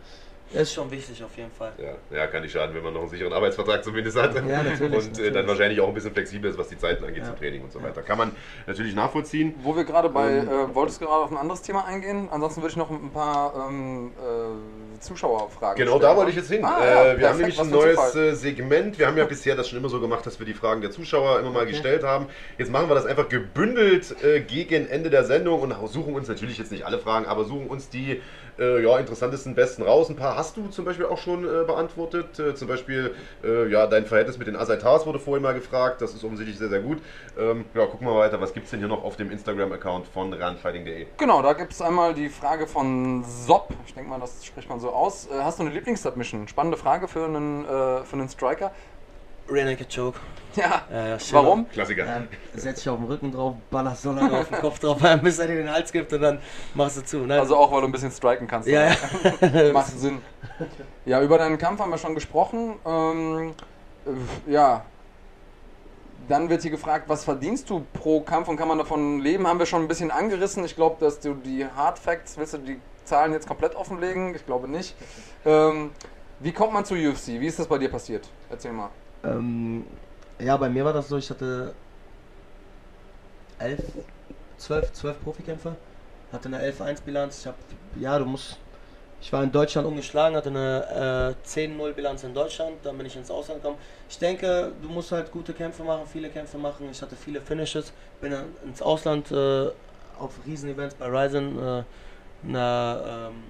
ist schon wichtig auf jeden Fall. Ja, ja, kann nicht schaden, wenn man noch einen sicheren Arbeitsvertrag zumindest hat. Ja, natürlich, Und äh, natürlich. dann wahrscheinlich auch ein bisschen flexibel ist, was die Zeiten angeht Ja. zum Training und so weiter. Kann man natürlich nachvollziehen. Wo wir gerade bei, Ähm. äh, wolltest du gerade auf ein anderes Thema eingehen? Ansonsten würde ich noch ein paar ähm, äh, Zuschauerfragen Genau, stellen. da wollte ich jetzt hin. Ah, ja, äh, wir haben perfekt, nämlich was ein neues äh, Segment. Wir haben ja bisher das schon immer so gemacht, dass wir die Fragen der Zuschauer immer mal gestellt haben. Jetzt machen wir das einfach gebündelt äh, gegen Ende der Sendung und suchen uns natürlich jetzt nicht alle Fragen, aber suchen uns die äh, ja, interessantesten, besten raus. Ein paar hast du zum Beispiel auch schon äh, beantwortet. Äh, zum Beispiel äh, ja, dein Verhältnis mit den Asaitars wurde vorhin mal gefragt. Das ist offensichtlich sehr, sehr gut. Ähm, ja, gucken wir mal weiter. Was gibt es denn hier noch auf dem Instagram-Account von runfighting.de? Genau, da gibt es einmal die Frage von Sob. Ich denke mal, das spricht man so aus. Äh, hast du eine Lieblingssubmission? Spannende Frage für einen, äh, für einen Striker. Naked Choke. Ja. Ja, ja, schön. Warum? Klassiker. Ja, setz dich auf den Rücken drauf, ballerst so lange auf den Kopf drauf, <laughs> bis er dir den Hals gibt und dann machst du zu. Nein, Also auch, weil du ein bisschen striken kannst. ja, ja. <laughs> Macht Sinn. Ja, über deinen Kampf haben wir schon gesprochen. Ähm, äh, ja. Dann wird hier gefragt, was verdienst du pro Kampf und kann man davon leben? Haben wir schon ein bisschen angerissen. Ich glaube, dass du die Hard Facts, willst du die Zahlen jetzt komplett offenlegen? Ich glaube nicht. Ähm, wie kommt man zu UFC? Wie ist das bei dir passiert? Erzähl mal. Ähm, ja, bei mir war das so, ich hatte elf, zwölf, zwölf Profikämpfer, hatte eine 11-1-Bilanz. Ich habe, ja, du musst, ich war in Deutschland ungeschlagen, hatte eine äh, 10-0-Bilanz in Deutschland, dann bin ich ins Ausland gekommen. Ich denke, du musst halt gute Kämpfe machen, viele Kämpfe machen. Ich hatte viele Finishes, bin ins Ausland äh, auf Riesenevents bei Ryzen, äh, einer ähm,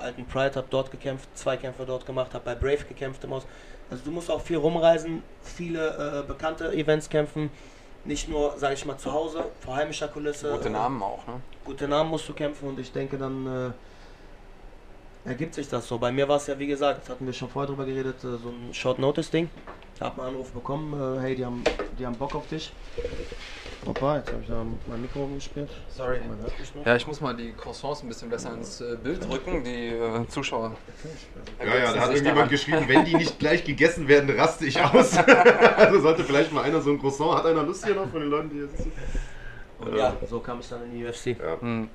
alten Pride, habe dort gekämpft, zwei Kämpfe dort gemacht, habe bei Brave gekämpft im Aus. Also du musst auch viel rumreisen, viele äh, bekannte Events kämpfen, nicht nur, sage ich mal, zu Hause, vor heimischer Kulisse. Gute äh, Namen auch, ne? Gute Namen musst du kämpfen und ich denke, dann äh, ergibt sich das so. Bei mir war es ja, wie gesagt, das hatten wir schon vorher drüber geredet, äh, so ein Short-Notice-Ding. Ich habe einen Anruf bekommen, äh, hey, die haben, die haben Bock auf dich. Opa, jetzt habe ich da mein Mikro umgespielt. Sorry. Ja, ich muss mal die Croissants ein bisschen besser ins äh, Bild rücken, die äh, Zuschauer. Ja, ja, da hat sich irgendjemand geschrieben, wenn die nicht gleich gegessen werden, raste ich aus. <laughs> also sollte vielleicht mal einer so ein Croissant. Hat einer Lust hier noch von den Leuten, die hier sitzen? Und ja, so kam ich dann in die UFC. Ja. Hm.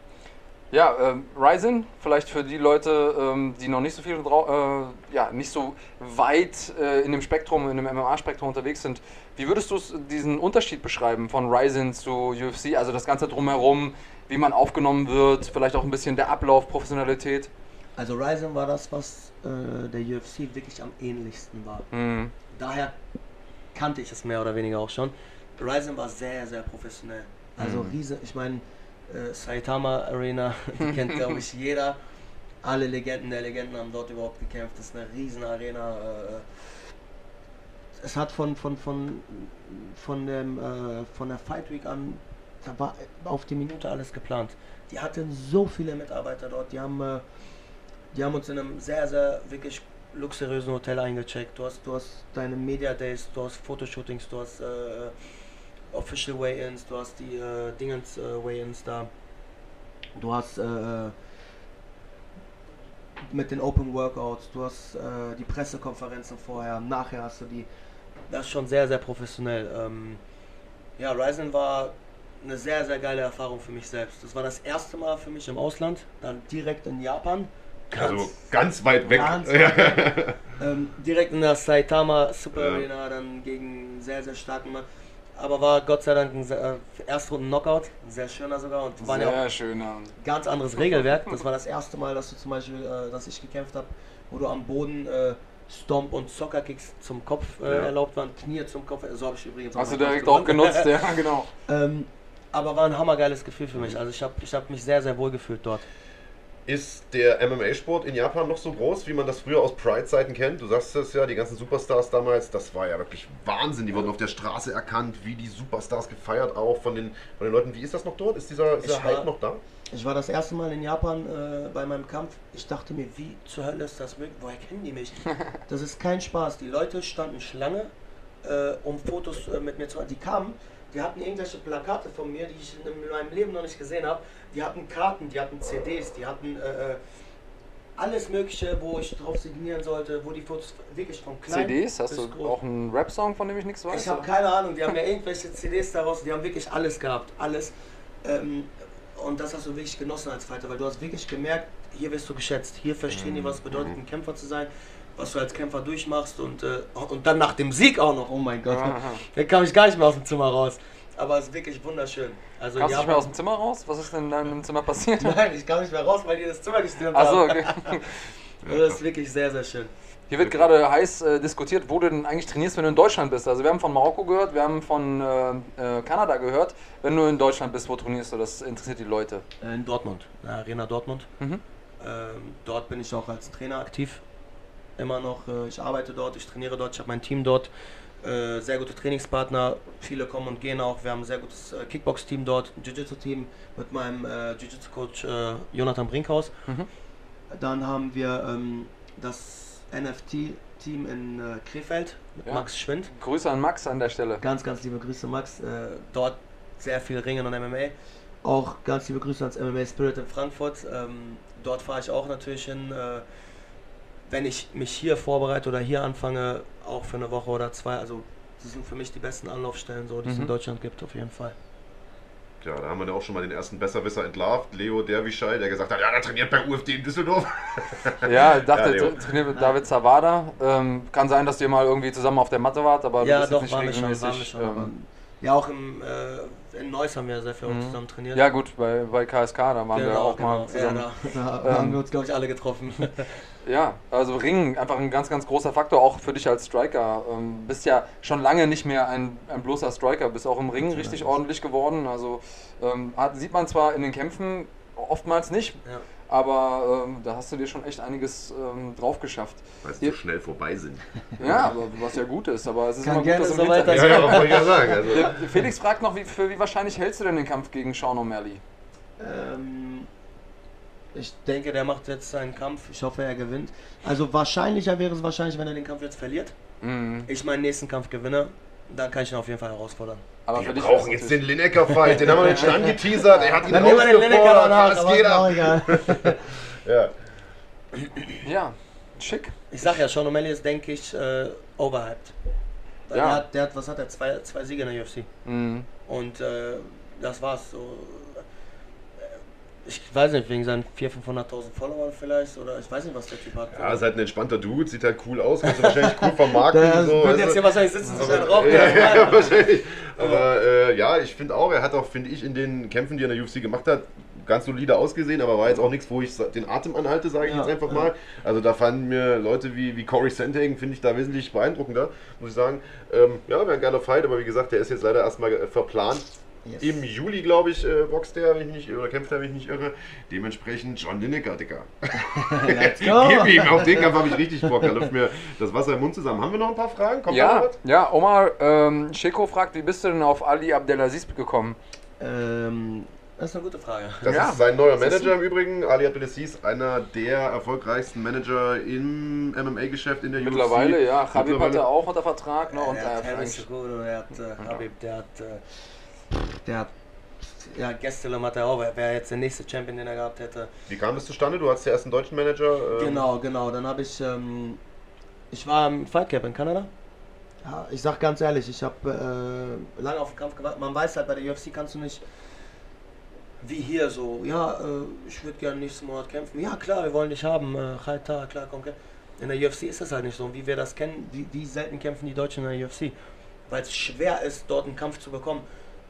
Ja, ähm, Ryzen, vielleicht für die Leute, ähm, die noch nicht so viel äh, ja, nicht so weit äh, in dem Spektrum, in dem MMA-Spektrum unterwegs sind. Wie würdest du es- diesen Unterschied beschreiben von Ryzen zu UFC? Also das Ganze drumherum, wie man aufgenommen wird, vielleicht auch ein bisschen der Ablauf, Professionalität. Also Ryzen war das, was äh, der UFC wirklich am ähnlichsten war. Hm. Daher kannte ich es mehr oder weniger auch schon. Ryzen war sehr, sehr professionell. Also Mhm. riese, ich meine, äh, Saitama Arena, <laughs> die kennt glaube ich jeder. Alle Legenden der Legenden haben dort überhaupt gekämpft. Das ist eine riesen Arena. Äh, es hat von, von, von, von, dem, äh, von der Fight Week an, da war auf die Minute alles geplant. Die hatten so viele Mitarbeiter dort, die haben, die haben uns in einem sehr, sehr wirklich luxuriösen Hotel eingecheckt. Du hast, du hast deine Media Days, du hast Fotoshootings, du hast äh, Official Weigh-Ins, du hast die äh, Dingens äh, Weigh-Ins da. Du hast äh, mit den Open Workouts, du hast äh, die Pressekonferenzen vorher, nachher hast du die. Das ist schon sehr, sehr professionell. Ähm, ja, Ryzen war eine sehr, sehr geile Erfahrung für mich selbst. Das war das erste Mal für mich im Ausland, dann direkt in Japan. Also ganz weit weg. Ganz weit weg. <laughs> ähm, direkt in der Saitama Super Ja. Arena, dann gegen sehr, sehr starken Mann. Aber war Gott sei Dank ein äh, Erstrunden-Knockout, ein sehr schöner sogar. Und waren ja auch Sehr schöner. ganz anderes Regelwerk. Das war das erste Mal, dass du zum Beispiel, äh, dass ich gekämpft habe, wo du am Boden äh, Stomp und Soccer-Kicks zum Kopf äh, Ja. erlaubt waren, Knie zum Kopf. So habe ich übrigens Hast du direkt auch genutzt, ja, genau. <laughs> ähm, aber war ein hammergeiles Gefühl für mich. Also ich habe ich hab mich sehr, sehr wohl gefühlt dort. Ist der MMA-Sport in Japan noch so groß, wie man das früher aus Pride-Zeiten kennt? Du sagst es ja, die ganzen Superstars damals, das war ja wirklich Wahnsinn. Die wurden auf der Straße erkannt, wie die Superstars gefeiert auch von den, von den Leuten. Wie ist das noch dort? Ist dieser, ist dieser Hype war- noch da? Ich war das erste Mal in Japan äh, bei meinem Kampf. Ich dachte mir, wie zur Hölle ist das möglich? Woher kennen die mich? <laughs> Das ist kein Spaß. Die Leute standen Schlange, äh, um Fotos äh, mit mir zu machen. Die kamen, die hatten irgendwelche Plakate von mir, die ich in meinem Leben noch nicht gesehen habe. Die hatten Karten, die hatten CDs, die hatten äh, äh, alles Mögliche, wo ich drauf signieren sollte, wo die Fotos wirklich von klein CDs, hast bis du groß. auch einen Rap-Song, von dem ich nichts weiß? Ich habe keine Ahnung, die haben ja irgendwelche CDs daraus, die haben wirklich alles gehabt, alles. Ähm, und das hast du wirklich genossen als Fighter, weil du hast wirklich gemerkt, hier wirst du geschätzt, hier verstehen die, was es bedeutet, ein Kämpfer zu sein, was du als Kämpfer durchmachst und, äh, und dann nach dem Sieg auch noch, oh mein Gott, Aha. <laughs> da kam ich gar nicht mehr aus dem Zimmer raus. Aber es ist wirklich wunderschön. Also Kamst du nicht mehr aus dem Zimmer raus? Was ist denn in deinem Zimmer passiert? <laughs> Nein, ich kam nicht mehr raus, weil die das Zimmer gestürmt Achso, haben. okay. <laughs> Also das ist wirklich sehr, sehr schön. Hier wird gerade heiß äh, diskutiert, wo du denn eigentlich trainierst, wenn du in Deutschland bist. Also wir haben von Marokko gehört, wir haben von äh, äh, Kanada gehört. Wenn du in Deutschland bist, wo trainierst du? Das interessiert die Leute. Äh, In Dortmund, in der Arena Dortmund. Mhm. Ähm, dort bin ich auch als Trainer aktiv. Immer noch, äh, ich arbeite dort, ich trainiere dort, ich habe mein Team dort. Äh, sehr gute Trainingspartner, viele kommen und gehen auch. Wir haben ein sehr gutes äh, Kickbox-Team dort, ein Jiu-Jitsu-Team mit meinem Jiu-Jitsu-Coach Jonathan Brinkhaus. Mhm. Dann haben wir ähm, das NFT-Team in Krefeld mit Ja. Max Schwind. Grüße an Max an der Stelle. Ganz, ganz liebe Grüße, Max. Dort sehr viel Ringen und MMA. Auch ganz liebe Grüße ans MMA Spirit in Frankfurt. Ähm, dort fahre ich auch natürlich hin. Wenn ich mich hier vorbereite oder hier anfange, auch für eine Woche oder zwei. Also, das sind für mich die besten Anlaufstellen, so, die es Mhm. in Deutschland gibt, auf jeden Fall. Ja, da haben wir ja auch schon mal den ersten Besserwisser entlarvt, Leo Derwischei, der gesagt hat, ja, der trainiert bei UFD in Düsseldorf. <laughs> Ja, ich dachte, Ja, trainiert mit David Zavada. Ähm, kann sein, dass ihr mal irgendwie zusammen auf der Matte wart, aber ja, das ist doch, nicht waren wir schon. regelmäßig. Waren wir schon ähm, ja, auch im, äh, in Neuss haben wir sehr viel auch Mhm. zusammen trainiert. ja gut, bei, bei KSK, da waren wir Genau, auch mal genau. zusammen. Ja, da, <laughs> da Ähm, haben wir uns, glaube ich, alle getroffen. <laughs> Ja, also Ringen, einfach ein ganz, ganz großer Faktor, auch für dich als Striker. Ähm, bist ja schon lange nicht mehr ein, ein bloßer Striker, bist auch im Ringen richtig ordentlich geworden. Also ähm, hat, sieht man zwar in den Kämpfen oftmals nicht, ja. aber ähm, da hast du dir schon echt einiges ähm, drauf geschafft. Weil sie so schnell vorbei sind. <laughs> Ja, aber was ja gut ist, aber es ist Kann immer gut, dass im so weiter Ja, ja, wollte ich ja sagen. Also, Felix fragt noch, wie, für wie wahrscheinlich hältst du denn den Kampf gegen Sean O'Malley? Ähm, ich denke, der macht jetzt seinen Kampf. Ich hoffe, er gewinnt. Also wahrscheinlicher wäre es wahrscheinlich, wenn er den Kampf jetzt verliert. Mhm. Ich meinen nächsten Kampf gewinne, dann kann ich ihn auf jeden Fall herausfordern. Aber wir für dich brauchen jetzt den Lineker-Fight, den haben wir <laughs> jetzt schon angeteasert, er hat ihn Dann nehmen wir den Lineker danach, ist geht ab? <laughs> Ja. Ja, schick. Ich sag ja, Sean O'Malley ist, denke ich, äh, overhyped. Ja. Der, hat, der hat, was hat er? Zwei, zwei Siege in der UFC. Mhm. Und äh, das war's. So, ich weiß nicht, wegen seinen 400.000, 500.000 Followern vielleicht. Oder ich weiß nicht, was der Typ hat. Ja, ist halt ein entspannter Dude, sieht halt cool aus, kannst du wahrscheinlich cool vermarkten. der so, wird jetzt hier wahrscheinlich sitzen, sich einen Rauch. ja, ja, <laughs> ja, wahrscheinlich. Aber äh, ja, ich finde auch, er hat auch, finde ich, in den Kämpfen, die er in der UFC gemacht hat, ganz solide ausgesehen, aber war jetzt auch nichts, wo ich den Atem anhalte, sage ich Ja, jetzt einfach ja. mal. Also da fanden mir Leute wie, wie Corey Sandhagen, finde ich da wesentlich beeindruckender, muss ich sagen. Ähm, ja, wäre ein geiler Fight, aber wie gesagt, der ist jetzt leider erstmal verplant. Yes. Im Juli, glaube ich, äh, boxt der, wenn ich nicht, oder kämpft er, wenn ich nicht irre. Dementsprechend John Lineker, Digga. <laughs> Let's go. Gib ihm, auf den Kampf habe ich richtig Bock. Da läuft mir das Wasser im Mund zusammen. Haben wir noch ein paar Fragen? Kommt Ja, ja, Omar ähm, Sheko fragt, wie bist du denn auf Ali Abdelaziz gekommen? Ähm, Das ist eine gute Frage. Das Ja. ist sein neuer ist- Manager im Übrigen. Ali Abdelaziz, einer der erfolgreichsten Manager im MMA-Geschäft in der Mittlerweile, UFC. ja. Khabib Mittlerweile- hatte auch unter Vertrag. Ne, und der hat Harris eigentlich- Cejudo, der hat äh, Habib, der hat, äh, der hat, ja, Gastelum hat er auch, wer wäre jetzt der nächste Champion, den er gehabt hätte. Wie kam das zustande? Du hattest ja erst einen deutschen Manager. ähm, Genau, genau. Dann habe ich, ähm, ich war im Fight Camp in Kanada. Ja, ich sag ganz ehrlich, ich habe äh, lange auf den Kampf gewartet. Man weiß halt, bei der UFC kannst du nicht wie hier so, ja, äh, ich würde gerne nächsten Monat kämpfen. Ja, klar, wir wollen dich haben. Äh, Khaita, klar, komm, kämpf. In der UFC ist das halt nicht so. Und wie wir das kennen, wie, wie selten kämpfen die Deutschen in der UFC. Weil es schwer ist, dort einen Kampf zu bekommen.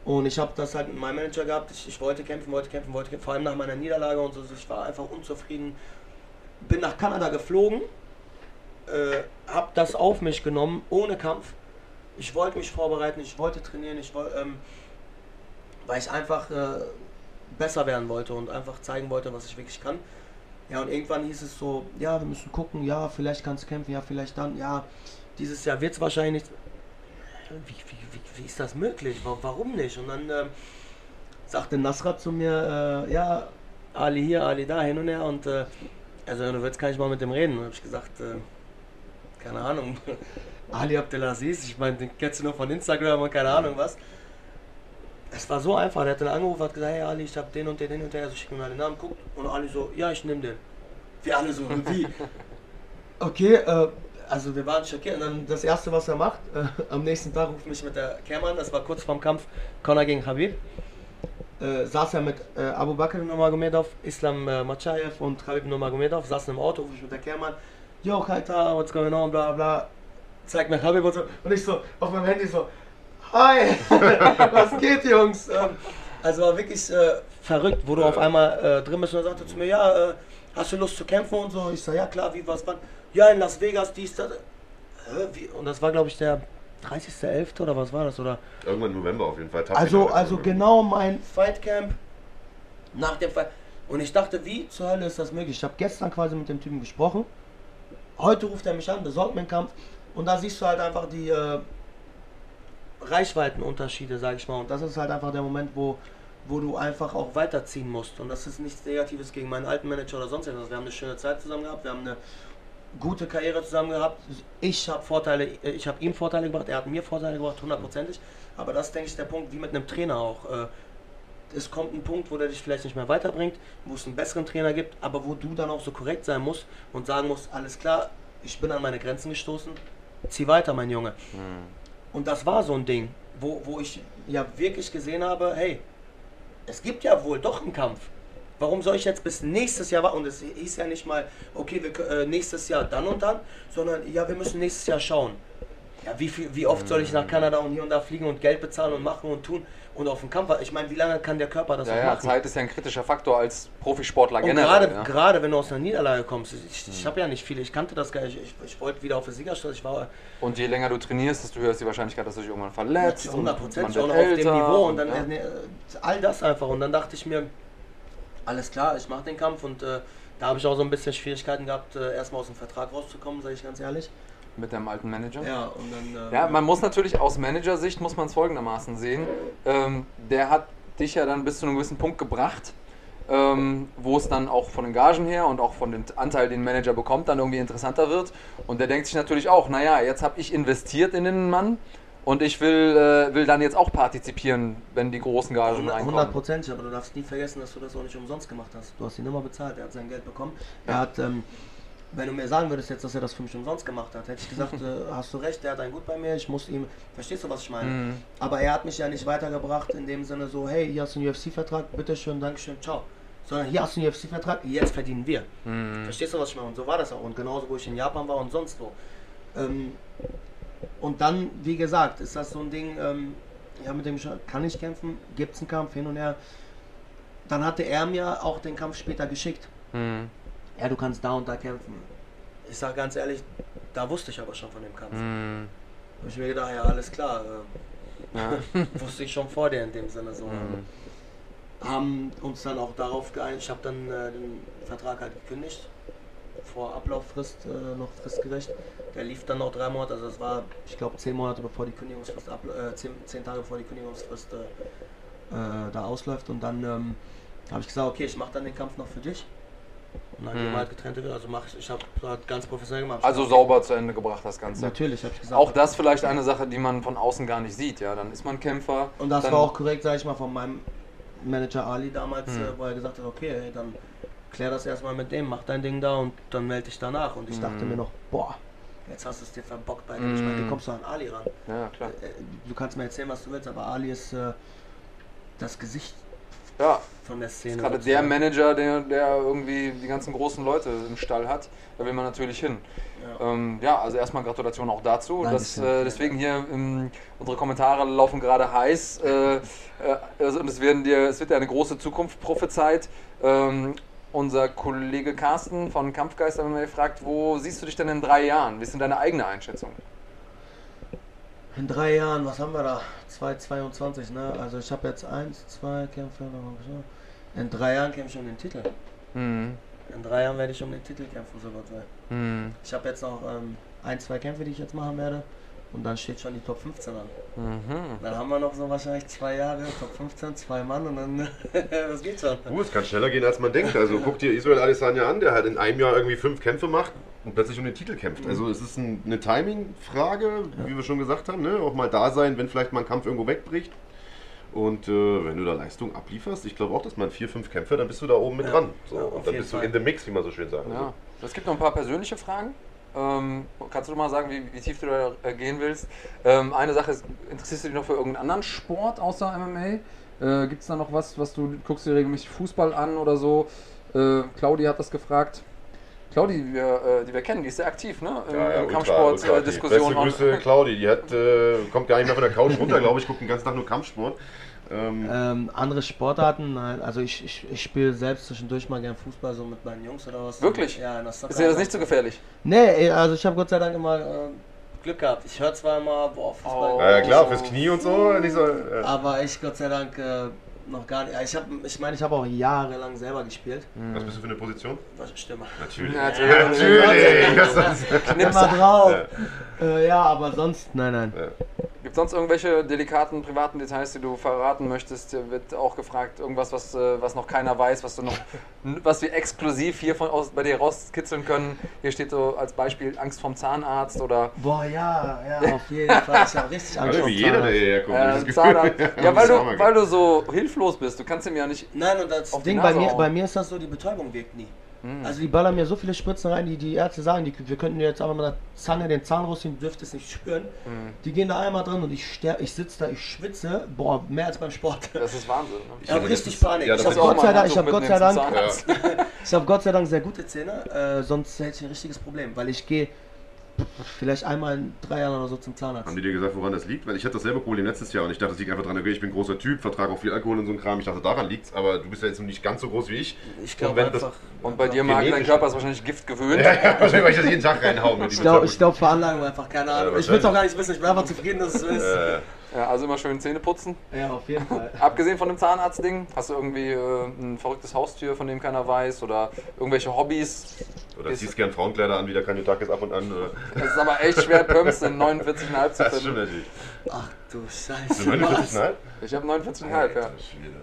Und ich habe das halt mit meinem Manager gehabt. Ich, ich wollte kämpfen, wollte kämpfen, wollte kämpfen. Vor allem nach meiner Niederlage und so. Ich war einfach unzufrieden. Bin nach Kanada geflogen, äh, habe das auf mich genommen, ohne Kampf. Ich wollte mich vorbereiten, ich wollte trainieren, ich wollte, ähm, weil ich einfach äh, besser werden wollte und einfach zeigen wollte, was ich wirklich kann. Ja, und irgendwann hieß es so, ja, wir müssen gucken, ja, vielleicht kannst du kämpfen, ja, vielleicht dann, ja, dieses Jahr wird es wahrscheinlich nicht. Wie, wie, wie, ist das möglich? Wa- Warum nicht? Und dann ähm, sagte Nasrat zu mir, äh, ja, Ali hier, Ali da, hin und her und äh, also du willst gar nicht mal mit dem reden. Und habe ich gesagt, äh, keine Ahnung, <laughs> Ali Abdelaziz, ich meine, den kennst du nur von Instagram und keine Ahnung was. Es war so einfach, der hat dann angerufen, hat gesagt, hey Ali, ich habe den und den, den und den, also schick mir mal den Namen, guckt und Ali so, ja, ich nehme den. Wir alle so, wie? <laughs> Okay, äh, also wir waren schockiert. Und dann das erste, was er macht, äh, am nächsten Tag ruft mich mit der Cam an, das war kurz vorm Kampf. Conor gegen Khabib. Äh, saß er mit äh, Abu Bakr Nurmagomedov, Islam äh, Machayev und Khabib Nurmagomedov, saßen im Auto, rufe ich mit der Cam an, yo, Kaita, what's going on, bla bla. Zeigt mir Khabib und so, und ich so, auf meinem Handy so, hi, <laughs> was geht, Jungs? Ähm, also war wirklich äh, verrückt, wo du auf einmal äh, drin bist. Und er sagte zu mir, ja, äh, hast du Lust zu kämpfen und so? Ich so, ja klar, wie, was, wann? Ja, in Las Vegas, dies, das. Und das war, glaube ich, der 30.11. oder was war das? Oder? Irgendwann im November auf jeden Fall. Also, Tagsüber. also genau mein Fightcamp nach dem Fight. Und ich dachte, wie zur Hölle ist das möglich? Ich habe gestern quasi mit dem Typen gesprochen. Heute ruft er mich an, besorgt mir einen Kampf. Und da siehst du halt einfach die äh, Reichweitenunterschiede, sag ich mal. Und das ist halt einfach der Moment, wo, wo du einfach auch weiterziehen musst. Und das ist nichts Negatives gegen meinen alten Manager oder sonst irgendwas. Wir haben eine schöne Zeit zusammen gehabt, wir haben eine gute Karriere zusammen gehabt. Ich habe Vorteile, äh, ich habe ihm Vorteile gebracht, er hat mir Vorteile gebracht, hundertprozentig. Aber das denke ich der Punkt, wie mit einem Trainer auch. Äh, es kommt ein Punkt, wo der dich vielleicht nicht mehr weiterbringt, wo es einen besseren Trainer gibt, aber wo du dann auch so korrekt sein musst und sagen musst, alles klar, ich bin an meine Grenzen gestoßen, zieh weiter, mein Junge. Und das war so ein Ding, wo, wo ich ja wirklich gesehen habe, hey, es gibt ja wohl doch einen Kampf. Warum soll ich jetzt bis nächstes Jahr warten? Und es hieß ja nicht mal, okay, wir, äh, nächstes Jahr dann und dann, sondern ja, wir müssen nächstes Jahr schauen. Ja, wie, viel, wie oft soll ich nach Kanada und hier und da fliegen und Geld bezahlen und machen und tun und auf den Kampf? Ich meine, wie lange kann der Körper das Ja, auch ja, machen? Zeit ist ja ein kritischer Faktor als Profisportler Und generell. gerade, ja. gerade wenn du aus einer Niederlage kommst, ich, ich habe ja nicht viele, ich kannte das gar nicht, ich, ich wollte wieder auf der Siegerstraße, ich war Und je länger du trainierst, desto höher ist die Wahrscheinlichkeit, dass du dich irgendwann verletzt. und 100 Prozent schon auf dem Niveau und dann ja. äh, all das einfach. Und dann dachte ich mir, alles klar, ich mache den Kampf und äh, da habe ich auch so ein bisschen Schwierigkeiten gehabt, äh, erstmal aus dem Vertrag rauszukommen, sage ich ganz ehrlich. mit deinem alten Manager. Ja, und dann. äh, Ja, man muss natürlich aus Managersicht muss man es folgendermaßen sehen. Ähm, der hat dich ja dann bis zu einem gewissen Punkt gebracht, ähm, wo es dann auch von den Gagen her und auch von dem Anteil, den Manager bekommt, dann irgendwie interessanter wird. Und der denkt sich natürlich auch, naja, jetzt habe ich investiert in den Mann und ich will, äh, will dann jetzt auch partizipieren, wenn die großen Gagen reinkommen. Hundertprozentig, aber du darfst nie vergessen, dass du das auch nicht umsonst gemacht hast. Du hast ihn immer bezahlt, er hat sein Geld bekommen. Er hat, ähm, wenn du mir sagen würdest jetzt, dass er das für mich umsonst gemacht hat, hätte ich gesagt, äh, <laughs> hast du recht, er hat ein Gut bei mir, ich muss ihm, verstehst du, was ich meine? Mhm. Aber er hat mich ja nicht weitergebracht in dem Sinne so, hey, hier hast du einen UFC-Vertrag, bitteschön, Dankeschön, ciao. Sondern hier hast du einen UFC-Vertrag, jetzt verdienen wir. Mhm. Verstehst du, was ich meine? Und so war das auch. Und genauso, wo ich in Japan war und sonst wo. Ähm, und dann, wie gesagt, ist das so ein Ding, ähm, ja, mit dem kann ich kämpfen, gibt es einen Kampf hin und her. dann hatte er mir auch den Kampf später geschickt. Mhm. Ja, du kannst da und da kämpfen. Ich sag ganz ehrlich, da wusste ich aber schon von dem Kampf. Mhm. Hab ich mir gedacht, ja, alles klar. Äh, Ja. <laughs> wusste ich schon vor dir in dem Sinne so. Mhm. Haben uns dann auch darauf geeinigt, ich habe dann äh, den Vertrag halt gekündigt. Vor Ablauffrist äh, noch fristgerecht. Der lief dann noch drei Monate, also es war, ich glaube, zehn Monate bevor die Kündigungsfrist, abl- äh, zehn, zehn Tage bevor die Kündigungsfrist äh, äh, da ausläuft. Und dann ähm, habe ich gesagt, okay, ich mache dann den Kampf noch für dich. Und dann Mhm. gehen halt getrennte Wege. Also mach ich, ich habe halt ganz professionell gemacht. Also sauber zu Ende gebracht, das Ganze. Natürlich, habe ich gesagt. Auch das vielleicht eine Sache, die man von außen gar nicht sieht. Ja, dann ist man Kämpfer. Und das war auch korrekt, sag ich mal, von meinem Manager Ali damals, Hm. äh, wo er gesagt hat, okay, ey, dann klär das erstmal mit dem, mach dein Ding da und dann melde dich danach. Und ich dachte Hm. mir noch, boah, jetzt hast du es dir verbockt bei dem. Ich meine, Hm. wie kommst du an Ali ran? Ja, klar. Äh, Du kannst mir erzählen, was du willst, aber Ali ist äh, das Gesicht Ja, von der Szene. gerade der. Manager, der, der irgendwie die ganzen großen Leute im Stall hat, da will man natürlich hin. Ja. Ähm, ja, also erstmal Gratulation auch dazu. Das, Dankeschön. äh, deswegen hier ähm, unsere Kommentare laufen gerade heiß. Äh, äh, also, und es, werden dir, es wird dir eine große Zukunft prophezeit. Ähm, unser Kollege Carsten von Kampfgeist MMA fragt, wo siehst du dich denn in drei Jahren? Wie ist denn deine eigene Einschätzung? In drei Jahren, was haben wir da? 2022, ne? Also ich habe jetzt eins, zwei Kämpfe. In drei Jahren kämpfe ich um den Titel. Hm. In drei Jahren werde ich um den Titel kämpfen, so Gott sei. Hm. Ich habe jetzt noch ähm, ein, zwei Kämpfe, die ich jetzt machen werde. Und dann steht schon die Top 15 an. Mhm. Dann haben wir noch so wahrscheinlich zwei Jahre, Top 15, zwei Mann und dann, <laughs> das geht schon. Uh, es kann schneller gehen, als man denkt. Also guck dir Israel Adesanya an, der halt in einem Jahr irgendwie fünf Kämpfe macht und plötzlich um den Titel kämpft. Also es ist ein, eine Timing-Frage, wie wir schon gesagt haben. Ne? Auch mal da sein, wenn vielleicht mal ein Kampf irgendwo wegbricht. Und äh, wenn du da Leistung ablieferst, ich glaube auch, dass man vier, fünf Kämpfe, dann bist du da oben mit Ja. dran. So, Ja, und dann bist du Fall. in the mix, wie man so schön sagt. Ja. Es gibt noch ein paar persönliche Fragen. Ähm, kannst du mal sagen, wie, wie tief du da äh, gehen willst? Ähm, eine Sache ist, interessierst du dich noch für irgendeinen anderen Sport außer MMA? Äh, Gibt es da noch was, was du guckst dir regelmäßig Fußball an oder so? Äh, Claudi hat das gefragt. Claudi, die wir, äh, die wir kennen, die ist sehr aktiv, ne? Im, Ja, ja, im ultra, Kampfsport, ultra äh. Beste Grüße, Claudi. Die hat, kommt gar nicht mehr von der Couch runter, glaube ich, guckt den ganzen Tag nur Kampfsport. Ähm, Ähm, andere Sportarten, nein, also ich, ich, ich spiele selbst zwischendurch mal gern Fußball, so mit meinen Jungs oder was. Wirklich? Ja, in der Soccer- Ist dir das nicht so gefährlich? Nee, also ich habe Gott sei Dank immer äh, Glück gehabt. Ich höre zwar immer, boah, Fußball. Oh. ja, ja, klar, fürs Knie und so. Nicht so äh, Aber ich Gott sei Dank äh, noch gar nicht. Ich habe, ich meine, ich habe auch jahrelang selber gespielt. was bist du für eine Position? Was Stimme. Natürlich. Natürlich. Natürlich. <laughs> Das ist- Immer drauf. Äh, ja, aber sonst, nein, nein. Gibt es sonst irgendwelche delikaten privaten Details, die du verraten möchtest? Dir wird auch gefragt, irgendwas, was, äh, was noch keiner weiß, was du noch, was wir exklusiv hier von aus, bei dir rauskitzeln können. Hier steht so als Beispiel Angst vom Zahnarzt oder Boah, ja, ja, auf jeden Fall. Ich habe richtig Angst vor wie jeder, der Zahnarzt. äh, das. Zahnarzt. Ja, <laughs> weil du, weil du so hilflos bist. Du kannst ihm ja nicht. Nein, und das Auf die Ding bei mir, bei mir ist das so, die Betäubung wirkt nie. Hm. Also die ballern mir so viele Spritzen rein, die die Ärzte sagen, die, wir könnten dir jetzt aber mit der Zange den Zahn rausziehen, du dürftest nicht spüren. Hm. Die gehen da einmal drin und ich sterbe, ich sitze da, ich schwitze, boah, mehr als beim Sport. Das ist Wahnsinn. Ne? Ich habe richtig Panik. ja, ich habe Gott, mal sei Dank, ich hab Gott sei Dank, Zahnarzt. <laughs> ich habe Gott sei Dank sehr gute Zähne, äh, sonst hätte ich ein richtiges Problem, weil ich gehe vielleicht einmal in drei Jahren oder so zum Zahnarzt. Haben die dir gesagt, woran das liegt? Weil ich hatte dasselbe Problem letztes Jahr und ich dachte, das liegt einfach dran, okay, ich bin ein großer Typ, vertrage auch viel Alkohol und so ein Kram. Ich dachte, daran liegt's, aber du bist ja jetzt noch nicht ganz so groß wie ich. Ich Und glaube wenn das- einfach. Und bei dir, Marc, dein. Körper ist wahrscheinlich Gift gewöhnt. Ja, ja, wahrscheinlich, weil ich das jeden Tag reinhaue mit Ich glaube, ich glaub, Veranlagung einfach, keine Ahnung. Ja, ich will es auch gar nicht wissen, ich bin einfach zufrieden, dass es so ist. Äh, Ja, also immer schön Zähne putzen. Ja, auf jeden Fall. <laughs> Abgesehen von dem Zahnarztding, hast du irgendwie äh, ein verrücktes Haustier, von dem keiner weiß oder irgendwelche Hobbys? oder ziehst gern Frauenkleider an, wie der Kanyotakis ab und an. Oder? Es ist aber echt schwer, Pumps in 49,5 zu Das stimmt finden. natürlich. Ach du Scheiße. 49 Nein? Ich habe 49,5, ja. Alter Schwede.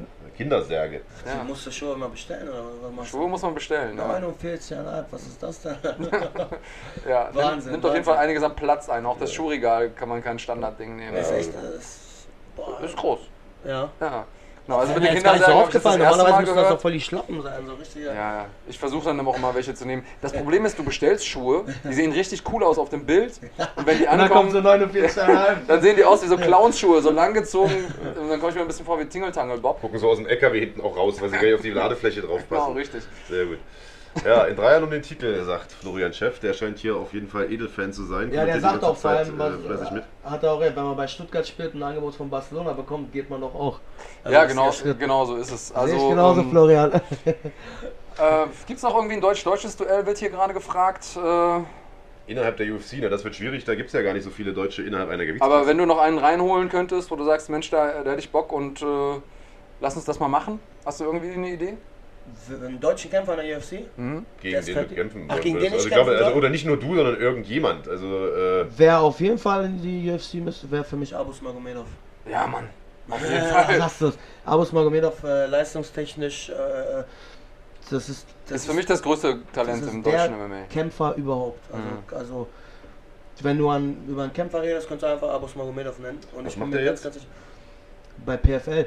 Kindersärge. Du ja. musst du Schuhe immer bestellen oder was machst Schuhe muss man bestellen. Ja, 49,5, was ist das denn? <laughs> <laughs> ja nimmt, Wahnsinn, nimmt auf jeden Fall Wahnsinn. einiges an Platz ein. Auch das Schuhregal kann man kein Standardding nehmen. Das ist Ja. echt. Das ist, boah. Ist groß. Ja. Ja. Genau, also mit mir den gar nicht so Kindern das das aufgefallen. erste Mal Normalerweise müssen das doch gehört. voll die Schlappen sein, so richtig. Ja, ja. Ich versuche dann immer auch mal welche zu nehmen. Das Problem ist, du bestellst Schuhe, die sehen richtig cool aus auf dem Bild. Und wenn die Und dann ankommen, so 49,5. <laughs> dann sehen die aus wie so Clownsschuhe, so langgezogen. Und dann komme ich mir ein bisschen vor wie Tingeltangel Bob. Gucken so aus dem LKW hinten auch raus, weil sie gleich auf die Ladefläche drauf Genau, richtig. Sehr gut. Ja, in drei Jahren um den Titel, sagt Florian Scheff. Der scheint hier auf jeden Fall Edelfan zu sein. Ja, der sagt auch vor allem, was, äh, fleißig mit. hat er auch recht, wenn man bei Stuttgart spielt und ein Angebot von Barcelona bekommt, geht man doch auch. Also ja, genau, genau so ist es. Also, Sehe ich genauso, ähm, Florian. <laughs> äh, Gibt es noch irgendwie ein deutsch-deutsches Duell, wird hier gerade gefragt. Äh, Innerhalb der UFC, na, das wird schwierig, da gibt es ja gar nicht so viele Deutsche innerhalb einer Gewichtsklasse. aber wenn du noch einen reinholen könntest, wo du sagst, Mensch, da, da hätte ich Bock und äh, lass uns das mal machen. Hast du irgendwie eine Idee? Einen deutschen Kämpfer in der UFC? Mhm. gegen den du kämpfen Ach, gegen den also, ich glaube, also? Oder nicht nur du, sondern irgendjemand. Also, äh, Wer auf jeden Fall in die UFC müsste, wäre für mich Ab. Abus Magomedov. Ja, Mann. Auf jeden Fall. Sagst du's? Abus Magomedov, Äh, leistungstechnisch, äh, das ist, Das ist für mich das größte Talent das ist im der deutschen MMA. Kämpfer überhaupt. Also, Mhm. also wenn du an, über einen Kämpfer redest, kannst du einfach Abus Magomedov nennen. Und Was ich macht bin mir ganz, jetzt? ganz sicher. Bei PFL.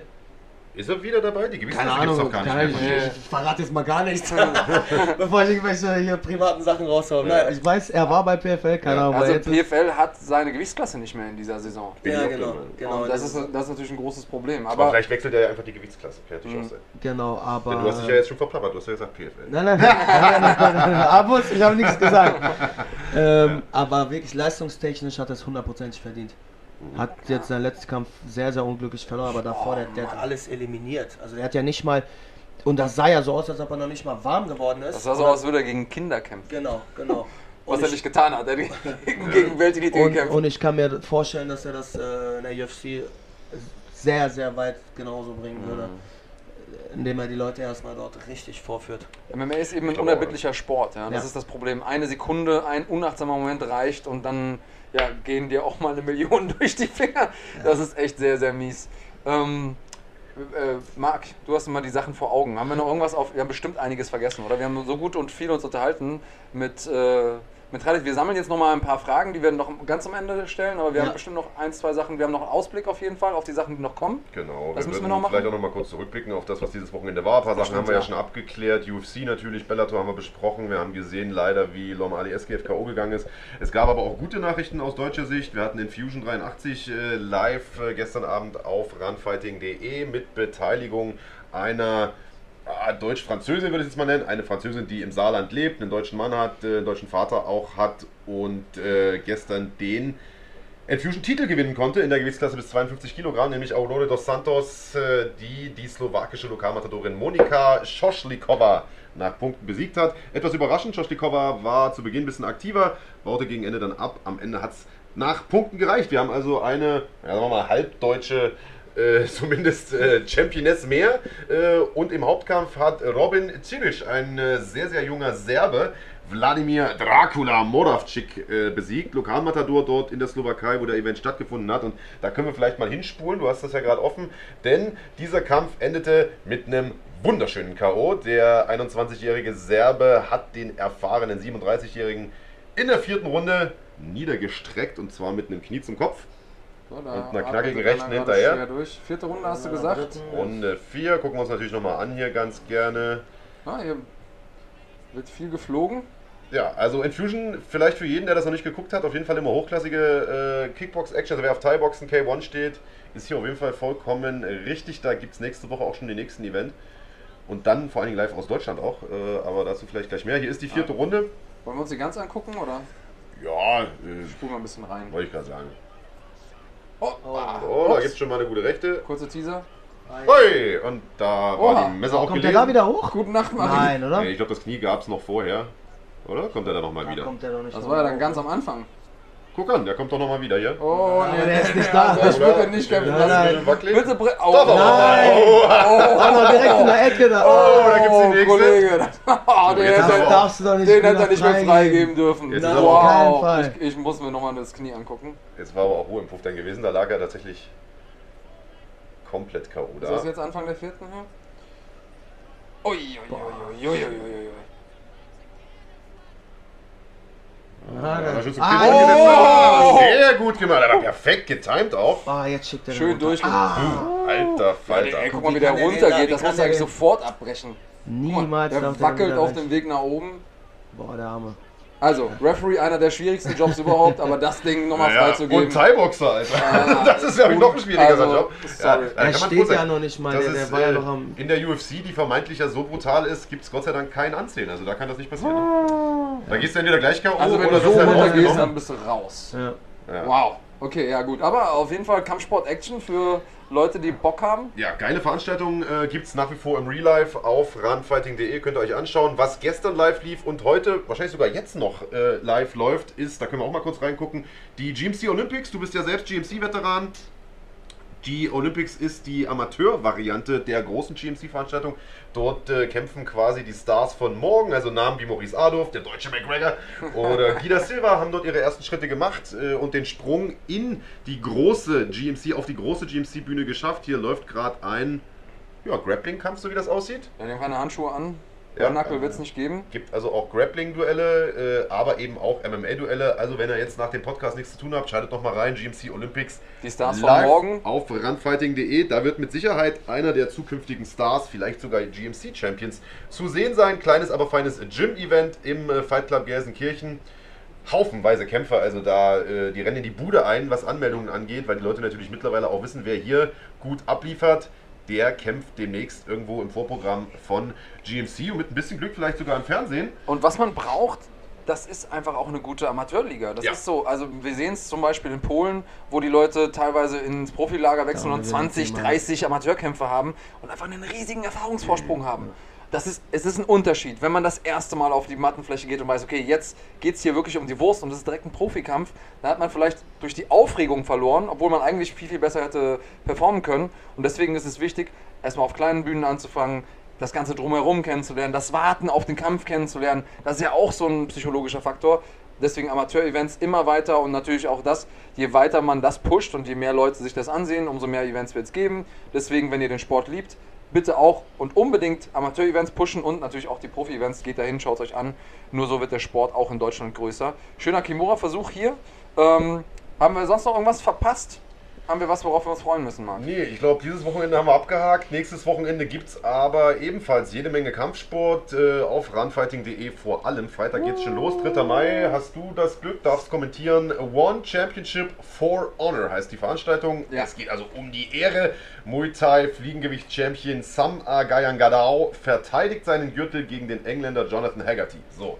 Ist er wieder dabei? Die Gewichtsklasse gibt es doch gar nicht keine mehr. Ahnung, ich, ich verrate jetzt mal gar nichts, <laughs> bevor ich irgendwelche hier privaten Sachen raushaue. Ja. Nein, ich weiß, er war bei PFL, keine Ja. Ahnung, Also PFL hat seine Gewichtsklasse nicht mehr in dieser Saison. Ja, genau. genau und das ist, das ist natürlich ein großes Problem. Aber Aber vielleicht wechselt er ja einfach die Gewichtsklasse. Natürlich Mhm. sein. genau, aber... Denn du hast dich ja jetzt schon verplappert, du hast ja gesagt PFL. Nein, nein, <laughs> nein, nein, nein, nein, nein, nein. Abus, ich habe nichts gesagt. <laughs> ähm, aber wirklich leistungstechnisch hat er es hundertprozentig verdient. Hat jetzt seinen letzten Kampf sehr, sehr unglücklich verloren, aber davor, der, der hat alles eliminiert. Also der hat ja nicht mal, und das sah ja so aus, als ob er noch nicht mal warm geworden ist. das sah so aus, als würde er gegen Kinder kämpfen. Genau, genau. <laughs> Was Und er ich- nicht getan hat. Er hat <laughs> gegen, Weltelite Und, gekämpft. und ich kann mir vorstellen, dass er das äh, in der UFC sehr, sehr weit genauso bringen würde. Indem er die Leute erstmal dort richtig vorführt. MMA ist eben ein unerbittlicher Sport. Ja? Das Ja. ist das Problem. Eine Sekunde, ein unachtsamer Moment reicht und dann ja, gehen dir auch mal eine Million <laughs> durch die Finger. Das ist echt sehr, sehr mies. Ähm, äh, Marc, du hast immer die Sachen vor Augen. Haben wir noch irgendwas auf? Wir haben bestimmt einiges vergessen, oder? Wir haben so gut und viel uns unterhalten mit, äh, Khalid. Wir sammeln jetzt noch mal ein paar Fragen, die wir noch ganz am Ende stellen, aber wir Ja. haben bestimmt noch ein, zwei Sachen. Wir haben noch einen Ausblick auf jeden Fall auf die Sachen, die noch kommen. Genau, Das wir müssen wir noch machen. vielleicht auch noch mal kurz zurückblicken auf das, was dieses Wochenende war. Ein paar Sachen stimmt, haben wir ja ja. schon abgeklärt. UFC natürlich, Bellator haben wir besprochen. Wir haben gesehen leider, wie Lom Ali SGF K.O. gegangen ist. Es gab aber auch gute Nachrichten aus deutscher Sicht. Wir hatten den Fusion 83 äh, live äh, gestern Abend auf runfighting.de mit Beteiligung einer Deutsch-Französin würde ich jetzt mal nennen. Eine Französin, die im Saarland lebt, einen deutschen Mann hat, äh, einen deutschen Vater auch hat und äh, gestern den Infusion-Titel gewinnen konnte in der Gewichtsklasse bis 52 Kilogramm, nämlich Aurore dos Santos, äh, die die slowakische Lokalmatadorin Monika Schoschlikova nach Punkten besiegt hat. Etwas überraschend, Schoschlikova war zu Beginn ein bisschen aktiver, baute gegen Ende dann ab. Am Ende hat es nach Punkten gereicht. Wir haben also eine, ja, sagen wir mal, halbdeutsche äh, <laughs> zumindest äh, Championess mehr. Äh, und im Hauptkampf hat Robin Cilic, ein äh, sehr, sehr junger Serbe, Wladimir Dracula Moravcik äh, besiegt. Lokalmatador dort in der Slowakei, wo der Event stattgefunden hat. Und da können wir vielleicht mal hinspulen. Du hast das ja gerade offen. Denn dieser Kampf endete mit einem wunderschönen K.O. Der 21-jährige Serbe hat den erfahrenen 37-jährigen in der vierten Runde niedergestreckt und zwar mit einem Knie zum Kopf. So, da Und einer knackigen rechten hinterher. Vierte Runde hast du Ja, gesagt. Runde 4 gucken wir uns natürlich nochmal an hier ganz gerne. Ah, hier wird viel geflogen. Ja, also Infusion, vielleicht für jeden, der das noch nicht geguckt hat, auf jeden Fall immer hochklassige äh, Kickbox-Action. Also wer auf Thai-Boxen K1 steht, ist hier auf jeden Fall vollkommen richtig. Da gibt es nächste Woche auch schon den nächsten Event. Und dann vor allen Dingen live aus Deutschland auch, äh, aber dazu vielleicht gleich mehr. Hier ist die vierte Runde. Wollen wir uns die ganz angucken oder Ja, äh, spulen wir ein bisschen rein? wollte ich gerade sagen. Oh, Oh, da ups. gibt es schon mal eine gute Rechte. Kurzer Teaser. Hui! Und da war Oha. die Messer auch Kommt der gelesen. da wieder hoch? Gute Nacht, Marie. Nein, oder? Nee, ich glaube, das Knie gab es noch vorher. Oder? Kommt er da nochmal wieder? kommt der doch nicht Das noch war ja dann ganz am Anfang. Guck an, der kommt doch nochmal wieder hier. Oh, Ja, der ist nicht da. Ich würde nicht kämpfen Nein, lassen. nein. Wackelig. Bitte bre oh, Doch, doch. Nein. Oh, mal, direkt in der Ecke da. Oh, da gibt's die nächste. Kollege. <laughs> Oh, den hätte er- aber darfst du doch nicht den hätte er nicht mehr freigeben. dürfen. Jetzt ist wow. aber auf keinen Fall. Ich, ich muss mir nochmal das Knie angucken. Jetzt war aber auch Ruhe im Puff dann gewesen. Da lag er tatsächlich komplett K.O. Ist das da. jetzt Anfang der vierten hier? Ui, ui. Ah, oh. Sehr gut gemacht. Er hat perfekt getimed auch. Ah, jetzt schickt er den Schön runter. durch. Ah, Alter Ey, Falter. guck mal, wie der runtergeht. Das muss eigentlich sofort abbrechen. Niemals Der wackelt auf dem Weg nach oben. Boah, der Arme. Also, Referee, einer der schwierigsten Jobs überhaupt, aber das Ding nochmal Naja, freizugeben. und Thai-Boxer, Alter. Ah, <laughs> das ist, glaube ich, noch ein schwierigerer also, Job. sorry. da Er steht ja noch nicht mal, der, der ist, war ja äh, noch am. In der UFC, die vermeintlich ja so brutal ist, gibt es Gott sei Dank kein Ansehen. Also da kann das nicht passieren. Da gehst du entweder gleich K.O. also, wenn oder du so runtergehst, rausgenommen. dann bist du raus. Ja. Ja. Wow. Okay, ja gut. Aber auf jeden Fall Kampfsport-Action für Leute, die Bock haben. Ja, geile Veranstaltungen äh, gibt es nach wie vor im Real Life auf runfighting.de. Könnt ihr euch anschauen. Was gestern live lief und heute, wahrscheinlich sogar jetzt noch äh, live läuft, ist, da können wir auch mal kurz reingucken, die GMC Olympics. Du bist ja selbst GMC-Veteran. Die Olympics ist die Amateur-Variante der großen GMC-Veranstaltung. Dort äh, kämpfen quasi die Stars von morgen, also Namen wie Maurice Adolf, der deutsche McGregor oder <laughs> Guida Silva haben dort ihre ersten Schritte gemacht äh, und den Sprung in die große GMC, auf die große GMC-Bühne geschafft. Hier läuft gerade ein ja, Grappling-Kampf, so wie das aussieht. Wir nehmen keine Handschuhe an. Ja. Knuckle wird es nicht geben. Gibt also auch Grappling-Duelle, äh, aber eben auch MMA-Duelle. Also wenn ihr jetzt nach dem Podcast nichts zu tun habt, schaltet noch mal rein. GMC Olympics Die Stars von morgen. auf runfighting.de. Da wird mit Sicherheit einer der zukünftigen Stars, vielleicht sogar GMC-Champions, zu sehen sein. Kleines, aber feines Gym-Event im äh, Fight Club Gelsenkirchen. Haufenweise Kämpfer, also da, äh, die rennen in die Bude ein, was Anmeldungen angeht, weil die Leute natürlich mittlerweile auch wissen, wer hier gut abliefert. Der kämpft demnächst irgendwo im Vorprogramm von GMC und mit ein bisschen Glück vielleicht sogar im Fernsehen. Und was man braucht, das ist einfach auch eine gute Amateurliga. Das Ja. ist so, also wir sehen es zum Beispiel in Polen, wo die Leute teilweise ins Profilager wechseln Ja, und wir 20, sehen es 30 Amateurkämpfer haben und einfach einen riesigen Erfahrungsvorsprung haben. Das ist, es ist ein Unterschied, wenn man das erste Mal auf die Mattenfläche geht und weiß, okay, jetzt geht es hier wirklich um die Wurst und es ist direkt ein Profikampf, dann hat man vielleicht durch die Aufregung verloren, obwohl man eigentlich viel, viel besser hätte performen können. Und deswegen ist es wichtig, erstmal auf kleinen Bühnen anzufangen, das Ganze drumherum kennenzulernen, das Warten auf den Kampf kennenzulernen. Das ist ja auch so ein psychologischer Faktor. Deswegen Amateur-Events immer weiter und natürlich auch das, je weiter man das pusht und je mehr Leute sich das ansehen, umso mehr Events wird es geben. Deswegen, wenn ihr den Sport liebt, bitte auch und unbedingt Amateur-Events pushen und natürlich auch die Profi-Events. Geht dahin, schaut euch an. Nur so wird der Sport auch in Deutschland größer. Schöner Kimura-Versuch hier. Ähm, haben wir sonst noch irgendwas verpasst? Haben wir was, worauf wir uns freuen müssen, Marc? Nee, ich glaube, dieses Wochenende haben wir abgehakt. Nächstes Wochenende gibt es aber ebenfalls jede Menge Kampfsport äh, auf runfighting.de vor allem. Freitag geht's schon los, 3. Mai. Hast du das Glück, darfst kommentieren. One Championship for Honor heißt die Veranstaltung. Ja. Es geht also um die Ehre. Muay Thai Fliegengewicht-Champion Sam Agayangadao verteidigt seinen Gürtel gegen den Engländer Jonathan Haggerty. So.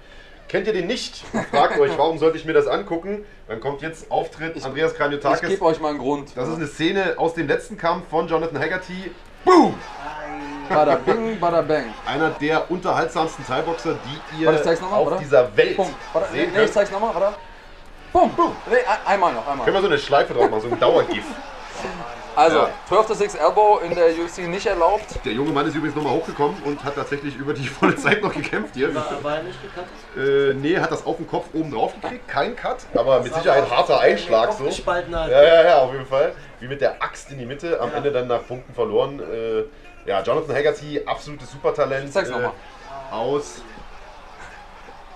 Kennt ihr den nicht? Fragt euch, warum sollte ich mir das angucken? Dann kommt jetzt Auftritt Ich- Andreas Ich Kranjotakis. gebe euch mal einen Grund. Das ist eine Szene aus dem letzten Kampf von Jonathan Haggerty. Boom! Bada bing, bada bang. Einer der unterhaltsamsten Thai-Boxer, die ihr Warte, ich mal, auf oder? dieser Welt Bumm. Warte, sehen nee, könnt. ich zeig's nochmal, oder? Bumm, bumm. Nee, ein- einmal noch, einmal. Können wir so eine Schleife drauf machen, so ein Dauergif. Also, Ja. 12 to 6 Elbow in der UFC nicht erlaubt. Der junge Mann ist übrigens nochmal hochgekommen und hat tatsächlich über die <laughs> volle Zeit noch gekämpft hier. War, war er nicht gekannt? Äh, nee, hat das auf den Kopf oben drauf gekriegt. Kein Cut, aber mit Sicherheit harter Einschlag so. Ja, ja, ja, auf jeden Fall. Wie mit der Axt in die Mitte, am Ja. Ende dann nach Punkten verloren. Äh, ja, Jonathan Haggerty, absolutes Supertalent. Ich zeig's noch mal. Aus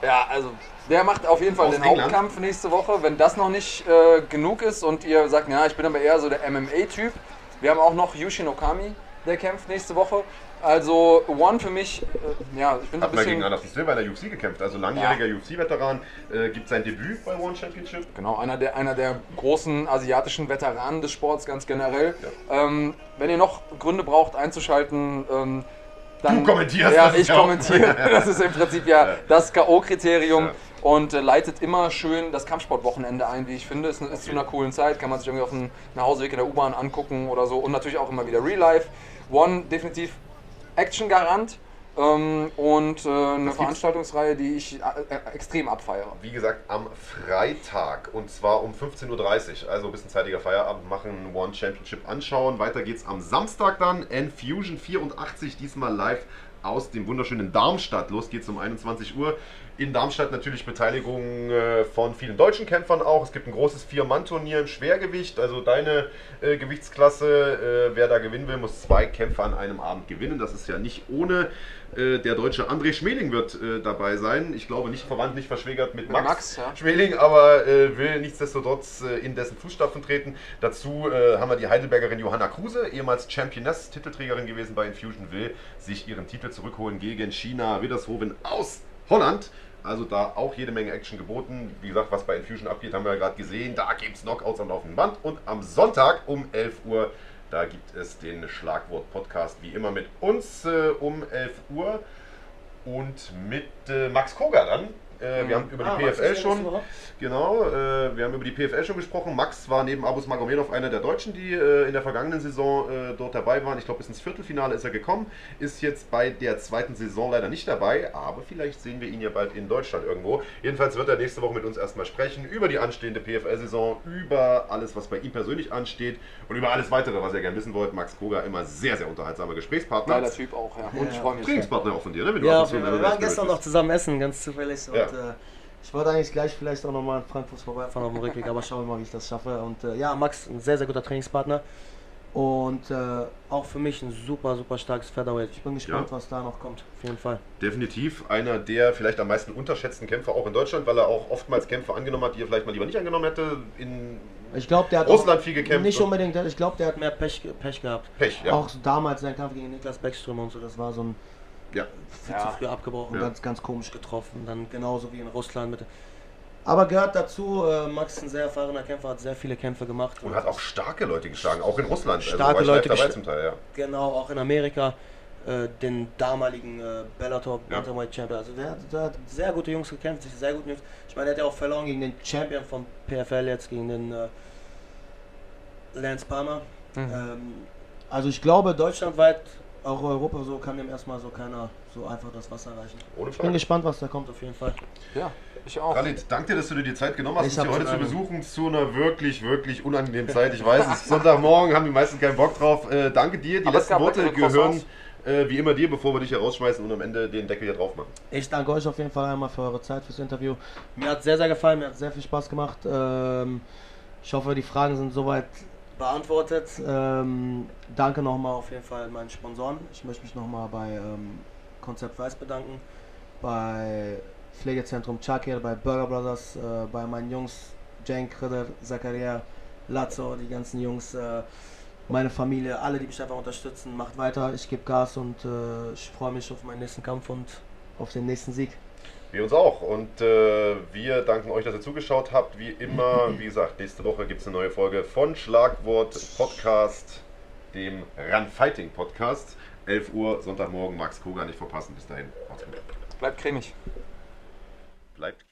Ja, also der macht auf jeden Fall Aus den England? Hauptkampf nächste Woche. Wenn das noch nicht äh, genug ist und ihr sagt, ja, ich bin aber eher so der MMA-Typ. Wir haben auch noch Yushin Okami, der kämpft nächste Woche. Also One für mich, äh, ja, ich bin so ein Hat mal gegen bisschen... Anderson Silva in der UFC gekämpft, also langjähriger UFC-Veteran, äh, gibt sein Debüt bei One Championship. Genau, einer der, einer der großen asiatischen Veteranen des Sports ganz generell. Ähm, wenn ihr noch Gründe braucht einzuschalten, ähm, dann... Du kommentierst, Ja, das ich ja kommentiere. <laughs> Das ist im Prinzip ja, das K.O.-Kriterium und äh, leitet immer schön das Kampfsportwochenende ein, wie ich finde. Es ist, ist zu einer coolen Zeit, kann man sich irgendwie auf dem Nachhauseweg in der U-Bahn angucken oder so. Und natürlich auch immer wieder Real Life. One definitiv Action-Garant. Ähm, und äh, eine Veranstaltungsreihe, die ich äh, äh, extrem abfeiere. Wie gesagt, am Freitag und zwar um 15.30 Uhr, also ein bisschen zeitiger Feierabend machen, One Championship anschauen. Weiter geht's am Samstag dann, N-Fusion 84, diesmal live aus dem wunderschönen Darmstadt. Los geht's um 21 Uhr. In Darmstadt natürlich Beteiligung äh, von vielen deutschen Kämpfern auch. Es gibt ein großes Vier-Mann-Turnier im Schwergewicht, also deine äh, Gewichtsklasse. Äh, wer da gewinnen will, muss zwei Kämpfer an einem Abend gewinnen. Das ist ja nicht ohne. Äh, der deutsche André Schmeling wird äh, dabei sein. Ich glaube nicht verwandt, nicht verschwägert mit Max, Max, ja. Schmeling, aber äh, will nichtsdestotrotz in dessen Fußstapfen treten. Dazu haben wir die Heidelbergerin Johanna Kruse, ehemals Championess, Titelträgerin gewesen bei Infusion, will sich ihren Titel zurückholen gegen China Widdershoven aus Holland. Also da auch jede Menge Action geboten. Wie gesagt, was bei Infusion abgeht, haben wir ja gerade gesehen. Da gibt es Knockouts am laufenden Band. Und am Sonntag um 11 Uhr, da gibt es den Schlagwort-Podcast wie immer mit uns äh, um 11 Uhr und mit äh, Max Koga dann. Äh, wir haben über die Ah, Max PFL ja schon, genau, äh, wir haben über die PFL schon gesprochen. Max war neben Abus Magomedov einer der Deutschen, die äh, in der vergangenen Saison äh, dort dabei waren. Ich glaube, bis ins Viertelfinale ist er gekommen. Ist jetzt bei der zweiten Saison leider nicht dabei, aber vielleicht sehen wir ihn ja bald in Deutschland irgendwo. Jedenfalls wird er nächste Woche mit uns erstmal sprechen über die anstehende PFL-Saison, über alles, was bei ihm persönlich ansteht und über alles weitere, was ihr gerne wissen wollt. Max Koga immer sehr, sehr unterhaltsamer Gesprächspartner. Geiler Typ auch, ja. Und ich freue mich. Trainingspartner auch von dir, ne? Wenn Ja, wir waren gestern noch zusammen essen, ganz zufällig. Ja. Und, äh, ich wollte eigentlich gleich vielleicht auch nochmal in Frankfurt vorbeifahren auf dem Rückweg, aber schauen wir mal, wie ich das schaffe. Und äh, ja, Max, ein sehr, sehr guter Trainingspartner. Und äh, auch für mich ein super, super starkes Featherweight. Ich bin gespannt, Ja. was da noch kommt. Auf jeden Fall. Definitiv einer der vielleicht am meisten unterschätzten Kämpfer auch in Deutschland, weil er auch oftmals Kämpfe angenommen hat, die er vielleicht mal lieber nicht angenommen hätte. In Ich glaube, der hat Russland viel gekämpft Nicht unbedingt, ich glaube, der hat mehr Pech, Pech gehabt. Pech, ja. Auch damals sein Kampf gegen Niklas Beckström und so, das war so ein ja. viel Ja. zu früh abgebrochen, Ja. ganz, ganz komisch getroffen. Dann genauso wie in Russland mit. Aber gehört dazu, äh, Max ist ein sehr erfahrener Kämpfer, hat sehr viele Kämpfe gemacht. Und hat auch starke Leute geschlagen, auch in Russland. Starke war ich live Leute dabei zum Teil, ja. Genau, auch in Amerika äh, den damaligen äh, Bellator Ja. Bantamweight Champion. Also der, hat- der hat sehr gute Jungs gekämpft, sich sehr gut gekämpft. Ich meine, der hat ja auch verloren gegen den Champion vom PFL jetzt, gegen den äh, Lance Palmer. Mhm. Ähm, also ich glaube, deutschlandweit, auch Europa so, kann dem erstmal so keiner so einfach das Wasser reichen. Ohne Ich bin gespannt, was da kommt auf jeden Fall. Ja, ich auch. Khalid, danke dir, dass du dir die Zeit genommen hast, Ich uns hier heute zu besuchen zu einer wirklich, wirklich unangenehmen Zeit. Ich weiß, es ist Sonntagmorgen, haben die meisten keinen Bock drauf. Äh, danke dir. Die Aber letzten Worte gehören äh, wie immer dir, bevor wir dich hier rausschmeißen und am Ende den Deckel hier drauf machen. Ich danke euch auf jeden Fall einmal für eure Zeit, fürs Interview. Mir hat sehr, sehr gefallen, mir hat sehr viel Spaß gemacht. Ähm, ich hoffe, die Fragen sind soweit beantwortet. Ähm, danke nochmal auf jeden Fall meinen Sponsoren. Ich möchte mich nochmal bei ähm, Konzept Weiß bedanken, bei Pflegezentrum Chakir, bei Burger Brothers, äh, bei meinen Jungs Cenk, Khidr, Zakaria, Lazzo, die ganzen Jungs, äh, meine Familie, alle, die mich einfach unterstützen. Macht weiter, ich gebe Gas und äh, ich freue mich auf meinen nächsten Kampf und auf den nächsten Sieg. Wir uns auch. Und äh, wir danken euch, dass ihr zugeschaut habt. Wie immer, wie gesagt, nächste Woche gibt es eine neue Folge von Schlagwort Podcast, dem Run Fighting Podcast. 11 Uhr, Sonntagmorgen, Max Koga nicht verpassen. Bis dahin, macht's gut. Bleibt cremig. Bleibt.